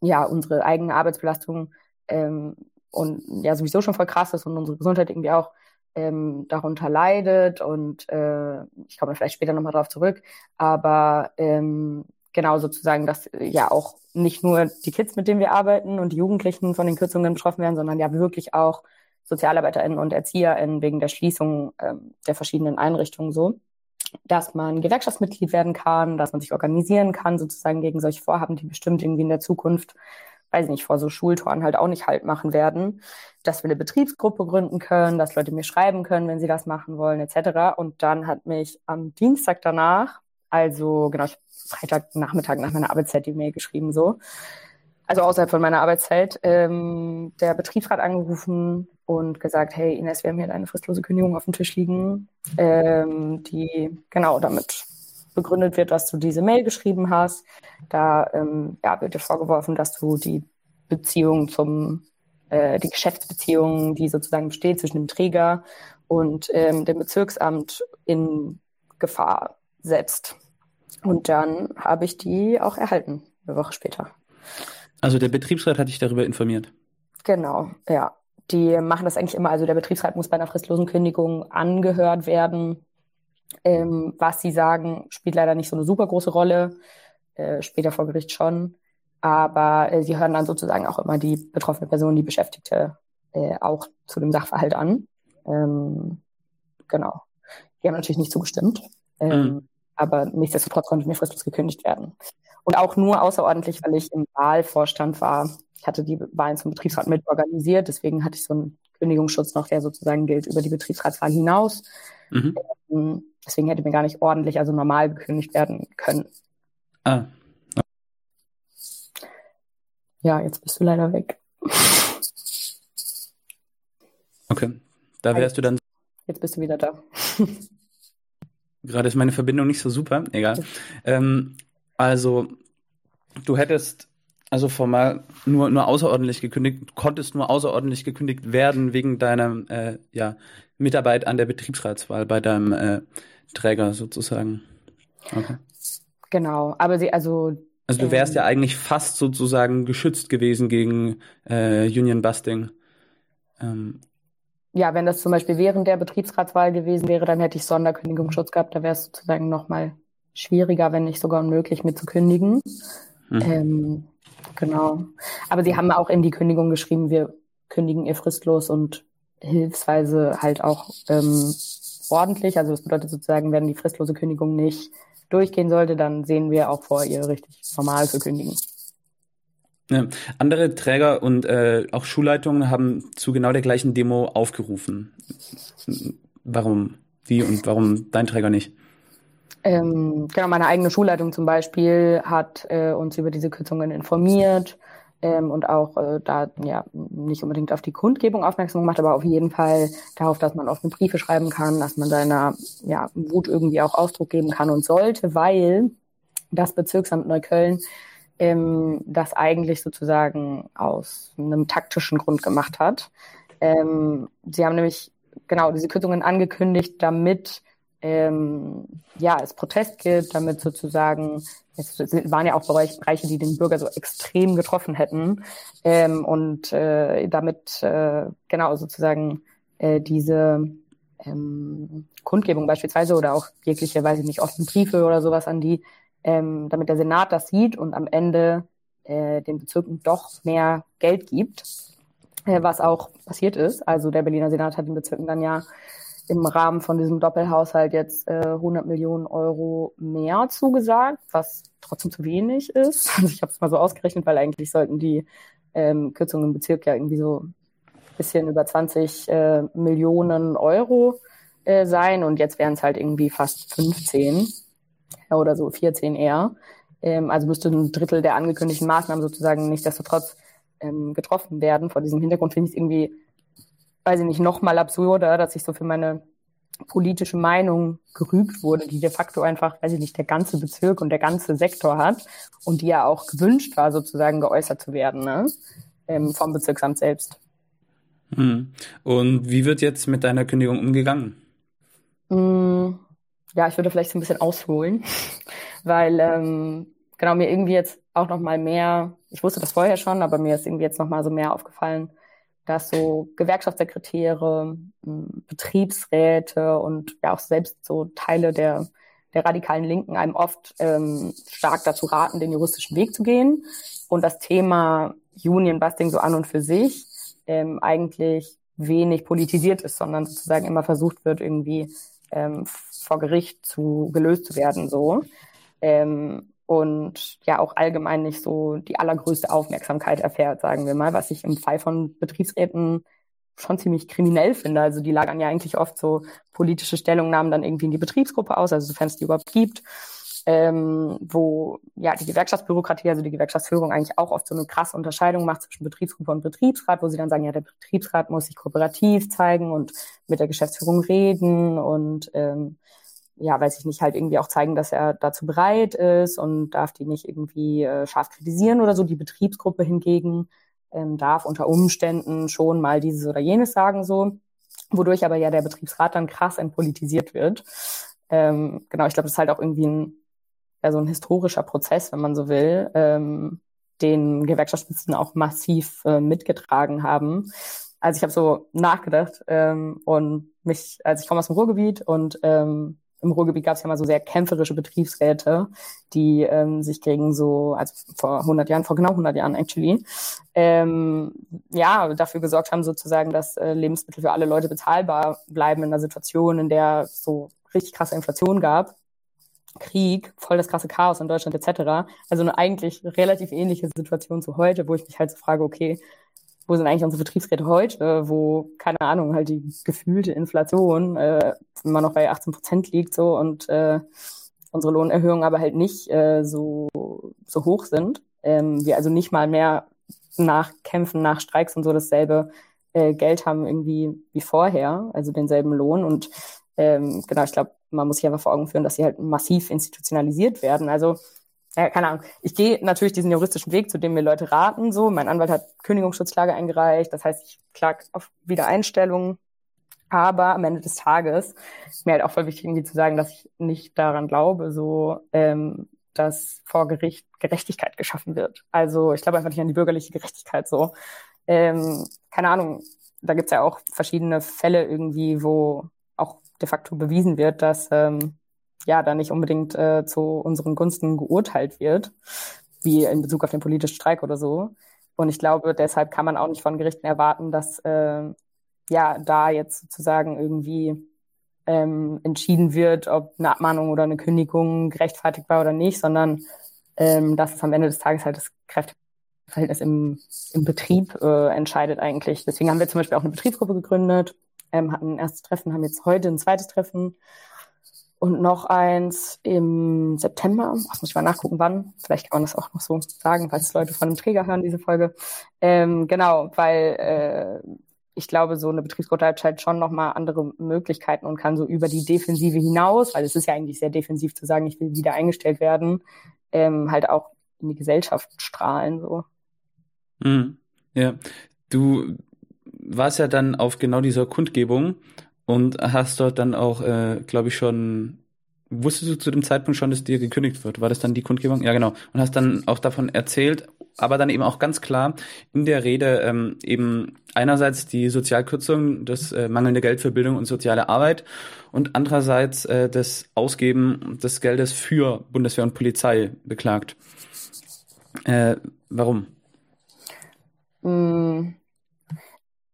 ja unsere eigene Arbeitsbelastung ähm, und ja sowieso schon voll krass ist und unsere Gesundheit irgendwie auch ähm, darunter leidet und äh, ich komme vielleicht später nochmal darauf zurück, aber ähm, genau sozusagen, dass ja auch nicht nur die Kids, mit denen wir arbeiten und die Jugendlichen von den Kürzungen betroffen werden, sondern ja wirklich auch SozialarbeiterInnen und ErzieherInnen wegen der Schließung ähm, der verschiedenen Einrichtungen so, dass man Gewerkschaftsmitglied werden kann, dass man sich organisieren kann, sozusagen gegen solche Vorhaben, die bestimmt irgendwie in der Zukunft weiß ich nicht, vor so Schultoren halt auch nicht halt machen werden, dass wir eine Betriebsgruppe gründen können, dass Leute mir schreiben können, wenn sie das machen wollen, etc. Und dann hat mich am Dienstag danach, also genau, Freitagnachmittag nach meiner Arbeitszeit die Mail geschrieben, so, also außerhalb von meiner Arbeitszeit, ähm, der Betriebsrat angerufen und gesagt, hey Ines, wir haben hier eine fristlose Kündigung auf dem Tisch liegen, ähm, die genau damit begründet wird, dass du diese Mail geschrieben hast. Da ähm, ja, wird dir vorgeworfen, dass du die Beziehung zum, äh, die Geschäftsbeziehung, die sozusagen besteht zwischen dem Träger und ähm, dem Bezirksamt in Gefahr setzt. Und dann habe ich die auch erhalten, eine Woche später. Also der Betriebsrat hat dich darüber informiert? Genau, ja. Die machen das eigentlich immer. Also der Betriebsrat muss bei einer fristlosen Kündigung angehört werden ähm, was sie sagen, spielt leider nicht so eine super große Rolle, äh, später vor Gericht schon. Aber äh, sie hören dann sozusagen auch immer die betroffene Person, die Beschäftigte, äh, auch zu dem Sachverhalt an. Ähm, genau. Die haben natürlich nicht zugestimmt. Ähm, mhm. Aber nichtsdestotrotz konnte mir fristlos gekündigt werden. Und auch nur außerordentlich, weil ich im Wahlvorstand war. Ich hatte die Wahlen zum Betriebsrat mit organisiert, deswegen hatte ich so einen Kündigungsschutz noch, der sozusagen gilt über die Betriebsratswahl hinaus. Mhm. Ähm, Deswegen hätte mir gar nicht ordentlich, also normal gekündigt werden können. Ah. Ja, jetzt bist du leider weg. Okay. Da wärst du dann. Jetzt bist du wieder da. Gerade ist meine Verbindung nicht so super. Egal. Ähm, also, du hättest also formal nur, nur außerordentlich gekündigt, konntest nur außerordentlich gekündigt werden wegen deiner äh, ja, Mitarbeit an der Betriebsratswahl bei deinem äh, Träger sozusagen. Okay. Genau, aber sie, also. Also du wärst ähm, ja eigentlich fast sozusagen geschützt gewesen gegen äh, Union Busting. Ähm, ja, wenn das zum Beispiel während der Betriebsratswahl gewesen wäre, dann hätte ich Sonderkündigungsschutz gehabt. Da wäre es sozusagen nochmal schwieriger, wenn nicht sogar unmöglich, mit zu kündigen. Mhm. Ähm, genau. Aber sie haben auch in die Kündigung geschrieben, wir kündigen ihr fristlos und hilfsweise halt auch ähm, ordentlich. Also das bedeutet sozusagen, wenn die fristlose Kündigung nicht durchgehen sollte, dann sehen wir auch vor, ihr richtig normal zu kündigen. Ja. Andere Träger und äh, auch Schulleitungen haben zu genau der gleichen Demo aufgerufen. Warum? Wie und warum dein Träger nicht? Ähm, genau, meine eigene Schulleitung zum Beispiel hat äh, uns über diese Kürzungen informiert ähm, und auch äh, da ja nicht unbedingt auf die Kundgebung aufmerksam gemacht, aber auf jeden Fall darauf, dass man offene Briefe schreiben kann, dass man seiner ja, Wut irgendwie auch Ausdruck geben kann und sollte, weil das Bezirksamt Neukölln ähm, das eigentlich sozusagen aus einem taktischen Grund gemacht hat. Ähm, sie haben nämlich genau diese Kürzungen angekündigt, damit ähm, ja, es Protest gibt, damit sozusagen, es waren ja auch Bereiche, die den Bürger so extrem getroffen hätten ähm, und äh, damit äh, genau sozusagen äh, diese ähm, Kundgebung beispielsweise oder auch jegliche, weiß ich nicht, offene Briefe oder sowas an die, ähm, damit der Senat das sieht und am Ende äh, den Bezirken doch mehr Geld gibt, äh, was auch passiert ist. Also der Berliner Senat hat den Bezirken dann ja im Rahmen von diesem Doppelhaushalt jetzt äh, 100 Millionen Euro mehr zugesagt, was trotzdem zu wenig ist. Also ich habe es mal so ausgerechnet, weil eigentlich sollten die ähm, Kürzungen im Bezirk ja irgendwie so ein bisschen über 20 äh, Millionen Euro äh, sein und jetzt wären es halt irgendwie fast 15 oder so 14 eher. Ähm, also müsste ein Drittel der angekündigten Maßnahmen sozusagen nichtsdestotrotz ähm, getroffen werden. Vor diesem Hintergrund finde ich es irgendwie weiß ich nicht, noch mal absurder, dass ich so für meine politische Meinung gerügt wurde, die de facto einfach, weiß ich nicht, der ganze Bezirk und der ganze Sektor hat und die ja auch gewünscht war, sozusagen geäußert zu werden ne? Ähm, vom Bezirksamt selbst. Hm. Und wie wird jetzt mit deiner Kündigung umgegangen? Hm, ja, ich würde vielleicht so ein bisschen ausholen, weil ähm, genau mir irgendwie jetzt auch noch mal mehr, ich wusste das vorher schon, aber mir ist irgendwie jetzt noch mal so mehr aufgefallen, dass so Gewerkschaftssekretäre, hm, Betriebsräte und ja auch selbst so Teile der, der radikalen Linken einem oft ähm, stark dazu raten, den juristischen Weg zu gehen und das Thema Union Busting so an und für sich ähm, eigentlich wenig politisiert ist, sondern sozusagen immer versucht wird, irgendwie ähm, vor Gericht zu gelöst zu werden, so. Ähm, und ja auch allgemein nicht so die allergrößte Aufmerksamkeit erfährt, sagen wir mal, was ich im Fall von Betriebsräten schon ziemlich kriminell finde. Also die lagern ja eigentlich oft so politische Stellungnahmen dann irgendwie in die Betriebsgruppe aus, also sofern es die überhaupt gibt ähm, wo ja die Gewerkschaftsbürokratie, also die Gewerkschaftsführung eigentlich auch oft so eine krasse Unterscheidung macht zwischen Betriebsgruppe und Betriebsrat, wo sie dann sagen, ja, der Betriebsrat muss sich kooperativ zeigen und mit der Geschäftsführung reden und ähm, ja, weiß ich nicht, halt irgendwie auch zeigen, dass er dazu bereit ist und darf die nicht irgendwie äh, scharf kritisieren oder so. Die Betriebsgruppe hingegen ähm, darf unter Umständen schon mal dieses oder jenes sagen, so, wodurch aber ja der Betriebsrat dann krass entpolitisiert wird. Ähm, genau, ich glaube, das ist halt auch irgendwie ein ja so ein historischer Prozess, wenn man so will, ähm, den Gewerkschaftsspitzen auch massiv äh, mitgetragen haben. Also ich habe so nachgedacht ähm, und mich, also ich komme aus dem Ruhrgebiet und ähm, im Ruhrgebiet gab es ja mal so sehr kämpferische Betriebsräte, die ähm, sich gegen so, also vor 100 Jahren, vor genau 100 Jahren actually, ähm, ja, dafür gesorgt haben sozusagen, dass äh, Lebensmittel für alle Leute bezahlbar bleiben in einer Situation, in der so richtig krasse Inflation gab Krieg, voll das krasse Chaos in Deutschland etc. Also eine eigentlich relativ ähnliche Situation zu heute, wo ich mich halt so frage, okay, wo sind eigentlich unsere Betriebsräte heute, wo, keine Ahnung, halt die gefühlte Inflation äh, immer noch bei 18 Prozent liegt so und äh, unsere Lohnerhöhungen aber halt nicht äh, so, so hoch sind. Ähm, wir also nicht mal mehr nach Kämpfen, nach Streiks und so dasselbe äh, Geld haben irgendwie wie vorher, also denselben Lohn. Und ähm, genau, ich glaube, man muss sich einfach vor Augen führen, dass sie halt massiv institutionalisiert werden. Also, ja, keine Ahnung. Ich gehe natürlich diesen juristischen Weg, zu dem mir Leute raten. So, mein Anwalt hat Kündigungsschutzklage eingereicht. Das heißt, ich klage auf Wiedereinstellung. Aber am Ende des Tages ist mir halt auch voll wichtig, irgendwie zu sagen, dass ich nicht daran glaube, so, ähm, dass vor Gericht Gerechtigkeit geschaffen wird. Also ich glaube einfach nicht an die bürgerliche Gerechtigkeit so. Ähm, keine Ahnung, da gibt's ja auch verschiedene Fälle irgendwie, wo auch de facto bewiesen wird, dass ähm, ja da nicht unbedingt äh, zu unseren Gunsten geurteilt wird, wie in Bezug auf den politischen Streik oder so. Und ich glaube, deshalb kann man auch nicht von Gerichten erwarten, dass äh, ja da jetzt sozusagen irgendwie ähm, entschieden wird, ob eine Abmahnung oder eine Kündigung gerechtfertigt war oder nicht, sondern ähm, dass es am Ende des Tages halt das Kräfteverhältnis im, im Betrieb äh, entscheidet eigentlich. Deswegen haben wir zum Beispiel auch eine Betriebsgruppe gegründet, ähm, hatten ein erstes Treffen, haben jetzt heute ein zweites Treffen und noch eins im September. Ach, muss ich mal nachgucken, wann. Vielleicht kann man das auch noch so sagen, falls Leute von dem Träger hören, diese Folge. Ähm, genau, weil äh, ich glaube, so eine Betriebsgruppe hat halt schon nochmal andere Möglichkeiten und kann so über die Defensive hinaus, weil es ist ja eigentlich sehr defensiv zu sagen, ich will wieder eingestellt werden, ähm, halt auch in die Gesellschaft strahlen. So. Mhm. Ja, du warst ja dann auf genau dieser Kundgebung und hast dort dann auch, äh, glaube ich, schon, wusstest du zu dem Zeitpunkt schon, dass dir gekündigt wird? War das dann die Kundgebung? Ja, genau. Und hast dann auch davon erzählt, aber dann eben auch ganz klar in der Rede ähm, eben einerseits die Sozialkürzung, das äh, mangelnde Geld für Bildung und soziale Arbeit und andererseits äh, das Ausgeben des Geldes für Bundeswehr und Polizei beklagt. Äh, warum? Mm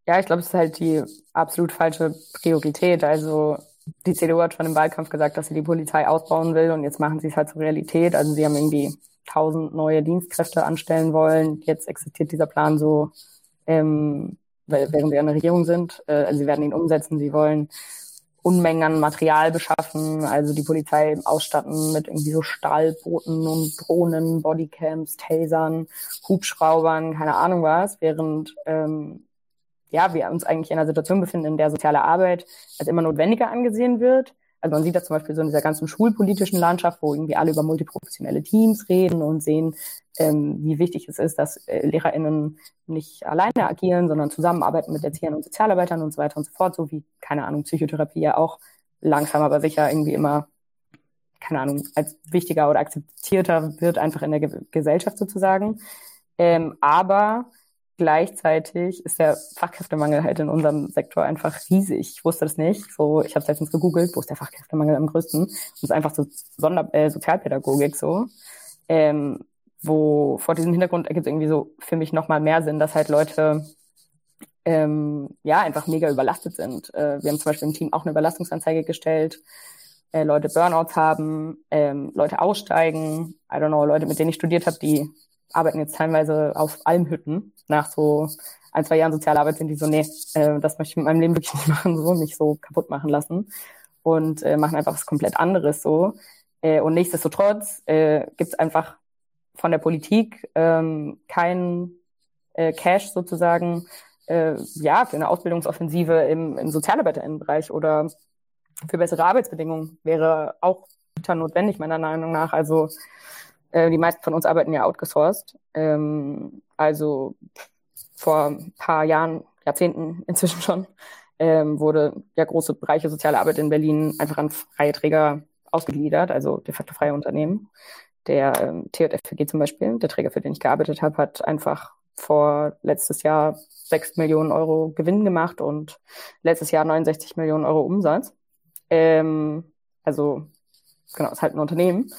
ja, ich glaube, es ist halt die absolut falsche Priorität. Also die CDU hat schon im Wahlkampf gesagt, dass sie die Polizei ausbauen will und jetzt machen sie es halt zur Realität. Also sie haben irgendwie tausend neue Dienstkräfte anstellen wollen. Jetzt existiert dieser Plan so, ähm, während sie an der Regierung sind. Äh, also sie werden ihn umsetzen. Sie wollen Unmengen an Material beschaffen, also die Polizei ausstatten mit irgendwie so Stahlbooten und Drohnen, Bodycams, Tasern, Hubschraubern, keine Ahnung was, während ähm, ja, wir uns eigentlich in einer Situation befinden, in der soziale Arbeit als immer notwendiger angesehen wird. Also man sieht das zum Beispiel so in dieser ganzen schulpolitischen Landschaft, wo irgendwie alle über multiprofessionelle Teams reden und sehen, ähm, wie wichtig es ist, dass äh, LehrerInnen nicht alleine agieren, sondern zusammenarbeiten mit Erziehern und Sozialarbeitern und so weiter und so fort, so wie, keine Ahnung, Psychotherapie ja auch langsam aber sicher irgendwie immer, keine Ahnung, als wichtiger oder akzeptierter wird einfach in der Ge Gesellschaft sozusagen. Ähm, aber gleichzeitig ist der Fachkräftemangel halt in unserem Sektor einfach riesig. Ich wusste das nicht. So, ich habe es letztens gegoogelt, wo ist der Fachkräftemangel am größten? Es ist einfach so Sonder äh, Sozialpädagogik so. Ähm, wo vor diesem Hintergrund ergibt es irgendwie so für mich nochmal mehr Sinn, dass halt Leute ähm, ja einfach mega überlastet sind. Äh, wir haben zum Beispiel im Team auch eine Überlastungsanzeige gestellt. Äh, Leute Burnouts haben, ähm, Leute aussteigen, I don't know, Leute, mit denen ich studiert habe, die arbeiten jetzt teilweise auf Almhütten. Nach so ein, zwei Jahren Sozialarbeit sind die so, nee, äh, das möchte ich mit meinem Leben wirklich nicht machen, so mich so kaputt machen lassen. Und äh, machen einfach was komplett anderes so. Äh, und nichtsdestotrotz äh, gibt es einfach von der Politik ähm, kein äh, Cash sozusagen äh, ja für eine Ausbildungsoffensive im, im Sozialarbeiterinnenbereich oder für bessere Arbeitsbedingungen wäre auch notwendig meiner Meinung nach. Also äh, die meisten von uns arbeiten ja outgesourced. Ähm, also vor ein paar Jahren, Jahrzehnten inzwischen schon, ähm, wurde ja große Bereiche soziale Arbeit in Berlin einfach an freie Träger ausgegliedert, also de facto freie Unternehmen. Der ähm, TJFG zum Beispiel, der Träger, für den ich gearbeitet habe, hat einfach vor letztes Jahr 6 Millionen Euro Gewinn gemacht und letztes Jahr 69 Millionen Euro Umsatz. Ähm, also genau, ist halt ein Unternehmen.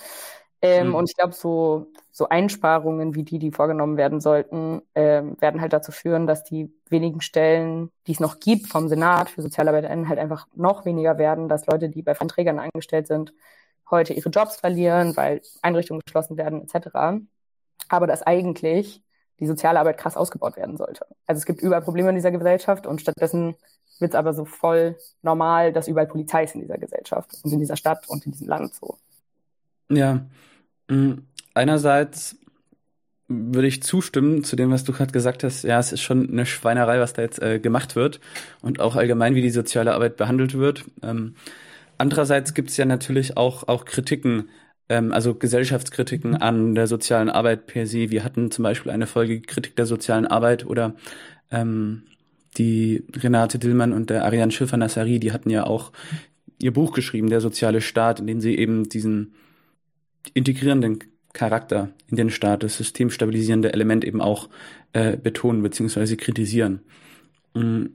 Ähm, mhm. Und ich glaube, so, so Einsparungen wie die, die vorgenommen werden sollten, ähm, werden halt dazu führen, dass die wenigen Stellen, die es noch gibt vom Senat für SozialarbeiterInnen, halt einfach noch weniger werden, dass Leute, die bei Freien angestellt sind, heute ihre Jobs verlieren, weil Einrichtungen geschlossen werden, etc. Aber dass eigentlich die soziale Arbeit krass ausgebaut werden sollte. Also es gibt überall Probleme in dieser Gesellschaft und stattdessen wird es aber so voll normal, dass überall Polizei ist in dieser Gesellschaft und in dieser Stadt und in diesem Land so. Ja, einerseits würde ich zustimmen zu dem, was du gerade gesagt hast. Ja, es ist schon eine Schweinerei, was da jetzt äh, gemacht wird und auch allgemein, wie die soziale Arbeit behandelt wird. Ähm, andererseits gibt es ja natürlich auch, auch Kritiken, ähm, also Gesellschaftskritiken an der sozialen Arbeit per se. Wir hatten zum Beispiel eine Folge Kritik der sozialen Arbeit oder ähm, die Renate Dillmann und der Ariane Schiffer-Nassari, die hatten ja auch ihr Buch geschrieben, Der soziale Staat, in dem sie eben diesen integrierenden Charakter in den Staat, das systemstabilisierende Element eben auch äh, betonen bzw. kritisieren. Mm,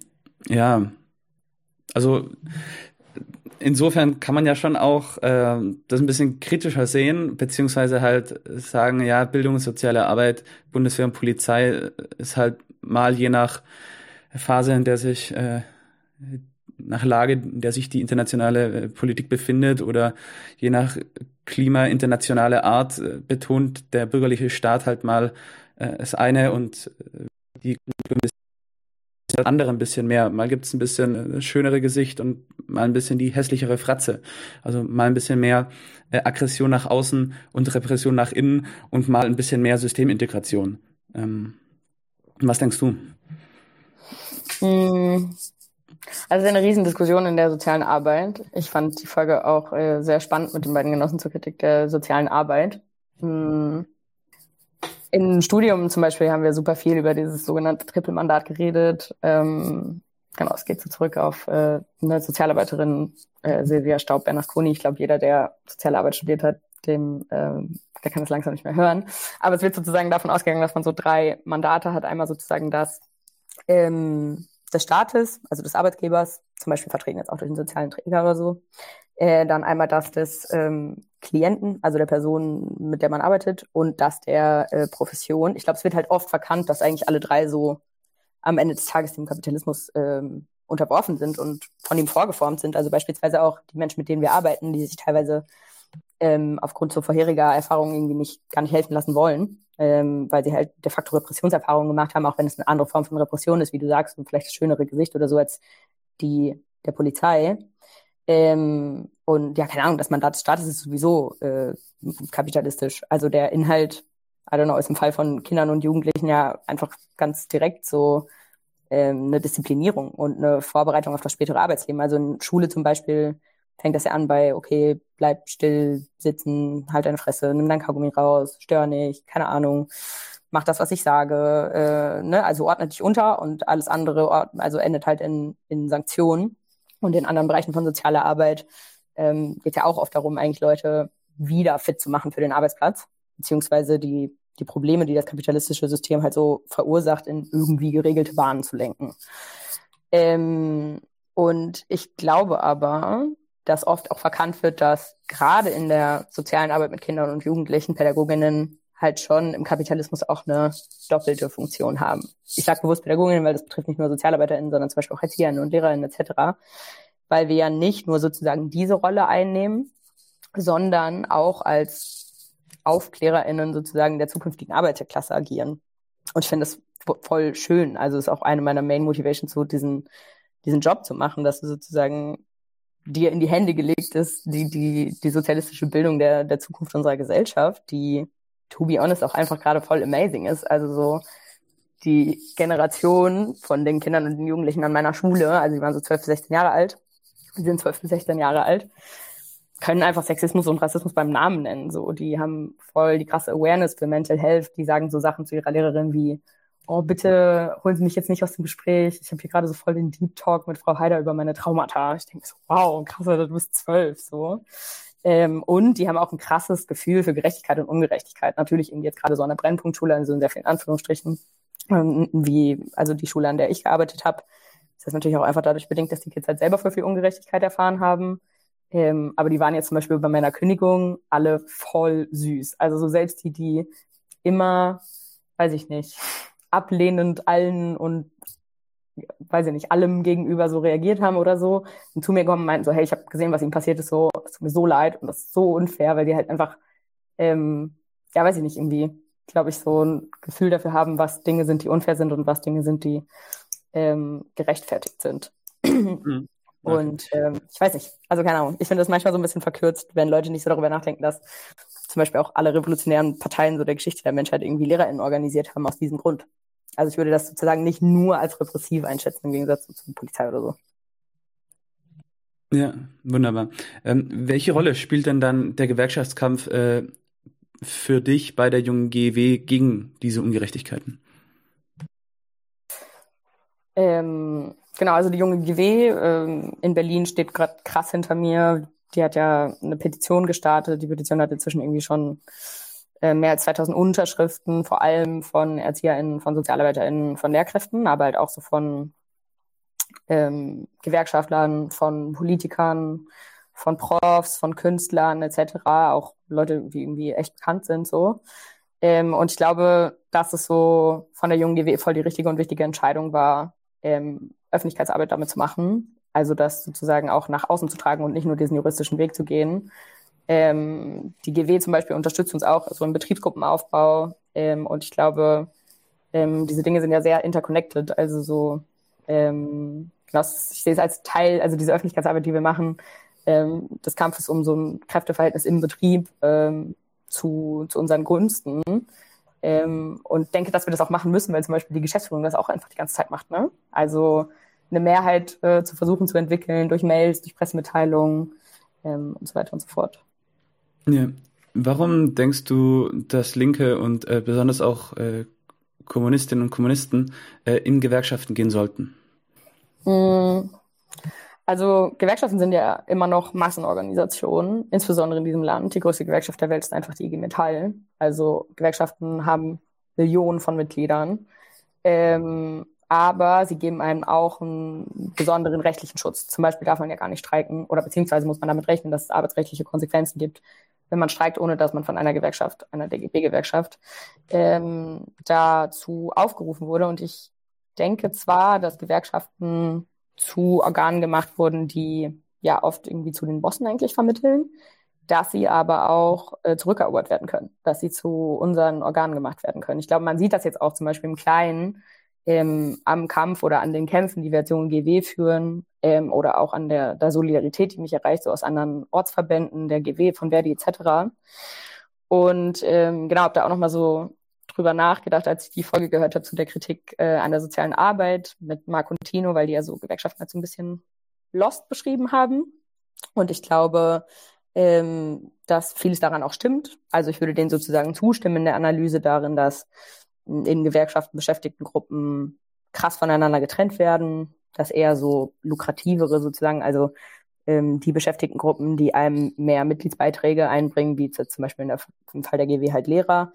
ja, also insofern kann man ja schon auch äh, das ein bisschen kritischer sehen, beziehungsweise halt sagen, ja, Bildung, soziale Arbeit, Bundeswehr und Polizei ist halt mal je nach Phase, in der sich äh, nach Lage, in der sich die internationale äh, Politik befindet oder je nach Klima internationale Art äh, betont der bürgerliche Staat halt mal äh, das eine und äh, die andere ein bisschen mehr. Mal gibt's ein bisschen äh, schönere Gesicht und mal ein bisschen die hässlichere Fratze. Also mal ein bisschen mehr äh, Aggression nach außen und Repression nach innen und mal ein bisschen mehr Systemintegration. Ähm, was denkst du? Also eine Riesendiskussion in der sozialen Arbeit. Ich fand die Folge auch äh, sehr spannend mit den beiden Genossen zur Kritik der sozialen Arbeit. Hm. Im Studium zum Beispiel haben wir super viel über dieses sogenannte Trippelmandat geredet. Ähm, genau, es geht so zurück auf äh, eine Sozialarbeiterin, äh, Silvia Staub-Bernasconi. Ich glaube, jeder, der soziale Arbeit studiert hat, dem, ähm, der kann es langsam nicht mehr hören. Aber es wird sozusagen davon ausgegangen, dass man so drei Mandate hat. Einmal sozusagen das ähm, des Staates, also des Arbeitgebers, zum Beispiel vertreten jetzt auch durch den sozialen Träger oder so. Äh, dann einmal das des ähm, Klienten, also der Person, mit der man arbeitet, und das der äh, Profession. Ich glaube, es wird halt oft verkannt, dass eigentlich alle drei so am Ende des Tages dem Kapitalismus ähm, unterworfen sind und von ihm vorgeformt sind. Also beispielsweise auch die Menschen, mit denen wir arbeiten, die sich teilweise ähm, aufgrund so vorheriger Erfahrungen irgendwie nicht gar nicht helfen lassen wollen ähm, weil sie halt de facto Repressionserfahrungen gemacht haben, auch wenn es eine andere Form von Repression ist, wie du sagst, und vielleicht das schönere Gesicht oder so als die der Polizei. Ähm, und ja, keine Ahnung, das Mandat des Staates ist sowieso äh, kapitalistisch. Also der Inhalt, I don't know, ist im Fall von Kindern und Jugendlichen ja einfach ganz direkt so ähm, eine Disziplinierung und eine Vorbereitung auf das spätere Arbeitsleben. Also in Schule zum Beispiel fängt das ja an bei, okay, bleib still, sitzen, halt deine Fresse, nimm dein Kaugummi raus, stör nicht, keine Ahnung, mach das, was ich sage, äh, ne? also ordne dich unter und alles andere also endet halt in, in Sanktionen. Und in anderen Bereichen von sozialer Arbeit ähm, geht ja auch oft darum, eigentlich Leute wieder fit zu machen für den Arbeitsplatz, beziehungsweise die, die Probleme, die das kapitalistische System halt so verursacht, in irgendwie geregelte Bahnen zu lenken. Ähm, und ich glaube aber, dass oft auch verkannt wird, dass gerade in der sozialen Arbeit mit Kindern und Jugendlichen Pädagoginnen halt schon im Kapitalismus auch eine doppelte Funktion haben. Ich sage bewusst Pädagoginnen, weil das betrifft nicht nur SozialarbeiterInnen, sondern zum Beispiel auch Erzieherinnen und LehrerInnen etc., weil wir ja nicht nur sozusagen diese Rolle einnehmen, sondern auch als AufklärerInnen sozusagen der zukünftigen Arbeiterklasse agieren. Und ich finde das voll schön. Also ist auch eine meiner Main Motivations, so diesen, diesen Job zu machen, dass du sozusagen dir in die Hände gelegt ist, die, die, die sozialistische Bildung der, der Zukunft unserer Gesellschaft, die, to be honest, auch einfach gerade voll amazing ist. Also so die Generation von den Kindern und den Jugendlichen an meiner Schule, also die waren so 12 bis 16 Jahre alt, die sind 12 bis 16 Jahre alt, können einfach Sexismus und Rassismus beim Namen nennen. So, die haben voll die krasse Awareness für Mental Health, die sagen so Sachen zu ihrer Lehrerin wie, oh, bitte holen Sie mich jetzt nicht aus dem Gespräch. Ich habe hier gerade so voll den Deep Talk mit Frau Heider über meine Traumata. Ich denke so, wow, krass, du bist zwölf, so. Ähm, und die haben auch ein krasses Gefühl für Gerechtigkeit und Ungerechtigkeit. Natürlich eben jetzt gerade so an der Brennpunktschule, also in sehr vielen Anführungsstrichen, ähm, wie also die Schule, an der ich gearbeitet habe. Das ist natürlich auch einfach dadurch bedingt, dass die Kids halt selber für viel Ungerechtigkeit erfahren haben. Ähm, aber die waren jetzt zum Beispiel bei meiner Kündigung alle voll süß. Also so selbst die, die immer, weiß ich nicht, ablehnend allen und weiß ich nicht, allem gegenüber so reagiert haben oder so und zu mir kommen und meinten so, hey, ich habe gesehen, was ihnen passiert ist, so, es tut mir so leid und das ist so unfair, weil die halt einfach, ähm, ja, weiß ich nicht, irgendwie, glaube ich, so ein Gefühl dafür haben, was Dinge sind, die unfair sind und was Dinge sind, die ähm, gerechtfertigt sind. Mhm. Und ähm, ich weiß nicht, also keine Ahnung, ich finde das manchmal so ein bisschen verkürzt, wenn Leute nicht so darüber nachdenken, dass zum Beispiel auch alle revolutionären Parteien so der Geschichte der Menschheit irgendwie LehrerInnen organisiert haben aus diesem Grund. Also ich würde das sozusagen nicht nur als repressiv einschätzen im Gegensatz zur Polizei oder so. Ja, wunderbar. Ähm, welche Rolle spielt denn dann der Gewerkschaftskampf äh, für dich bei der jungen GW gegen diese Ungerechtigkeiten? Ähm, genau, also die junge GW ähm, in Berlin steht gerade krass hinter mir. Die hat ja eine Petition gestartet. Die Petition hat inzwischen irgendwie schon äh, mehr als 2000 Unterschriften, vor allem von ErzieherInnen, von SozialarbeiterInnen, von Lehrkräften, aber halt auch so von ähm, Gewerkschaftlern, von Politikern, von Profs, von Künstlern etc., auch Leute, die irgendwie echt bekannt sind so. Ähm, und ich glaube, dass es so von der jungen GW voll die richtige und wichtige Entscheidung war, ähm, Öffentlichkeitsarbeit damit zu machen. Also das sozusagen auch nach außen zu tragen und nicht nur diesen juristischen Weg zu gehen. Ähm, die GW zum Beispiel unterstützt uns auch so im Betriebsgruppenaufbau. Ähm, und ich glaube, ähm, diese Dinge sind ja sehr interconnected. Also so, genau, ich sehe es als Teil, also diese Öffentlichkeitsarbeit, die wir machen, ähm, des Kampfes um so ein Kräfteverhältnis im Betrieb ähm, zu, zu unseren Gunsten. Und denke, dass wir das auch machen müssen, weil zum Beispiel die Geschäftsführung das auch einfach die ganze Zeit macht. Ne? Also eine Mehrheit äh, zu versuchen zu entwickeln durch Mails, durch Pressemitteilungen ähm, und so weiter und so fort. Ja. Warum denkst du, dass Linke und äh, besonders auch äh, Kommunistinnen und Kommunisten äh, in Gewerkschaften gehen sollten? Hm. Also Gewerkschaften sind ja immer noch Massenorganisationen, insbesondere in diesem Land. Die größte Gewerkschaft der Welt ist einfach die IG Metall. Also Gewerkschaften haben Millionen von Mitgliedern. Ähm, aber sie geben einem auch einen besonderen rechtlichen Schutz. Zum Beispiel darf man ja gar nicht streiken oder beziehungsweise muss man damit rechnen, dass es arbeitsrechtliche Konsequenzen gibt, wenn man streikt, ohne dass man von einer Gewerkschaft, einer DGB-Gewerkschaft, ähm, dazu aufgerufen wurde. Und ich denke zwar, dass Gewerkschaften zu Organen gemacht wurden, die ja oft irgendwie zu den Bossen eigentlich vermitteln, dass sie aber auch äh, zurückerobert werden können, dass sie zu unseren Organen gemacht werden können. Ich glaube, man sieht das jetzt auch zum Beispiel im Kleinen ähm, am Kampf oder an den Kämpfen, die wir als Jungen GW führen, ähm, oder auch an der, der Solidarität, die mich erreicht, so aus anderen Ortsverbänden, der GW, von Verdi etc. Und ähm, genau, ob da auch nochmal so drüber nachgedacht, als ich die Folge gehört habe zu der Kritik äh, an der sozialen Arbeit mit Marc und Tino, weil die ja so Gewerkschaften halt so ein bisschen lost beschrieben haben. Und ich glaube, ähm, dass vieles daran auch stimmt. Also ich würde denen sozusagen zustimmen in der Analyse darin, dass in Gewerkschaften beschäftigten Gruppen krass voneinander getrennt werden, dass eher so lukrativere sozusagen, also ähm, die beschäftigten Gruppen, die einem mehr Mitgliedsbeiträge einbringen, wie zum Beispiel der, im Fall der GW halt Lehrer,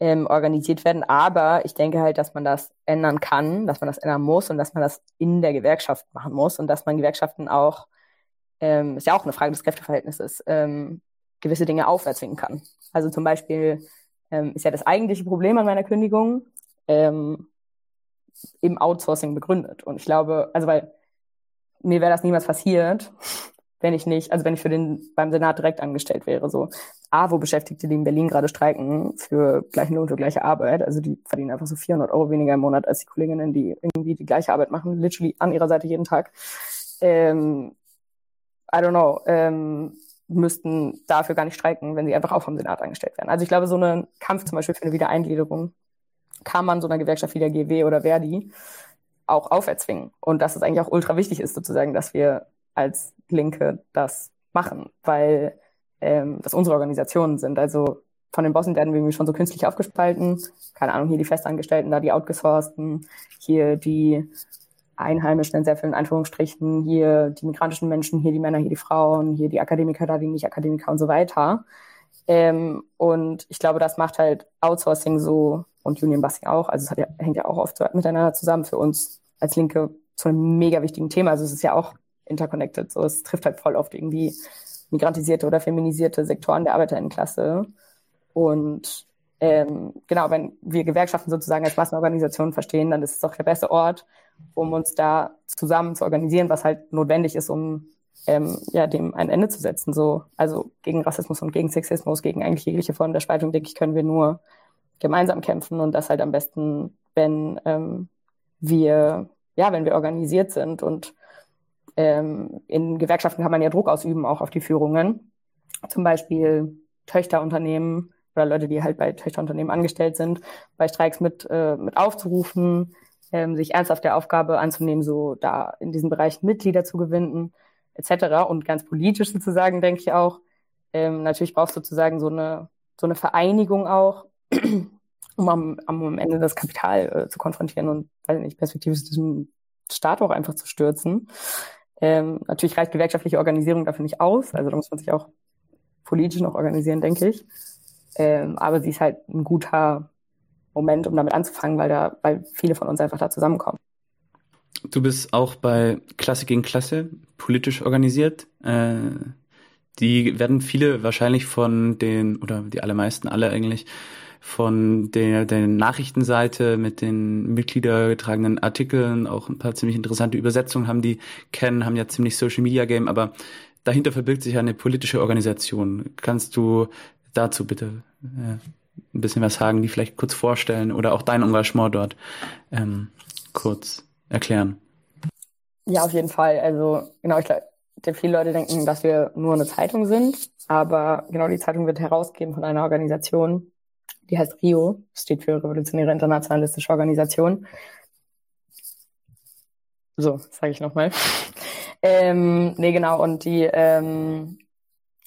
ähm, organisiert werden. Aber ich denke halt, dass man das ändern kann, dass man das ändern muss und dass man das in der Gewerkschaft machen muss und dass man Gewerkschaften auch, ähm, ist ja auch eine Frage des Kräfteverhältnisses, ähm, gewisse Dinge aufwärtswingen kann. Also zum Beispiel ähm, ist ja das eigentliche Problem an meiner Kündigung ähm, im Outsourcing begründet. Und ich glaube, also weil mir wäre das niemals passiert, wenn ich nicht, also wenn ich für den beim Senat direkt angestellt wäre. So, A, wo Beschäftigte, die in Berlin gerade streiken für gleichen Lohn für gleiche Arbeit, also die verdienen einfach so 400 Euro weniger im Monat als die Kolleginnen, die irgendwie die gleiche Arbeit machen, literally an ihrer Seite jeden Tag. Ähm, I don't know, ähm, müssten dafür gar nicht streiken, wenn sie einfach auch vom Senat angestellt werden. Also ich glaube, so ein Kampf zum Beispiel für eine Wiedereingliederung kann man so einer Gewerkschaft wie der GW oder Verdi auch auferzwingen. Und dass es eigentlich auch ultra wichtig ist, sozusagen, dass wir als Linke das machen, weil ähm, das unsere Organisationen sind. Also von den Bossen werden wir irgendwie schon so künstlich aufgespalten. Keine Ahnung, hier die Festangestellten, da die Outgesourcten, hier die Einheimischen in sehr vielen Anführungsstrichen, hier die migrantischen Menschen, hier die Männer, hier die Frauen, hier die Akademiker, da die Nicht-Akademiker und so weiter. Ähm, und ich glaube, das macht halt Outsourcing so und Union Busing auch. Also es ja, hängt ja auch oft miteinander zusammen für uns als Linke zu einem mega wichtigen Thema. Also es ist ja auch interconnected. So, es trifft halt voll oft irgendwie migrantisierte oder feminisierte Sektoren der Arbeiterinnenklasse. Und ähm, genau, wenn wir Gewerkschaften sozusagen als Massenorganisation verstehen, dann ist es doch der beste Ort, um uns da zusammen zu organisieren, was halt notwendig ist, um ähm, ja, dem ein Ende zu setzen. So, also gegen Rassismus und gegen Sexismus, gegen eigentlich jegliche Form der Spaltung, denke ich, können wir nur gemeinsam kämpfen und das halt am besten, wenn ähm, wir, ja, wenn wir organisiert sind und ähm, in Gewerkschaften kann man ja Druck ausüben, auch auf die Führungen. Zum Beispiel Töchterunternehmen oder Leute, die halt bei Töchterunternehmen angestellt sind, bei Streiks mit, äh, mit aufzurufen, ähm, sich ernsthaft der Aufgabe anzunehmen, so da in diesem Bereich Mitglieder zu gewinnen, etc. Und ganz politisch sozusagen, denke ich auch, ähm, natürlich brauchst du sozusagen so eine, so eine Vereinigung auch, um am, am Ende das Kapital äh, zu konfrontieren und, weiß nicht, perspektivisch diesen Staat auch einfach zu stürzen. Ähm, natürlich reicht gewerkschaftliche Organisierung dafür nicht aus, also da muss man sich auch politisch noch organisieren, denke ich. Ähm, aber sie ist halt ein guter Moment, um damit anzufangen, weil da, weil viele von uns einfach da zusammenkommen. Du bist auch bei Klasse gegen Klasse politisch organisiert. Äh, die werden viele wahrscheinlich von den, oder die allermeisten alle eigentlich, von der, der Nachrichtenseite mit den mitgliedergetragenen Artikeln, auch ein paar ziemlich interessante Übersetzungen haben die kennen, haben ja ziemlich Social Media Game, aber dahinter verbirgt sich eine politische Organisation. Kannst du dazu bitte äh, ein bisschen was sagen, die vielleicht kurz vorstellen oder auch dein Engagement dort ähm, kurz erklären? Ja, auf jeden Fall. Also genau, ich glaube, viele Leute denken, dass wir nur eine Zeitung sind, aber genau die Zeitung wird herausgegeben von einer Organisation, die heißt RIO, steht für Revolutionäre Internationalistische Organisation. So, sage ich nochmal. ähm, nee, genau, und die, ähm,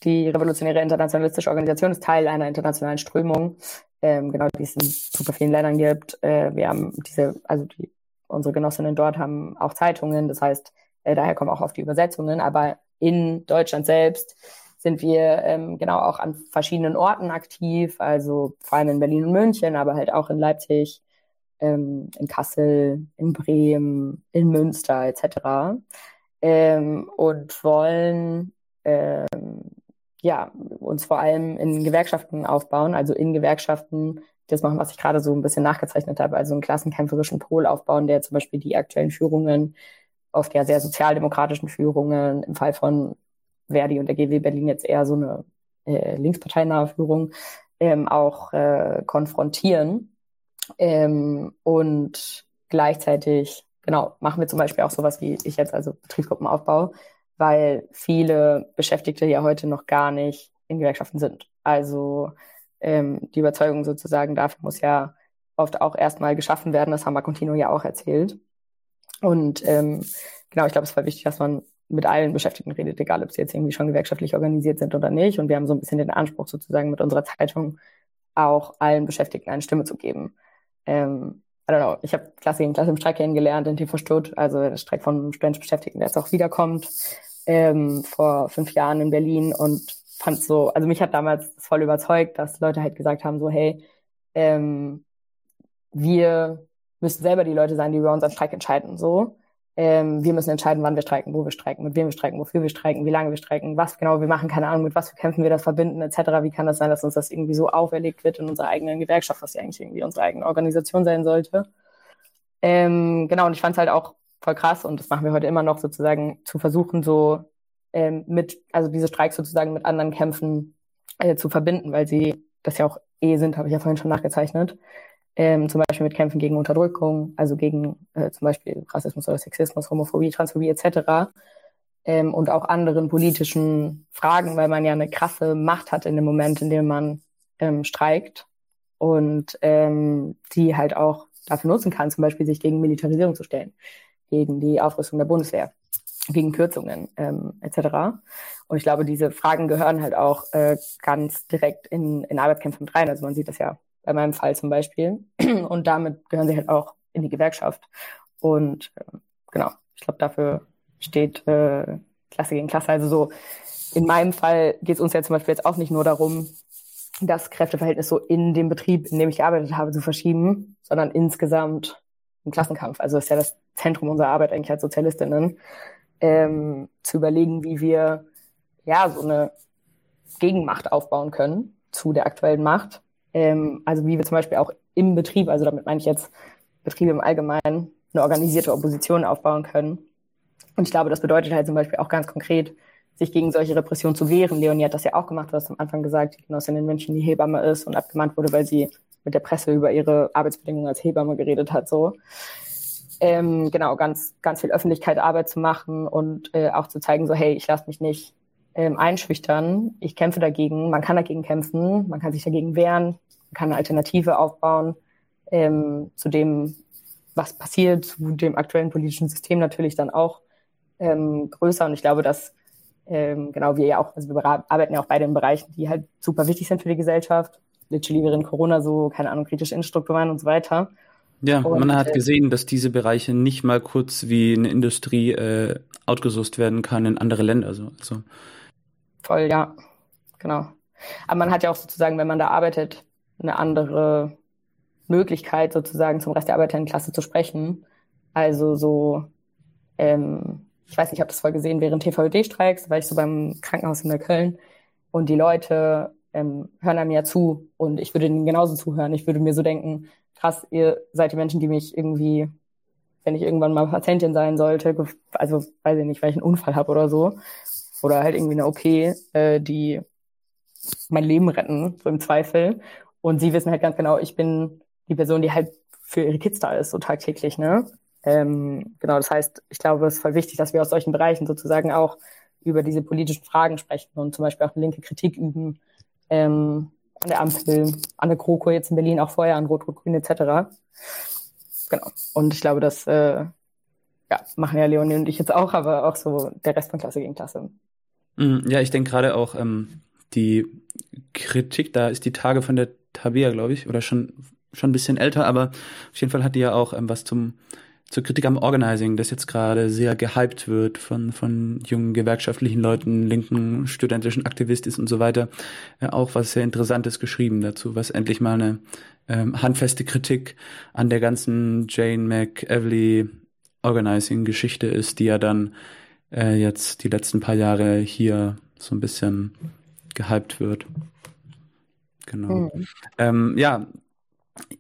die Revolutionäre Internationalistische Organisation ist Teil einer internationalen Strömung, ähm, genau, die es in super vielen Ländern gibt. Äh, wir haben diese, also die, unsere Genossinnen dort haben auch Zeitungen, das heißt, äh, daher kommen auch oft die Übersetzungen, aber in Deutschland selbst sind wir ähm, genau auch an verschiedenen Orten aktiv, also vor allem in Berlin und München, aber halt auch in Leipzig, ähm, in Kassel, in Bremen, in Münster etc. Ähm, und wollen ähm, ja uns vor allem in Gewerkschaften aufbauen, also in Gewerkschaften das machen, was ich gerade so ein bisschen nachgezeichnet habe, also einen klassenkämpferischen Pol aufbauen, der zum Beispiel die aktuellen Führungen, oft ja sehr sozialdemokratischen Führungen, im Fall von Verdi und der GW Berlin jetzt eher so eine äh, linksparteinahe Führung ähm, auch äh, konfrontieren. Ähm, und gleichzeitig, genau, machen wir zum Beispiel auch sowas wie ich jetzt, also Betriebsgruppenaufbau, weil viele Beschäftigte ja heute noch gar nicht in Gewerkschaften sind. Also ähm, die Überzeugung sozusagen dafür muss ja oft auch erstmal geschaffen werden. Das haben Marcontino ja auch erzählt. Und ähm, genau, ich glaube, es war wichtig, dass man mit allen Beschäftigten redet, egal ob sie jetzt irgendwie schon gewerkschaftlich organisiert sind oder nicht. Und wir haben so ein bisschen den Anspruch, sozusagen mit unserer Zeitung auch allen Beschäftigten eine Stimme zu geben. Ähm, I don't know, ich habe Klasse gegen Klasse im Streik kennengelernt in TV Stutt, also der Streik von studentischen Beschäftigten, der jetzt auch wiederkommt, ähm, vor fünf Jahren in Berlin und fand so, also mich hat damals voll überzeugt, dass Leute halt gesagt haben, so hey, ähm, wir müssen selber die Leute sein, die über unseren Streik entscheiden, so. Ähm, wir müssen entscheiden, wann wir streiken, wo wir streiken, mit wem wir streiken, wofür wir streiken, wie lange wir streiken, was genau wir machen, keine Ahnung, mit was für Kämpfen wir das verbinden, etc. Wie kann das sein, dass uns das irgendwie so auferlegt wird in unserer eigenen Gewerkschaft, was ja eigentlich irgendwie unsere eigene Organisation sein sollte. Ähm, genau, und ich fand es halt auch voll krass und das machen wir heute immer noch sozusagen zu versuchen, so ähm, mit, also diese Streiks sozusagen mit anderen Kämpfen äh, zu verbinden, weil sie das ja auch eh sind, habe ich ja vorhin schon nachgezeichnet ähm, zum Beispiel mit Kämpfen gegen Unterdrückung, also gegen äh, zum Beispiel Rassismus oder Sexismus, Homophobie, Transphobie etc. Ähm, und auch anderen politischen Fragen, weil man ja eine krasse Macht hat in dem Moment, in dem man ähm, streikt und ähm, die halt auch dafür nutzen kann, zum Beispiel sich gegen Militarisierung zu stellen, gegen die Aufrüstung der Bundeswehr, gegen Kürzungen ähm, etc. Und ich glaube, diese Fragen gehören halt auch äh, ganz direkt in, in Arbeitskämpfe mit rein. Also man sieht das ja bei meinem Fall zum Beispiel. Und damit gehören sie halt auch in die Gewerkschaft. Und äh, genau, ich glaube, dafür steht äh, Klasse gegen Klasse. Also so in meinem Fall geht es uns ja zum Beispiel jetzt auch nicht nur darum, das Kräfteverhältnis so in dem Betrieb, in dem ich gearbeitet habe, zu verschieben, sondern insgesamt im Klassenkampf. Also ist ja das Zentrum unserer Arbeit eigentlich als Sozialistinnen, ähm, zu überlegen, wie wir ja so eine Gegenmacht aufbauen können zu der aktuellen Macht ähm, also wie wir zum Beispiel auch im Betrieb, also damit meine ich jetzt Betriebe im Allgemeinen, eine organisierte Opposition aufbauen können. Und ich glaube, das bedeutet halt zum Beispiel auch ganz konkret, sich gegen solche Repressionen zu wehren. Leonie hat das ja auch gemacht, du hast am Anfang gesagt, die Genossin den Menschen, die Hebamme ist und abgemahnt wurde, weil sie mit der Presse über ihre Arbeitsbedingungen als Hebamme geredet hat, so. Ähm, genau, ganz, ganz viel Öffentlichkeit Arbeit zu machen und äh, auch zu zeigen, so, hey, ich lasse mich nicht ähm, einschüchtern, ich kämpfe dagegen, man kann dagegen kämpfen, man kann sich dagegen wehren, kann eine Alternative aufbauen ähm, zu dem, was passiert, zu dem aktuellen politischen System natürlich dann auch ähm, größer. Und ich glaube, dass ähm, genau wir ja auch, also wir arbeiten ja auch beide in Bereichen, die halt super wichtig sind für die Gesellschaft. Literally während Corona so, keine Ahnung, kritische Infrastrukturen und so weiter. Ja, und, man hat äh, gesehen, dass diese Bereiche nicht mal kurz wie eine Industrie äh, outgesourced werden kann in andere Länder. So. Also. Voll, ja, genau. Aber man hat ja auch sozusagen, wenn man da arbeitet, eine andere Möglichkeit, sozusagen zum Rest der Arbeiterinnenklasse zu sprechen. Also so, ähm, ich weiß nicht, ich habe das voll gesehen während TVD-Streiks, war ich so beim Krankenhaus in Neukölln und die Leute ähm, hören einem ja zu und ich würde ihnen genauso zuhören. Ich würde mir so denken, krass, ihr seid die Menschen, die mich irgendwie, wenn ich irgendwann mal Patientin sein sollte, also weiß ich nicht, weil ich einen Unfall habe oder so, oder halt irgendwie eine OP, äh, die mein Leben retten, so im Zweifel. Und sie wissen halt ganz genau, ich bin die Person, die halt für ihre Kids da ist, so tagtäglich, ne? Ähm, genau, das heißt, ich glaube, es ist voll wichtig, dass wir aus solchen Bereichen sozusagen auch über diese politischen Fragen sprechen und zum Beispiel auch eine linke Kritik üben, ähm, an der Ampel, an der GroKo jetzt in Berlin, auch vorher an Rot-Rot-Grün etc. Genau. Und ich glaube, das äh, ja, machen ja Leonie und ich jetzt auch, aber auch so der Rest von Klasse gegen Klasse. Mm, ja, ich denke gerade auch ähm, die Kritik, da ist die Tage von der Tabea, glaube ich, oder schon, schon ein bisschen älter, aber auf jeden Fall hat die ja auch ähm, was zum, zur Kritik am Organizing, das jetzt gerade sehr gehypt wird von, von jungen gewerkschaftlichen Leuten, linken studentischen Aktivisten und so weiter, äh, auch was sehr Interessantes geschrieben dazu, was endlich mal eine ähm, handfeste Kritik an der ganzen Jane McEvely Organizing-Geschichte ist, die ja dann äh, jetzt die letzten paar Jahre hier so ein bisschen gehypt wird. Genau. Mhm. Ähm, ja,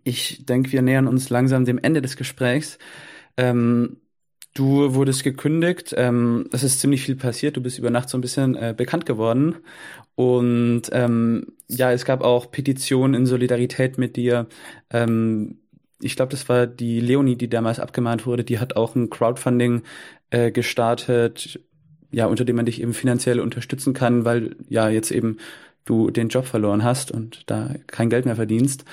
ich denke, wir nähern uns langsam dem Ende des Gesprächs. Ähm, du wurdest gekündigt. Ähm, es ist ziemlich viel passiert. Du bist über Nacht so ein bisschen äh, bekannt geworden. Und ähm, ja, es gab auch Petitionen in Solidarität mit dir. Ähm, ich glaube, das war die Leonie, die damals abgemahnt wurde. Die hat auch ein Crowdfunding äh, gestartet, ja, unter dem man dich eben finanziell unterstützen kann, weil ja jetzt eben du den Job verloren hast und da kein Geld mehr verdienst.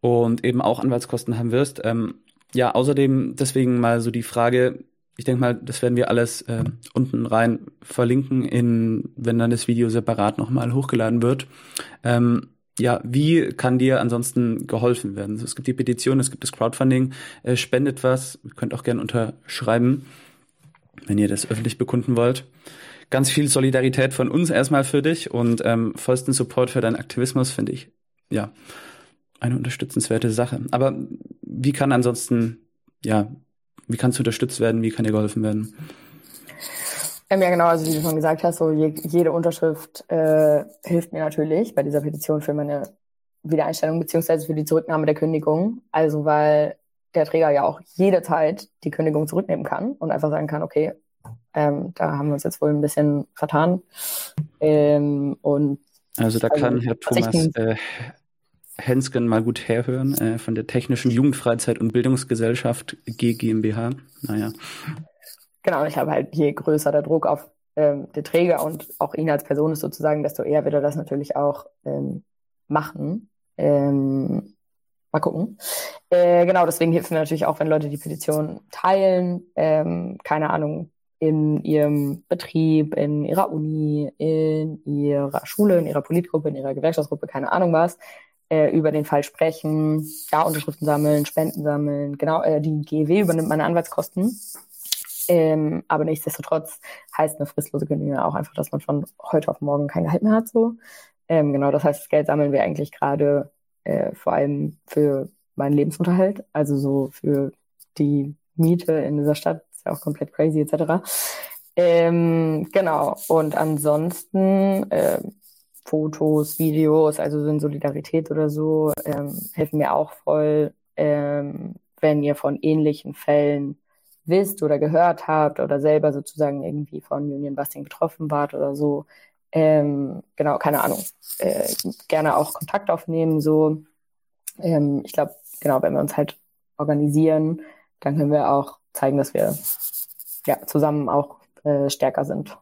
und eben auch Anwaltskosten haben wirst. Ähm, ja, außerdem deswegen mal so die Frage, ich denke mal, das werden wir alles äh, unten rein verlinken, in, wenn dann das Video separat nochmal hochgeladen wird. Ähm, ja, wie kann dir ansonsten geholfen werden? Also es gibt die Petition, es gibt das Crowdfunding, äh, spendet was, könnt auch gerne unterschreiben, wenn ihr das öffentlich bekunden wollt. Ganz viel Solidarität von uns erstmal für dich und ähm, vollsten Support für deinen Aktivismus, finde ich, ja, eine unterstützenswerte Sache. Aber wie kann ansonsten, ja, wie kannst du unterstützt werden? Wie kann dir geholfen werden? Ähm, ja, genau, also wie du schon gesagt hast, so je, jede Unterschrift äh, hilft mir natürlich bei dieser Petition für meine Wiedereinstellung beziehungsweise für die Zurücknahme der Kündigung. Also weil der Träger ja auch jederzeit die Kündigung zurücknehmen kann und einfach sagen kann, okay, ähm, da haben wir uns jetzt wohl ein bisschen vertan. Ähm, und also da kann also, Herr Thomas äh, Hensken mal gut herhören äh, von der Technischen Jugendfreizeit und Bildungsgesellschaft GmbH. Naja. Genau, ich habe halt, je größer der Druck auf ähm, den Träger und auch ihn als Person ist sozusagen, desto eher wird er das natürlich auch ähm, machen. Ähm, mal gucken. Äh, genau, deswegen hilft mir natürlich auch, wenn Leute die Petition teilen, ähm, keine Ahnung, in ihrem Betrieb, in ihrer Uni, in ihrer Schule, in ihrer Politgruppe, in ihrer Gewerkschaftsgruppe, keine Ahnung was, äh, über den Fall sprechen, ja, Unterschriften sammeln, Spenden sammeln. Genau, äh, die GEW übernimmt meine Anwaltskosten. Ähm, aber nichtsdestotrotz heißt eine fristlose Kündigung auch einfach, dass man von heute auf morgen kein Gehalt mehr hat. So. Ähm, genau, das heißt, das Geld sammeln wir eigentlich gerade äh, vor allem für meinen Lebensunterhalt, also so für die Miete in dieser Stadt, ist ja auch komplett crazy etc. Ähm, genau, und ansonsten äh, Fotos, Videos, also so in Solidarität oder so, ähm, helfen mir auch voll, ähm, wenn ihr von ähnlichen Fällen wisst oder gehört habt oder selber sozusagen irgendwie von Union Busting betroffen wart oder so, ähm, genau, keine Ahnung, äh, gerne auch Kontakt aufnehmen. So, ähm, ich glaube, genau, wenn wir uns halt organisieren, dann können wir auch zeigen, dass wir ja zusammen auch äh, stärker sind.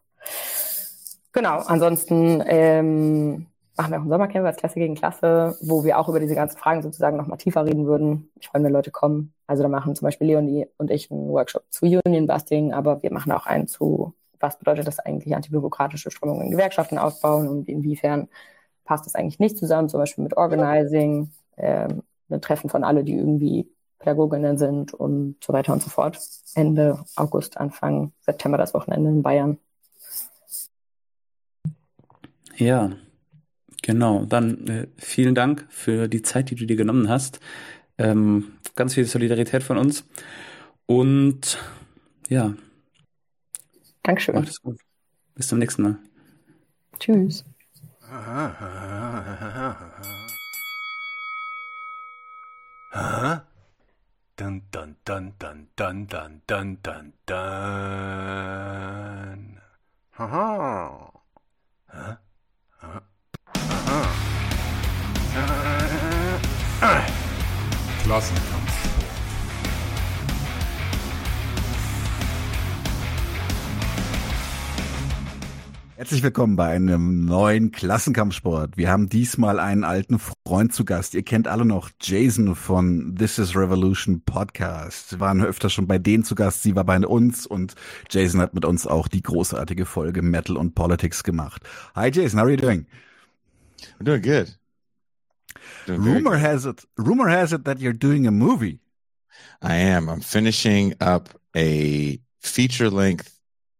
Genau, ansonsten ähm, machen wir auch ein Sommercamp als Klasse gegen Klasse, wo wir auch über diese ganzen Fragen sozusagen nochmal tiefer reden würden. Ich freue mich, wenn Leute kommen. Also da machen zum Beispiel Leonie und ich einen Workshop zu Union Busting, aber wir machen auch einen zu, was bedeutet das eigentlich, antibürokratische Strömungen in Gewerkschaften aufbauen und inwiefern passt das eigentlich nicht zusammen, zum Beispiel mit Organizing, ähm, ein Treffen von alle, die irgendwie Pädagoginnen sind und so weiter und so fort. Ende August, Anfang September das Wochenende in Bayern. Ja, genau. Dann äh, vielen Dank für die Zeit, die du dir genommen hast. Ähm, ganz viel Solidarität von uns. Und ja. Dankeschön. Macht es gut. Bis zum nächsten Mal. Tschüss. Dun, dun, dun, dun, dun, dun, dun, dun, dun. Haha. Huh? Huh? Huh? Ah! Klassenkampf. Herzlich willkommen bei einem neuen Klassenkampfsport. Wir haben diesmal einen alten Freund zu Gast. Ihr kennt alle noch Jason von This is Revolution Podcast. Wir waren öfter schon bei denen zu Gast. Sie war bei uns und Jason hat mit uns auch die großartige Folge Metal und Politics gemacht. Hi Jason, how are you doing? I'm doing good. Doing rumor good. has it, rumor has it that you're doing a movie. I am. I'm finishing up a feature length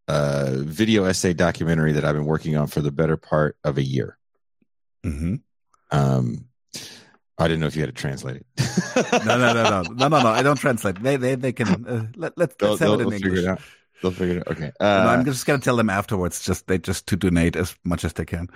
uh, video essay documentary that I've been working on for the better part of a year. Mm-hmm. Um, I didn't know if you had to translate it. no, no, no, no, no, no, no. I don't translate. They, they, they can. Uh, let, let's, let's have it in English. It out. They'll figure it out. Okay. Uh, no, I'm just gonna tell them afterwards. Just they just to donate as much as they can.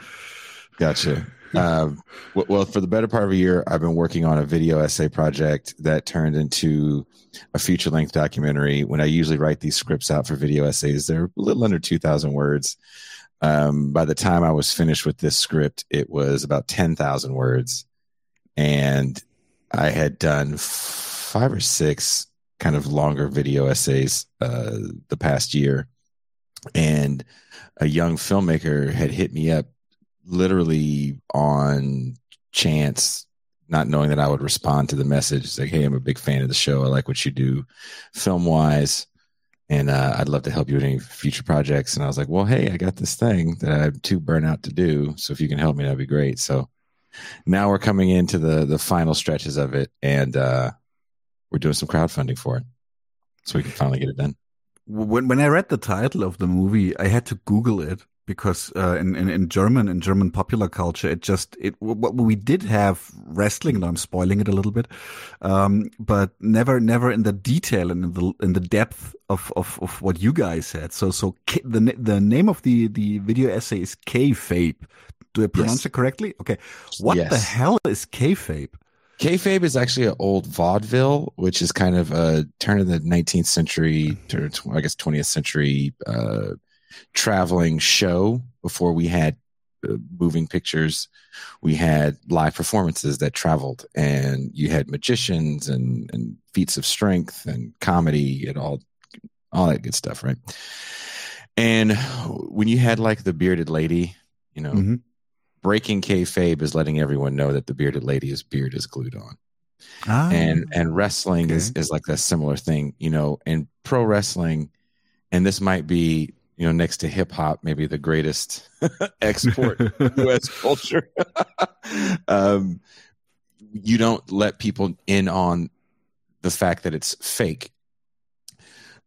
Gotcha. uh, well, for the better part of a year, I've been working on a video essay project that turned into a feature length documentary. When I usually write these scripts out for video essays, they're a little under 2,000 words. Um, by the time I was finished with this script, it was about 10,000 words. And I had done five or six kind of longer video essays uh, the past year. And a young filmmaker had hit me up literally on chance not knowing that I would respond to the message. It's like, hey, I'm a big fan of the show. I like what you do film wise. And uh, I'd love to help you with any future projects. And I was like, well, hey, I got this thing that I'm too burnt out to do. So if you can help me, that'd be great. So now we're coming into the the final stretches of it, and uh, we're doing some crowdfunding for it, so we can finally get it done. When when I read the title of the movie, I had to Google it because uh, in, in, in German in German popular culture, it just it what we did have wrestling. And I'm spoiling it a little bit, um, but never never in the detail and in the in the depth of, of, of what you guys had. So so K, the the name of the the video essay is kayfabe. Do I pronounce yes. it correctly? Okay, what yes. the hell is kayfabe? Kayfabe is actually an old vaudeville, which is kind of a turn of the 19th century, to, I guess 20th century uh, traveling show before we had uh, moving pictures. We had live performances that traveled, and you had magicians and, and feats of strength and comedy and all all that good stuff, right? And when you had like the bearded lady, you know, mm-hmm. breaking kayfabe is letting everyone know that the bearded lady's beard is glued on. Ah, and and wrestling okay. is is like a similar thing, you know. And pro wrestling, and this might be you know, next to hip hop, maybe the greatest export U.S. culture. um, you don't let people in on the fact that it's fake.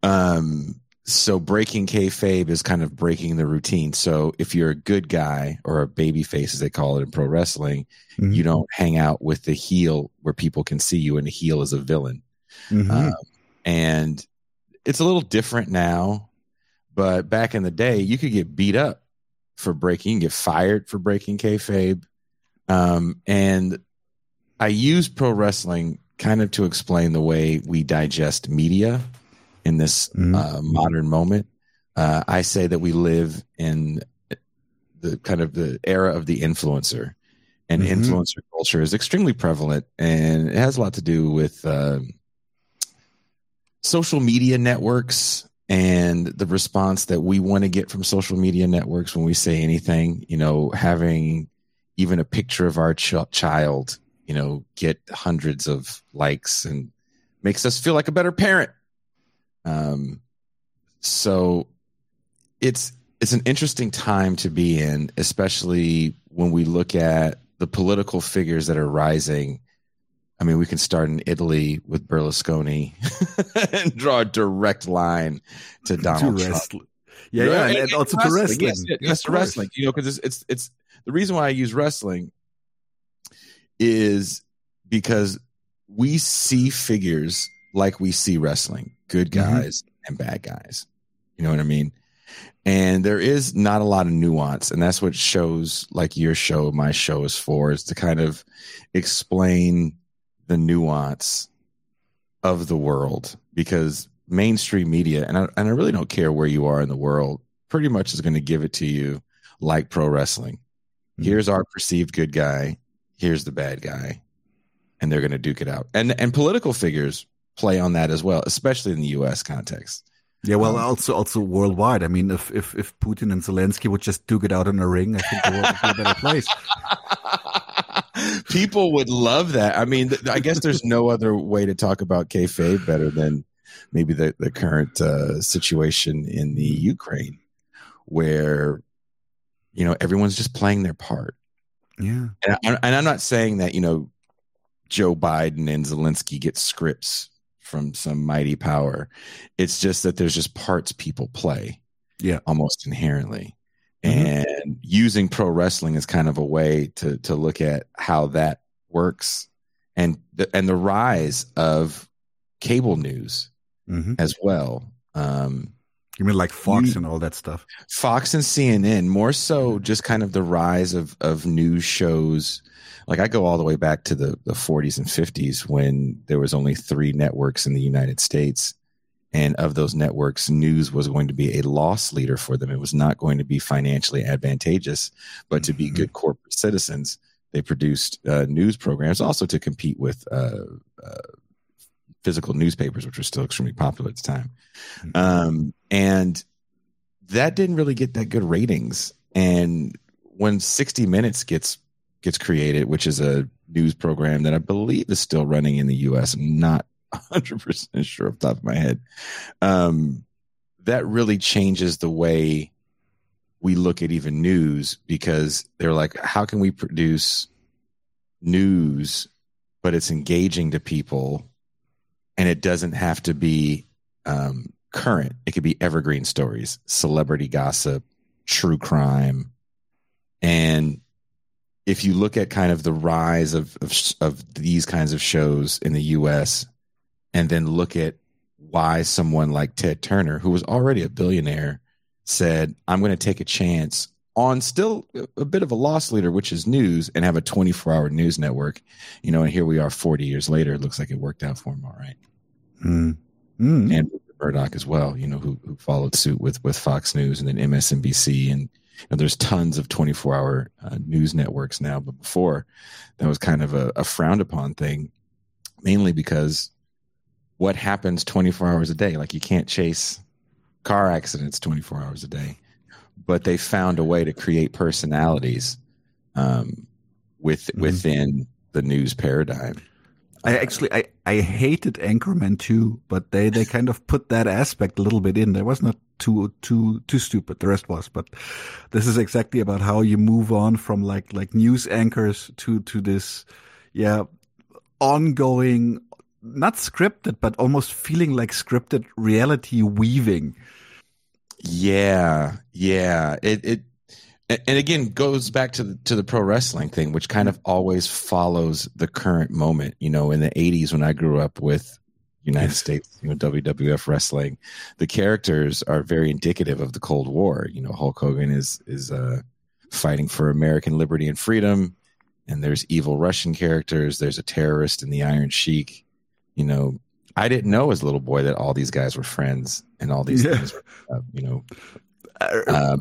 Um, so breaking kayfabe is kind of breaking the routine. So if you're a good guy or a baby face, as they call it in pro wrestling, mm-hmm. you don't hang out with the heel where people can see you, and the heel is a villain. Mm-hmm. Um, and it's a little different now but back in the day, you could get beat up for breaking, you get fired for breaking kayfabe. Um, and I use pro wrestling kind of to explain the way we digest media in this mm-hmm. uh, modern moment. Uh, I say that we live in the kind of the era of the influencer, and mm-hmm. influencer culture is extremely prevalent, and it has a lot to do with uh, social media networks and the response that we want to get from social media networks when we say anything, you know, having even a picture of our ch- child, you know, get hundreds of likes and makes us feel like a better parent. Um, so it's it's an interesting time to be in, especially when we look at the political figures that are rising I mean, we can start in Italy with Berlusconi and draw a direct line to Donald to Trump. Yeah, yeah, and, and also to wrestling. Yes, yes to wrestling. You know, because it's, it's it's the reason why I use wrestling is because we see figures like we see wrestling, good mm-hmm. guys mm-hmm. and bad guys. You know what I mean? And there is not a lot of nuance, and that's what shows like your show, my show is for, is to kind of explain the nuance of the world because mainstream media and I, and I really don't care where you are in the world pretty much is going to give it to you like pro wrestling mm-hmm. here's our perceived good guy here's the bad guy and they're going to duke it out and and political figures play on that as well especially in the US context yeah, well, um, also also worldwide. I mean, if if if Putin and Zelensky would just duke it out in a ring, I think the world would be a better place. people would love that. I mean, I guess there's no other way to talk about kayfabe better than maybe the the current uh, situation in the Ukraine, where you know everyone's just playing their part. Yeah, and, I, and I'm not saying that you know Joe Biden and Zelensky get scripts from some mighty power. It's just that there's just parts people play. Yeah, almost inherently. Mm-hmm. and using pro wrestling is kind of a way to to look at how that works and the, and the rise of cable news mm-hmm. as well um you mean like Fox you, and all that stuff? Fox and CNN, more so just kind of the rise of of news shows. Like I go all the way back to the the 40s and 50s when there was only three networks in the United States and of those networks, news was going to be a loss leader for them. It was not going to be financially advantageous, but to be mm-hmm. good corporate citizens, they produced uh, news programs also to compete with uh, uh, physical newspapers, which were still extremely popular at the time. Mm-hmm. Um, and that didn't really get that good ratings. And when 60 Minutes gets gets created, which is a news program that I believe is still running in the US. I'm not 100% sure off the top of my head. Um, that really changes the way we look at even news because they're like, how can we produce news, but it's engaging to people and it doesn't have to be um, current? It could be evergreen stories, celebrity gossip, true crime. And if you look at kind of the rise of, of, of these kinds of shows in the US and then look at why someone like Ted Turner, who was already a billionaire, said, I'm going to take a chance on still a bit of a loss leader, which is news, and have a 24 hour news network. You know, and here we are 40 years later. It looks like it worked out for him all right. Mm. Mm. And Murdoch as well, you know, who, who followed suit with, with Fox News and then MSNBC. And you know, there's tons of 24 hour uh, news networks now, but before that was kind of a, a frowned upon thing, mainly because what happens 24 hours a day. Like you can't chase car accidents 24 hours a day, but they found a way to create personalities um, with mm-hmm. within the news paradigm. I actually I, I hated Anchorman too, but they, they kind of put that aspect a little bit in. There was not too too too stupid. The rest was, but this is exactly about how you move on from like like news anchors to to this yeah ongoing not scripted, but almost feeling like scripted reality weaving. Yeah, yeah. It it and again goes back to the, to the pro wrestling thing, which kind of always follows the current moment. You know, in the '80s when I grew up with United. States, you know, WWF wrestling, the characters are very indicative of the Cold War. You know, Hulk Hogan is is uh, fighting for American liberty and freedom, and there's evil Russian characters. There's a terrorist in the Iron Sheik you know, I didn't know as a little boy that all these guys were friends and all these yeah. things, were, uh, you know. Uh,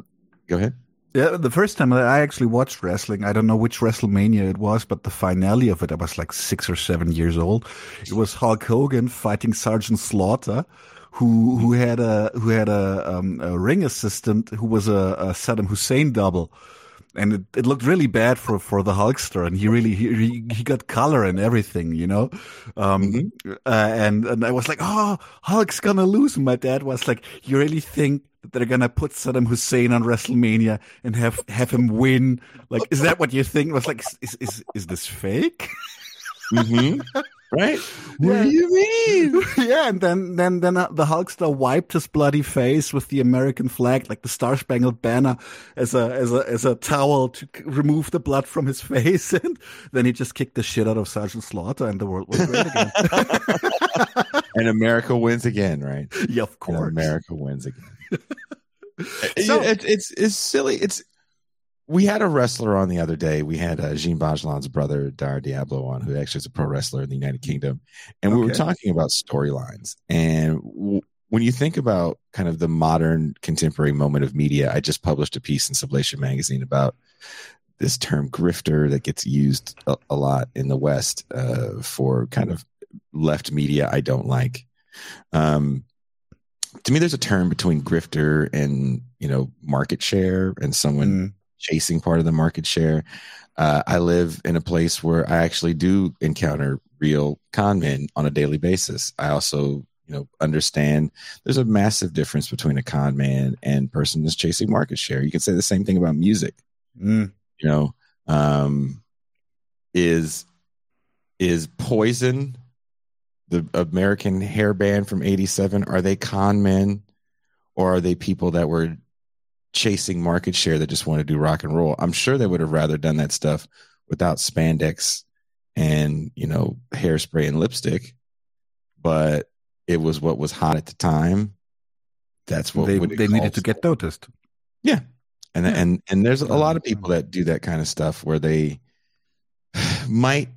go ahead. Yeah, the first time I actually watched wrestling, I don't know which WrestleMania it was, but the finale of it, I was like six or seven years old. It was Hulk Hogan fighting Sergeant Slaughter, who who had a who had a, um, a ring assistant who was a, a Saddam Hussein double and it, it looked really bad for for the Hulkster, and he really he he got color and everything, you know. Um, mm-hmm. uh, and and I was like, oh, Hulk's gonna lose. And my dad was like, you really think that they're gonna put Saddam Hussein on WrestleMania and have have him win? Like, is that what you think? I was like, is is is this fake? mm-hmm. right? What yeah. do you mean? yeah, and then then then uh, the Hulkster wiped his bloody face with the American flag, like the Star Spangled Banner, as a as a as a towel to remove the blood from his face, and then he just kicked the shit out of Sergeant Slaughter, and the world was great again. and America wins again, right? Yeah, of course. And America wins again. so, it, it's it's silly. It's we had a wrestler on the other day. We had uh, Jean Bajlan's brother, Dar Diablo, on, who actually is a pro wrestler in the United Kingdom. And okay. we were talking about storylines. And w- when you think about kind of the modern contemporary moment of media, I just published a piece in Sublation magazine about this term grifter that gets used a, a lot in the West uh, for kind of left media I don't like. Um, to me, there's a term between grifter and you know market share, and someone mm chasing part of the market share. Uh, I live in a place where I actually do encounter real con men on a daily basis. I also, you know, understand there's a massive difference between a con man and person that's chasing market share. You can say the same thing about music. Mm. You know, um, is is Poison the American hair band from '87? Are they con men, or are they people that were chasing market share that just want to do rock and roll. I'm sure they would have rather done that stuff without spandex and, you know, hairspray and lipstick, but it was what was hot at the time. That's what they, they needed to get noticed. Yeah. And, yeah. and, and there's a lot of people that do that kind of stuff where they might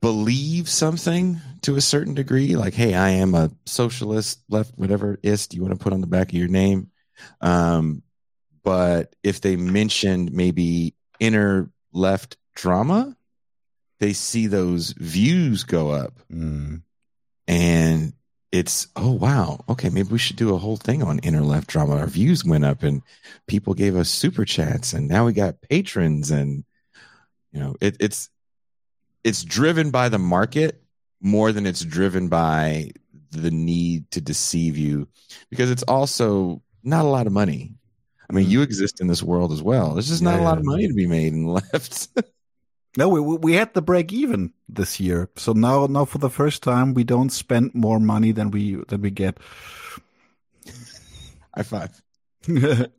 believe something to a certain degree, like, Hey, I am a socialist, left, whatever ist you want to put on the back of your name. Um, but if they mentioned maybe inner left drama, they see those views go up. Mm. And it's, oh, wow. Okay, maybe we should do a whole thing on inner left drama. Our views went up and people gave us super chats and now we got patrons and You know, it, it's it's driven by the market more than it's driven by the need to deceive you because it's also not a lot of money. I mean, you exist in this world as well. There's just not yeah, a lot of money to be made and left. no, we we had the break even this year, so now now for the first time we don't spend more money than we than we get. High five. that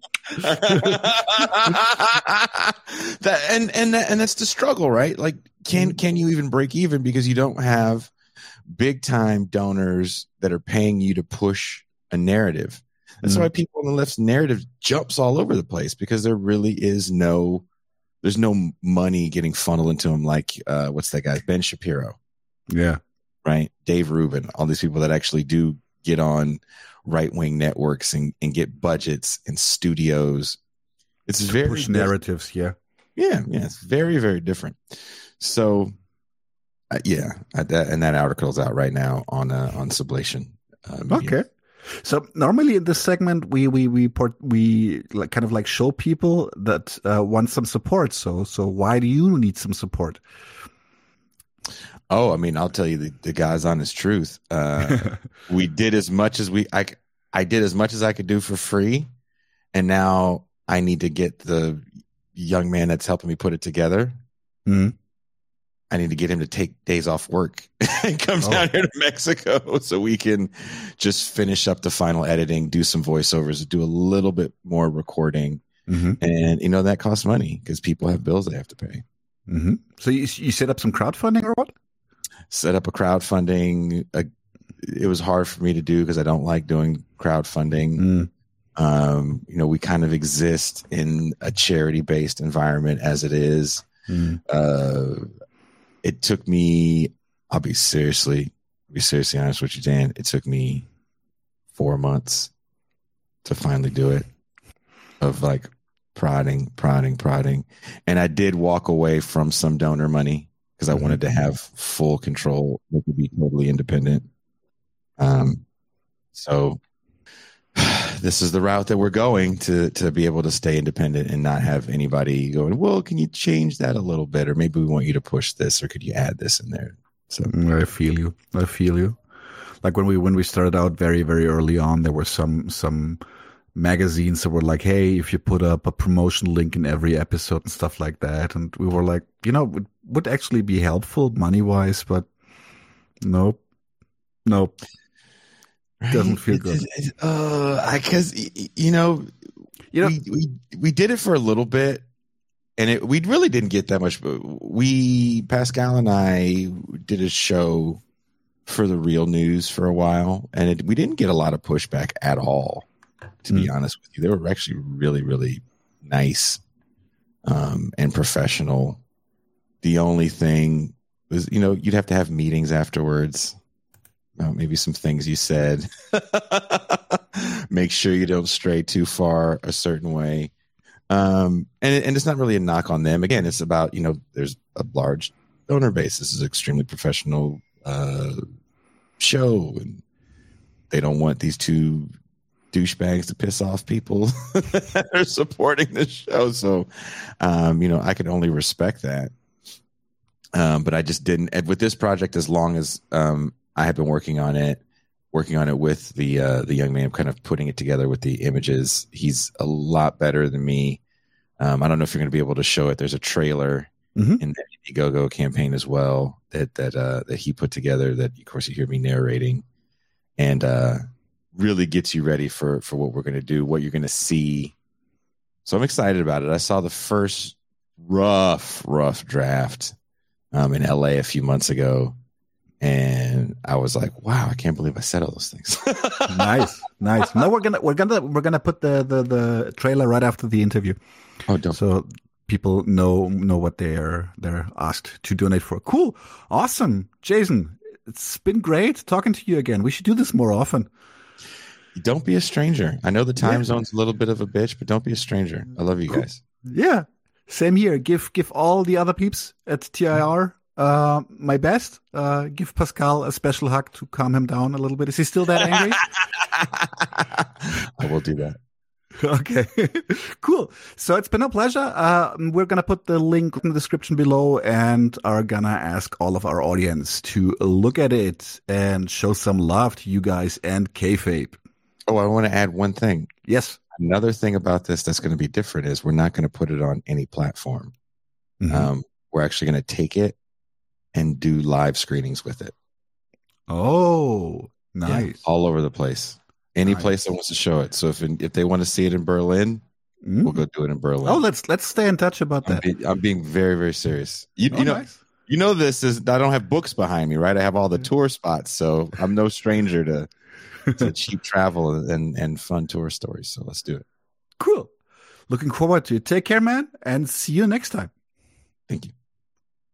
and and and that's the struggle, right? Like, can mm-hmm. can you even break even because you don't have big time donors that are paying you to push a narrative? That's mm. why people on the left's narrative jumps all over the place because there really is no there's no money getting funneled into them like uh, what's that guy Ben Shapiro, yeah, right? Dave Rubin, all these people that actually do get on right wing networks and, and get budgets and studios. It's very push narratives, yeah, yeah, yeah. It's very very different. So, uh, yeah, uh, that, and that article's out right now on uh, on Sublation. Uh, okay. So normally in this segment, we we we port, we like kind of like show people that uh, want some support. So so why do you need some support? Oh, I mean, I'll tell you the, the guy's honest truth. Uh, we did as much as we I I did as much as I could do for free, and now I need to get the young man that's helping me put it together. Mm-hmm. I need to get him to take days off work and come oh. down here to Mexico so we can just finish up the final editing, do some voiceovers, do a little bit more recording. Mm-hmm. And, you know, that costs money because people have bills they have to pay. Mm-hmm. So you, you set up some crowdfunding or what? Set up a crowdfunding. A, it was hard for me to do because I don't like doing crowdfunding. Mm. Um, you know, we kind of exist in a charity based environment as it is. Mm. Uh, it took me, I'll be seriously, be seriously honest with you, Dan. It took me four months to finally do it of like prodding, prodding, prodding. And I did walk away from some donor money because I mm-hmm. wanted to have full control, to be totally independent. Um, so this is the route that we're going to to be able to stay independent and not have anybody going well can you change that a little bit? Or maybe we want you to push this or could you add this in there? So mm, i feel you. I feel you. Like when we when we started out very very early on there were some some magazines that were like hey if you put up a promotion link in every episode and stuff like that. And we were like you know would, would actually be helpful money wise but nope. Nope Right? Doesn't feel good. uh, I because you know, you know, we, we we did it for a little bit, and it we really didn't get that much. But we Pascal and I did a show for the real news for a while, and it, we didn't get a lot of pushback at all. To mm. be honest with you, they were actually really really nice um, and professional. The only thing was, you know, you'd have to have meetings afterwards maybe some things you said. Make sure you don't stray too far a certain way. Um, and, and it's not really a knock on them. Again, it's about, you know, there's a large donor base. This is extremely professional uh, show. And they don't want these two douchebags to piss off people that are supporting the show. So, um, you know, I can only respect that. Um, but I just didn't. with this project, as long as um, I have been working on it, working on it with the uh, the young man, kind of putting it together with the images. He's a lot better than me. Um, I don't know if you're going to be able to show it. There's a trailer mm-hmm. in the Indiegogo campaign as well that that uh, that he put together. That of course you hear me narrating, and uh, really gets you ready for for what we're going to do, what you're going to see. So I'm excited about it. I saw the first rough, rough draft um, in LA a few months ago and I was like, "Wow, I can't believe I said all those things." nice, nice. Now we're gonna we're gonna we're gonna put the, the the trailer right after the interview. Oh, don't. So people know know what they're they're asked to donate for. Cool, awesome, Jason. It's been great talking to you again. We should do this more often. Don't be a stranger. I know the time yeah. zone's a little bit of a bitch, but don't be a stranger. I love you cool. guys. Yeah, same here. Give give all the other peeps at TIR uh, my best. Uh, give Pascal a special hug to calm him down a little bit. Is he still that angry? I will do that. Okay, cool. So it's been a pleasure. Uh, we're gonna put the link in the description below, and are gonna ask all of our audience to look at it and show some love to you guys and kayfabe. Oh, I want to add one thing. Yes. Another thing about this that's going to be different is we're not going to put it on any platform. Mm-hmm. Um, we're actually going to take it and do live screenings with it. Oh, nice! Yeah, all over the place. Any nice. place that wants to show it. So if if they want to see it in Berlin, mm. we'll go do it in Berlin. Oh, let's let's stay in touch about I'm that. Be, I'm being very very serious. You, oh, you know. Nice. You know this is I don't have books behind me, right? I have all the tour spots, so I'm no stranger to to cheap travel and and fun tour stories. So let's do it. Cool. Looking forward to it. Take care, man, and see you next time. Thank you.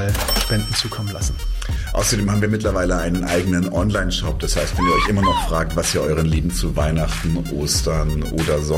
mal Spenden zukommen lassen. Außerdem haben wir mittlerweile einen eigenen Online-Shop. Das heißt, wenn ihr euch immer noch fragt, was ihr euren Lieben zu Weihnachten, Ostern oder sonst